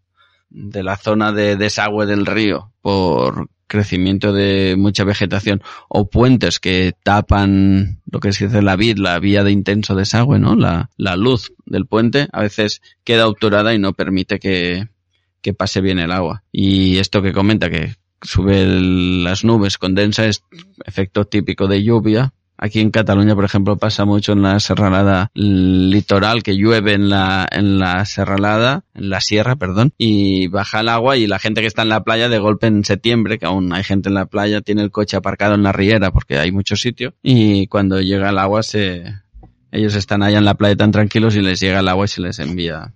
de la zona de desagüe del río por crecimiento de mucha vegetación o puentes que tapan lo que se dice la vid, la vía de intenso desagüe, ¿no? La, la luz del puente a veces queda obturada y no permite que, que pase bien el agua. Y esto que comenta que sube las nubes, condensa, es efecto típico de lluvia. Aquí en Cataluña, por ejemplo, pasa mucho en la serralada litoral, que llueve en la, en la serralada, en la sierra, perdón, y baja el agua y la gente que está en la playa de golpe en septiembre, que aún hay gente en la playa, tiene el coche aparcado en la riera porque hay mucho sitio, y cuando llega el agua se, ellos están allá en la playa tan tranquilos y les llega el agua y se les envía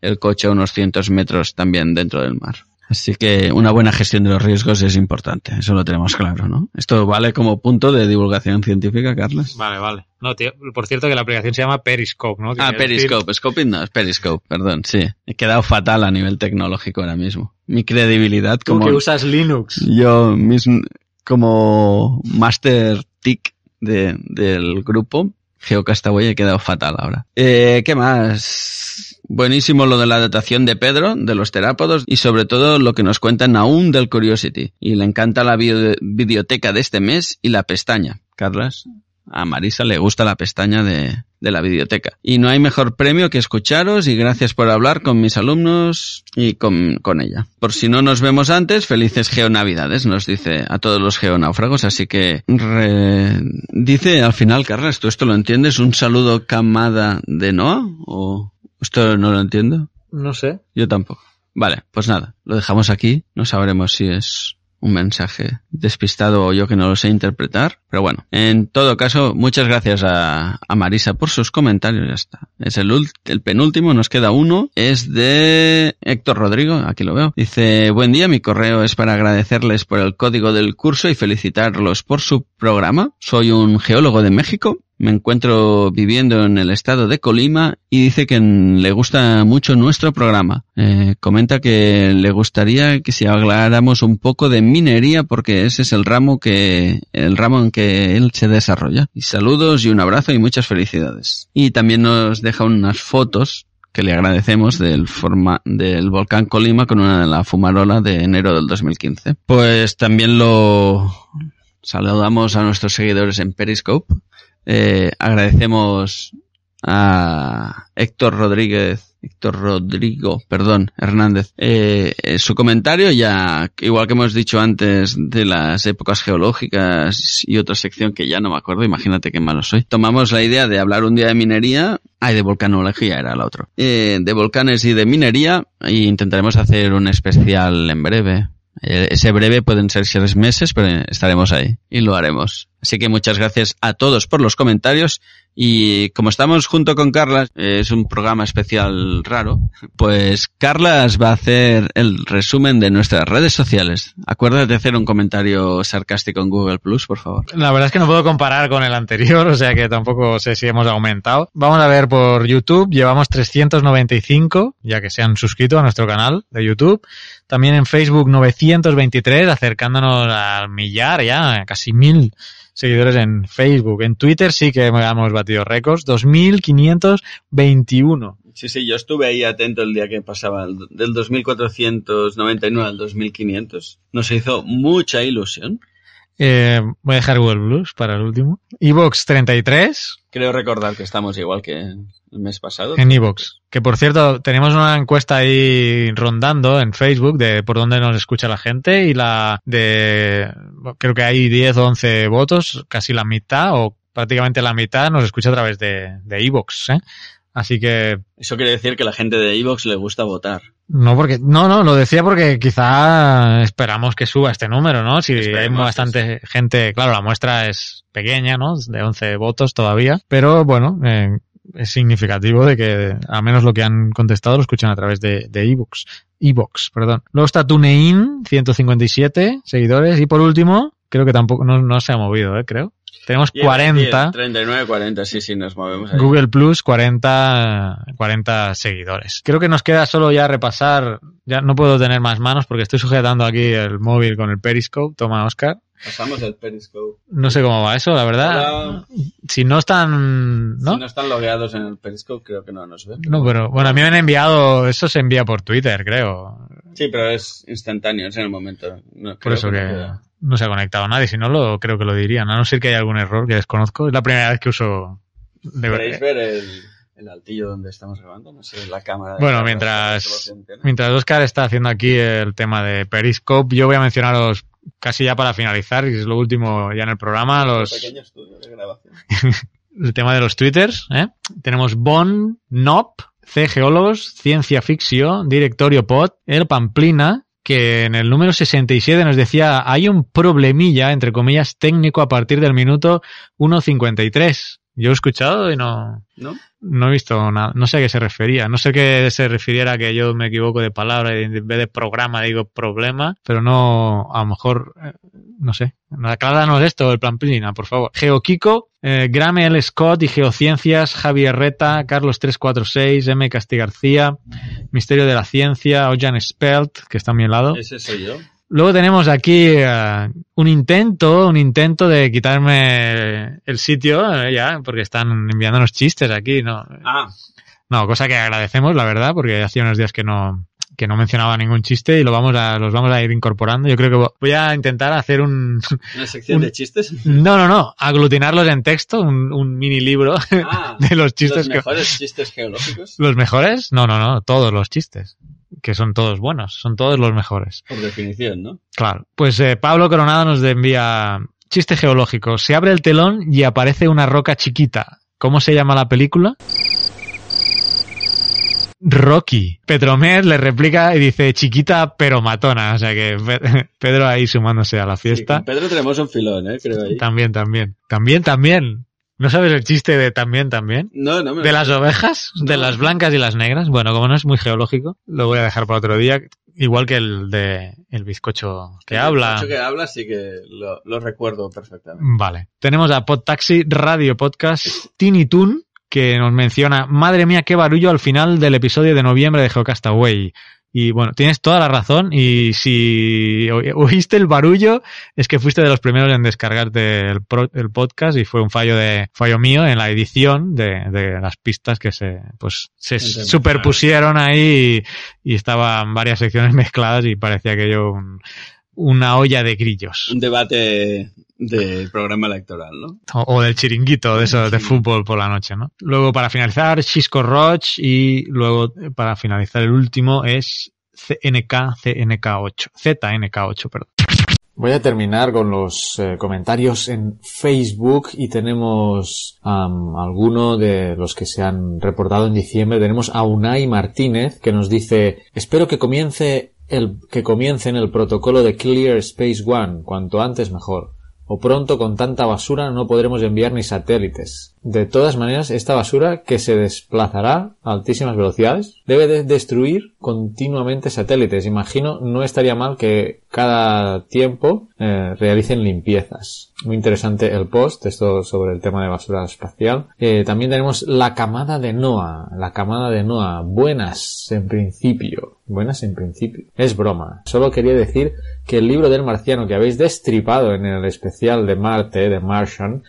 el coche a unos cientos metros también dentro del mar. Así que una buena gestión de los riesgos es importante, eso lo tenemos claro, ¿no? Esto vale como punto de divulgación científica, Carlos. Vale, vale. No, tío, por cierto que la aplicación se llama Periscope, ¿no? Ah, decir- Periscope, Scoping no, es Periscope, perdón, sí. He quedado fatal a nivel tecnológico ahora mismo. Mi credibilidad Tú como... que usas Linux. Yo mismo, como master tick de, del grupo, Geocastaway, he quedado fatal ahora. Eh, ¿Qué más? Buenísimo lo de la datación de Pedro, de los terápodos, y sobre todo lo que nos cuentan aún del Curiosity. Y le encanta la videoteca de este mes y la pestaña. Carlas, a Marisa le gusta la pestaña de, la videoteca. Y no hay mejor premio que escucharos y gracias por hablar con mis alumnos y con, con ella. Por si no nos vemos antes, felices geonavidades, nos dice a todos los geonáufragos. Así que re- dice al final, Carlas, ¿tú esto lo entiendes? ¿Un saludo camada de Noah? ¿O esto no lo entiendo? No sé. Yo tampoco. Vale, pues nada, lo dejamos aquí. No sabremos si es un mensaje despistado o yo que no lo sé interpretar. Pero bueno, en todo caso, muchas gracias a, Marisa por sus comentarios. Ya está. Es el, el penúltimo, nos queda uno. Es de Héctor Rodrigo, aquí lo veo. Dice, buen día, mi correo es para agradecerles por el código del curso y felicitarlos por su programa. Soy un geólogo de México me encuentro viviendo en el estado de Colima y dice que le gusta mucho nuestro programa. Eh, comenta que le gustaría que si habláramos un poco de minería porque ese es el ramo que el ramo en que él se desarrolla. Y saludos y un abrazo y muchas felicidades. Y también nos deja unas fotos que le agradecemos del forma del volcán Colima con una de la fumarola de enero del 2015. Pues también lo saludamos a nuestros seguidores en Periscope. Eh, agradecemos a Héctor Rodríguez, Héctor Rodrigo, perdón, Hernández, eh, eh, su comentario ya, igual que hemos dicho antes de las épocas geológicas y otra sección que ya no me acuerdo, imagínate qué malo soy. Tomamos la idea de hablar un día de minería, ay, de volcanología era el otro, eh, de volcanes y de minería, y intentaremos hacer un especial en breve. Eh, Ese breve pueden ser seis meses, pero estaremos ahí y lo haremos. Así que muchas gracias a todos por los comentarios y como estamos junto con Carlas, es un programa especial raro, pues Carlas va a hacer el resumen de nuestras redes sociales. Acuérdate de hacer un comentario sarcástico en Google Plus, por favor. La verdad es que no puedo comparar con el anterior, [laughs] o sea que tampoco sé si hemos aumentado. Vamos a ver por YouTube, llevamos 395, ya que se han suscrito a nuestro canal de YouTube. También en Facebook 923, acercándonos al millar ya, casi mil seguidores en Facebook. En Twitter sí que hemos batido récords, 2521. Sí, sí, yo estuve ahí atento el día que pasaba el- del 2499 al 2500. Nos hizo mucha ilusión. Eh, voy a dejar Google Plus para el último. Evox 33 Creo recordar que estamos igual que el mes pasado. en Evox. Que por cierto, tenemos una encuesta ahí rondando en Facebook de por dónde nos escucha la gente y la de, creo que hay 10 o 11 votos, casi la mitad o prácticamente la mitad nos escucha a través de, de Evox, ¿eh? Así que Eso quiere decir que la gente de Evox le gusta votar. no porque no no lo decía porque quizá esperamos que suba este número, ¿no? Si hay Esperemos, bastante gente, claro, la muestra es pequeña, ¿no? De 11 votos todavía, pero bueno, eh, es significativo de que al menos lo que han contestado lo escuchan a través de de ebooks, ebooks, perdón. Luego está TuneIn 157 seguidores y por último, creo que tampoco no, no se ha movido, ¿eh? creo. Tenemos 40 39, 40, sí, sí, nos movemos ahí. Google Plus 40, 40 seguidores. Creo que nos queda solo ya repasar, ya no puedo tener más manos porque estoy sujetando aquí el móvil con el Periscope, toma Oscar. Pasamos el Periscope. No sé cómo va eso, la verdad. Hola. Si no están, ¿no? Si no están logueados en el Periscope, creo que no nos ven. No, pero bueno, a mí me han enviado, eso se envía por Twitter, creo. Sí, pero es instantáneo, es en el momento. No, Por eso que queda. No se ha conectado nadie, si no lo creo que lo dirían, a no ser que haya algún error que desconozco. Es la primera vez que uso de ¿Queréis ver el, el altillo donde estamos grabando? No sé, la cámara. de Bueno, mientras, mientras Oscar está haciendo aquí el tema de Periscope, yo voy a mencionaros casi ya para finalizar, y es lo último ya en el programa, los, pequeño estudio de grabación. [laughs] el tema de los twitters. ¿eh? Tenemos Bon, Nop, C Geólogos, Ciencia Ficción, Directorio Pod, El Pamplina, que en el número 67 nos decía hay un problemilla, entre comillas, técnico a partir del minuto 1.53. Yo he escuchado y no, ¿No? no he visto nada. No sé a qué se refería. No sé que se refiriera a que yo me equivoco de palabra y en vez de programa digo problema, pero no, a lo mejor, eh, no sé. Acláranos esto, el plan Plina, por favor. Geokiko, eh, Grame L. Scott y Geociencias, Javier Reta, Carlos 346, M. Castigarcía, Misterio de la Ciencia, Ojan Spelt, que está a mi lado. Ese soy yo. Luego tenemos aquí eh, un intento, un intento de quitarme el sitio, eh, ya, porque están enviándonos chistes aquí, ¿no? Ah, No, cosa que agradecemos, la verdad, porque hacía unos días que no, que no mencionaba ningún chiste y lo vamos a, los vamos a ir incorporando. Yo creo que vo- voy a intentar hacer un, una sección Un- de chistes. no, no, no, aglutinarlos en texto, un, un mini libro Ah, [laughs] de los chistes los que, mejores chistes geológicos, ¿Los mejores? No, no, no, todos los chistes. Que son todos buenos, son todos los mejores. por definición, ¿no? Claro. Pues eh, Pablo Coronado nos envía chiste geológico. Se abre el telón y aparece una roca chiquita. ¿Cómo se llama la película? Rocky. Petromet le replica y dice chiquita pero matona. O sea que Pe- [laughs] Pedro ahí sumándose a la fiesta. Pedro tenemos un filón, ¿eh? Creo ahí. También, también. También, también. ¿No sabes el chiste de también, también? No, no me ¿De las ovejas? ¿De las blancas y las negras? Bueno, como no es muy geológico, lo voy a dejar para otro día. Igual que el de el bizcocho que habla. El que habla sí que lo, lo recuerdo perfectamente. Vale. Tenemos a Podtaxi Radio Podcast Tiny Toon, que nos menciona, madre mía, qué barullo al final del episodio de noviembre de Geocastaway. Y bueno, tienes toda la razón y si oíste el barullo es que fuiste de los primeros en descargarte el, pro- el podcast y fue un fallo de fallo mío en la edición de, de las pistas que se pues se superpusieron ahí y, y estaban varias secciones [laughs] mezcladas y parecía que yo un- una olla de grillos. Un debate de programa electoral, ¿no? O, del chiringuito, de eso, de fútbol por la noche, ¿no? Luego, para finalizar, Chisco Roach y luego, para finalizar, el último es CNK, CNK8. ZNK8, perdón. Voy a terminar con los eh, comentarios en Facebook y tenemos am, alguno de los que se han reportado en diciembre. Tenemos a Unai Martínez que nos dice espero que comience el que comiencen el protocolo de Clear Space One cuanto antes mejor. O pronto con tanta basura no podremos enviar ni satélites. De todas maneras, esta basura que se desplazará a altísimas velocidades debe de destruir continuamente satélites. Imagino no estaría mal que cada tiempo eh, realicen limpiezas. Muy interesante el post, esto sobre el tema de basura espacial. Eh, también tenemos la camada de Noah. La camada de Noah. Buenas en principio. Buenas en principio. Es broma. Solo quería decir que el libro del marciano que habéis destripado en el especial de Marte, de Martian,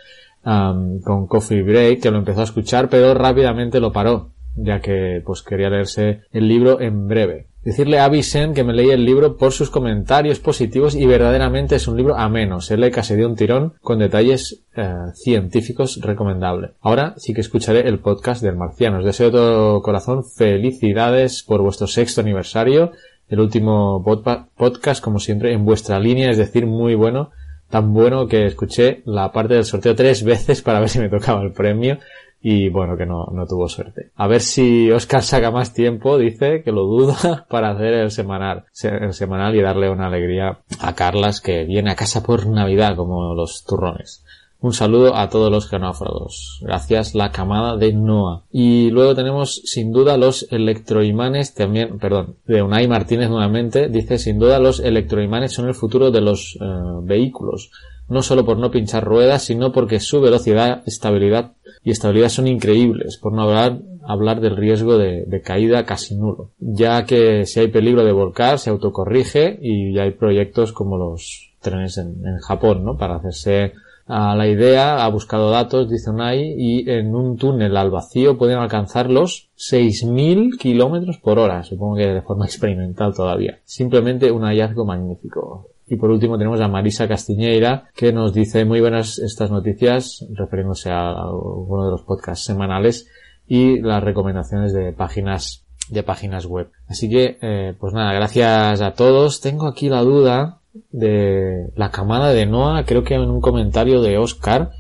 am, con Coffee Break, que lo empezó a escuchar, pero rápidamente lo paró, ya que pues quería leerse el libro en breve. Decirle a Vicent que me leí el libro por sus comentarios positivos y verdaderamente es un libro ameno. Se lee casi de un tirón con detalles eh, científicos recomendable. Ahora sí que escucharé el podcast del marciano. Os deseo de todo corazón felicidades por vuestro sexto aniversario. El último podcast, como siempre, en vuestra línea, es decir, muy bueno. Tan bueno que escuché la parte del sorteo tres veces para ver si me tocaba el premio y bueno, que no, no tuvo suerte. A ver si Oscar saca más tiempo, dice, que lo duda, [laughs] para hacer el semanal, se- el semanal y darle una alegría a Carlas que viene a casa por Navidad como los turrones. Un saludo a todos los geonáufragos. Gracias, la camada de Noah. Y luego tenemos, sin duda, los electroimanes también, perdón, de Unai Martínez nuevamente, dice, sin duda los electroimanes son el futuro de los eh, vehículos. No solo por no pinchar ruedas, sino porque su velocidad, estabilidad y estabilidad son increíbles, por no hablar, hablar del riesgo de, caída casi nulo. Ya que si hay peligro de volcar, se autocorrige y hay proyectos como los trenes en, en Japón, ¿no? Para hacerse a la idea, ha buscado datos, dice Unai, y en un túnel al vacío pueden alcanzar los 6.000 kilómetros por hora, supongo que de forma [laughs] experimental todavía. Simplemente un hallazgo magnífico. Y por último tenemos a Marisa Castiñeira que nos dice muy buenas estas noticias, refiriéndose a, uno de los podcasts semanales y las recomendaciones de páginas de páginas web. Así que, eh, pues nada, gracias a todos. Tengo aquí la duda de la camada de Noah, creo que en un comentario de Oscar,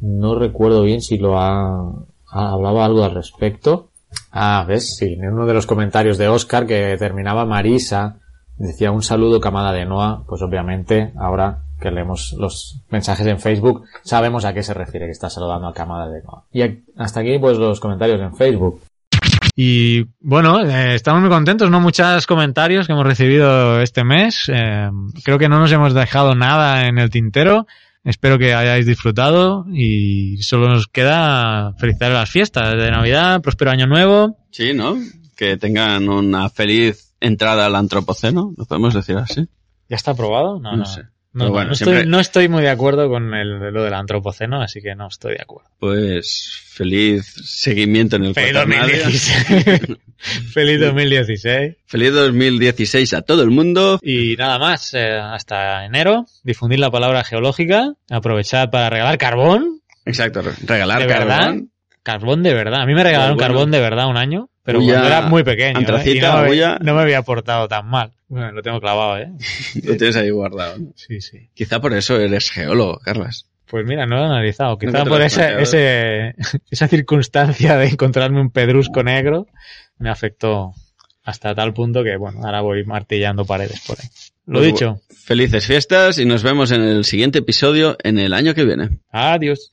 no recuerdo bien si lo ha, ha- hablaba algo al respecto. Ah, ves, sí, en uno de los comentarios de Oscar que terminaba Marisa, decía un saludo camada de Noah, pues obviamente ahora que leemos los mensajes en Facebook, sabemos a qué se refiere que está saludando a Camada de Noa. Y hasta aquí, pues, los comentarios en Facebook. Y bueno, eh, estamos muy contentos, ¿no? Muchos comentarios que hemos recibido este mes. Eh, creo que no nos hemos dejado nada en el tintero. Espero que hayáis disfrutado y solo nos queda felicitar las fiestas de Navidad, próspero año nuevo. Sí, ¿no? Que tengan una feliz entrada al antropoceno, lo podemos decir así. ¿Ya está aprobado? No, No no. sé. No, Pero no, bueno, no siempre- estoy, no estoy muy de acuerdo con el- lo del antropoceno, así que no estoy de acuerdo. Pues feliz seguimiento en el Feliz cuaternario. 2016. [laughs] Feliz 2016. Feliz 2016 a todo el mundo. Y nada más, eh, hasta enero. Difundir la palabra geológica. Aprovechar para regalar carbón. Exacto, regalar de verdad. carbón. Carbón de verdad. A mí me regalaron Bueno. carbón de verdad un año, pero cuando era muy pequeño. ¿eh? antracita, no, me, había- bulla. no me había portado tan mal. Bueno, lo tengo clavado, ¿eh? [laughs] Lo tienes ahí guardado. Sí, sí. Quizá por eso eres geólogo, Carlas. Pues mira, no lo he analizado. Quizá Nunca por has ese, [laughs] esa circunstancia de encontrarme un pedrusco negro me afectó hasta tal punto que, bueno, ahora voy martillando paredes por ahí. Lo Pues dicho. Felices fiestas y nos vemos en el siguiente episodio en el año que viene. Adiós.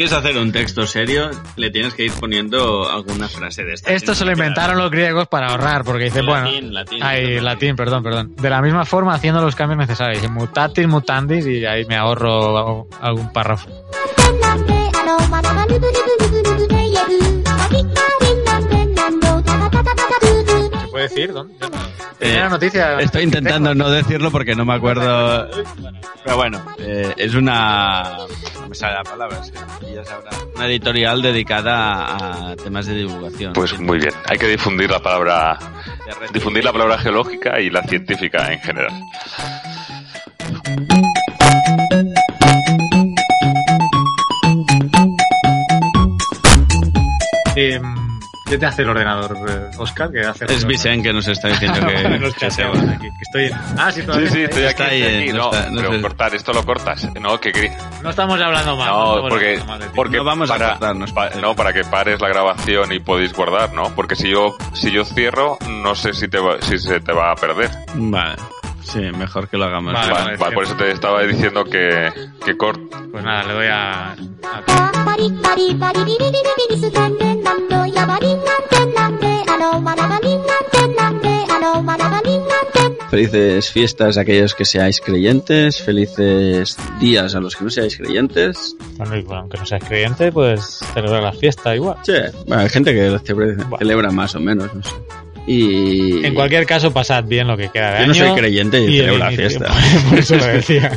¿Quieres hacer un texto serio? Le tienes que ir poniendo alguna frase de esta. Esto se lo inventaron los griegos para ahorrar, porque dicen, bueno, Latín, latín, ay, latín. latín, perdón, perdón. De la misma forma, haciendo los cambios necesarios. Mutatis mutandis, y ahí me ahorro algún párrafo. ¿Se puede decir? ¿Dónde? Primera Eh, noticia. Estoy intentando no decirlo porque no me acuerdo. Pero bueno, eh, es una. No me sale la palabra, es que ya sabrá. Una editorial dedicada a temas de divulgación. Pues muy bien, hay que difundir la palabra, difundir la palabra geológica y la científica en general. Eh, ¿Qué te hace el ordenador, eh, Oscar? ¿Qué hace el Es ordenador? Vicen que nos está diciendo [laughs] que, Los que se aquí, que estoy... Ah, sí, Sí, todavía sí, estoy aquí, estoy no No, está- no pero sé. cortar, esto lo cortas. No, que gri- No estamos hablando mal. No, estamos porque, hablando mal de ti. porque No vamos a para, cortarnos. pa- no, para que pares la grabación y podéis guardar, ¿no? Porque si yo, si yo cierro, no sé si te va, si se te va a perder. Vale. Sí, mejor que lo hagamos. Vale, Vale, vale, vale, por eso te estaba diciendo que, que cort, Pues nada, le doy a... a- Felices fiestas a aquellos que seáis creyentes, felices días a los que no seáis creyentes. Bueno, y bueno, aunque no seas creyente, pues celebrar la fiesta igual. Sí, bueno, hay gente que celebra, celebra más o menos, no sé. Y En cualquier caso, pasad bien lo que queda de Yo año. no soy creyente y el celebro la fiesta. [laughs] Por eso lo decía.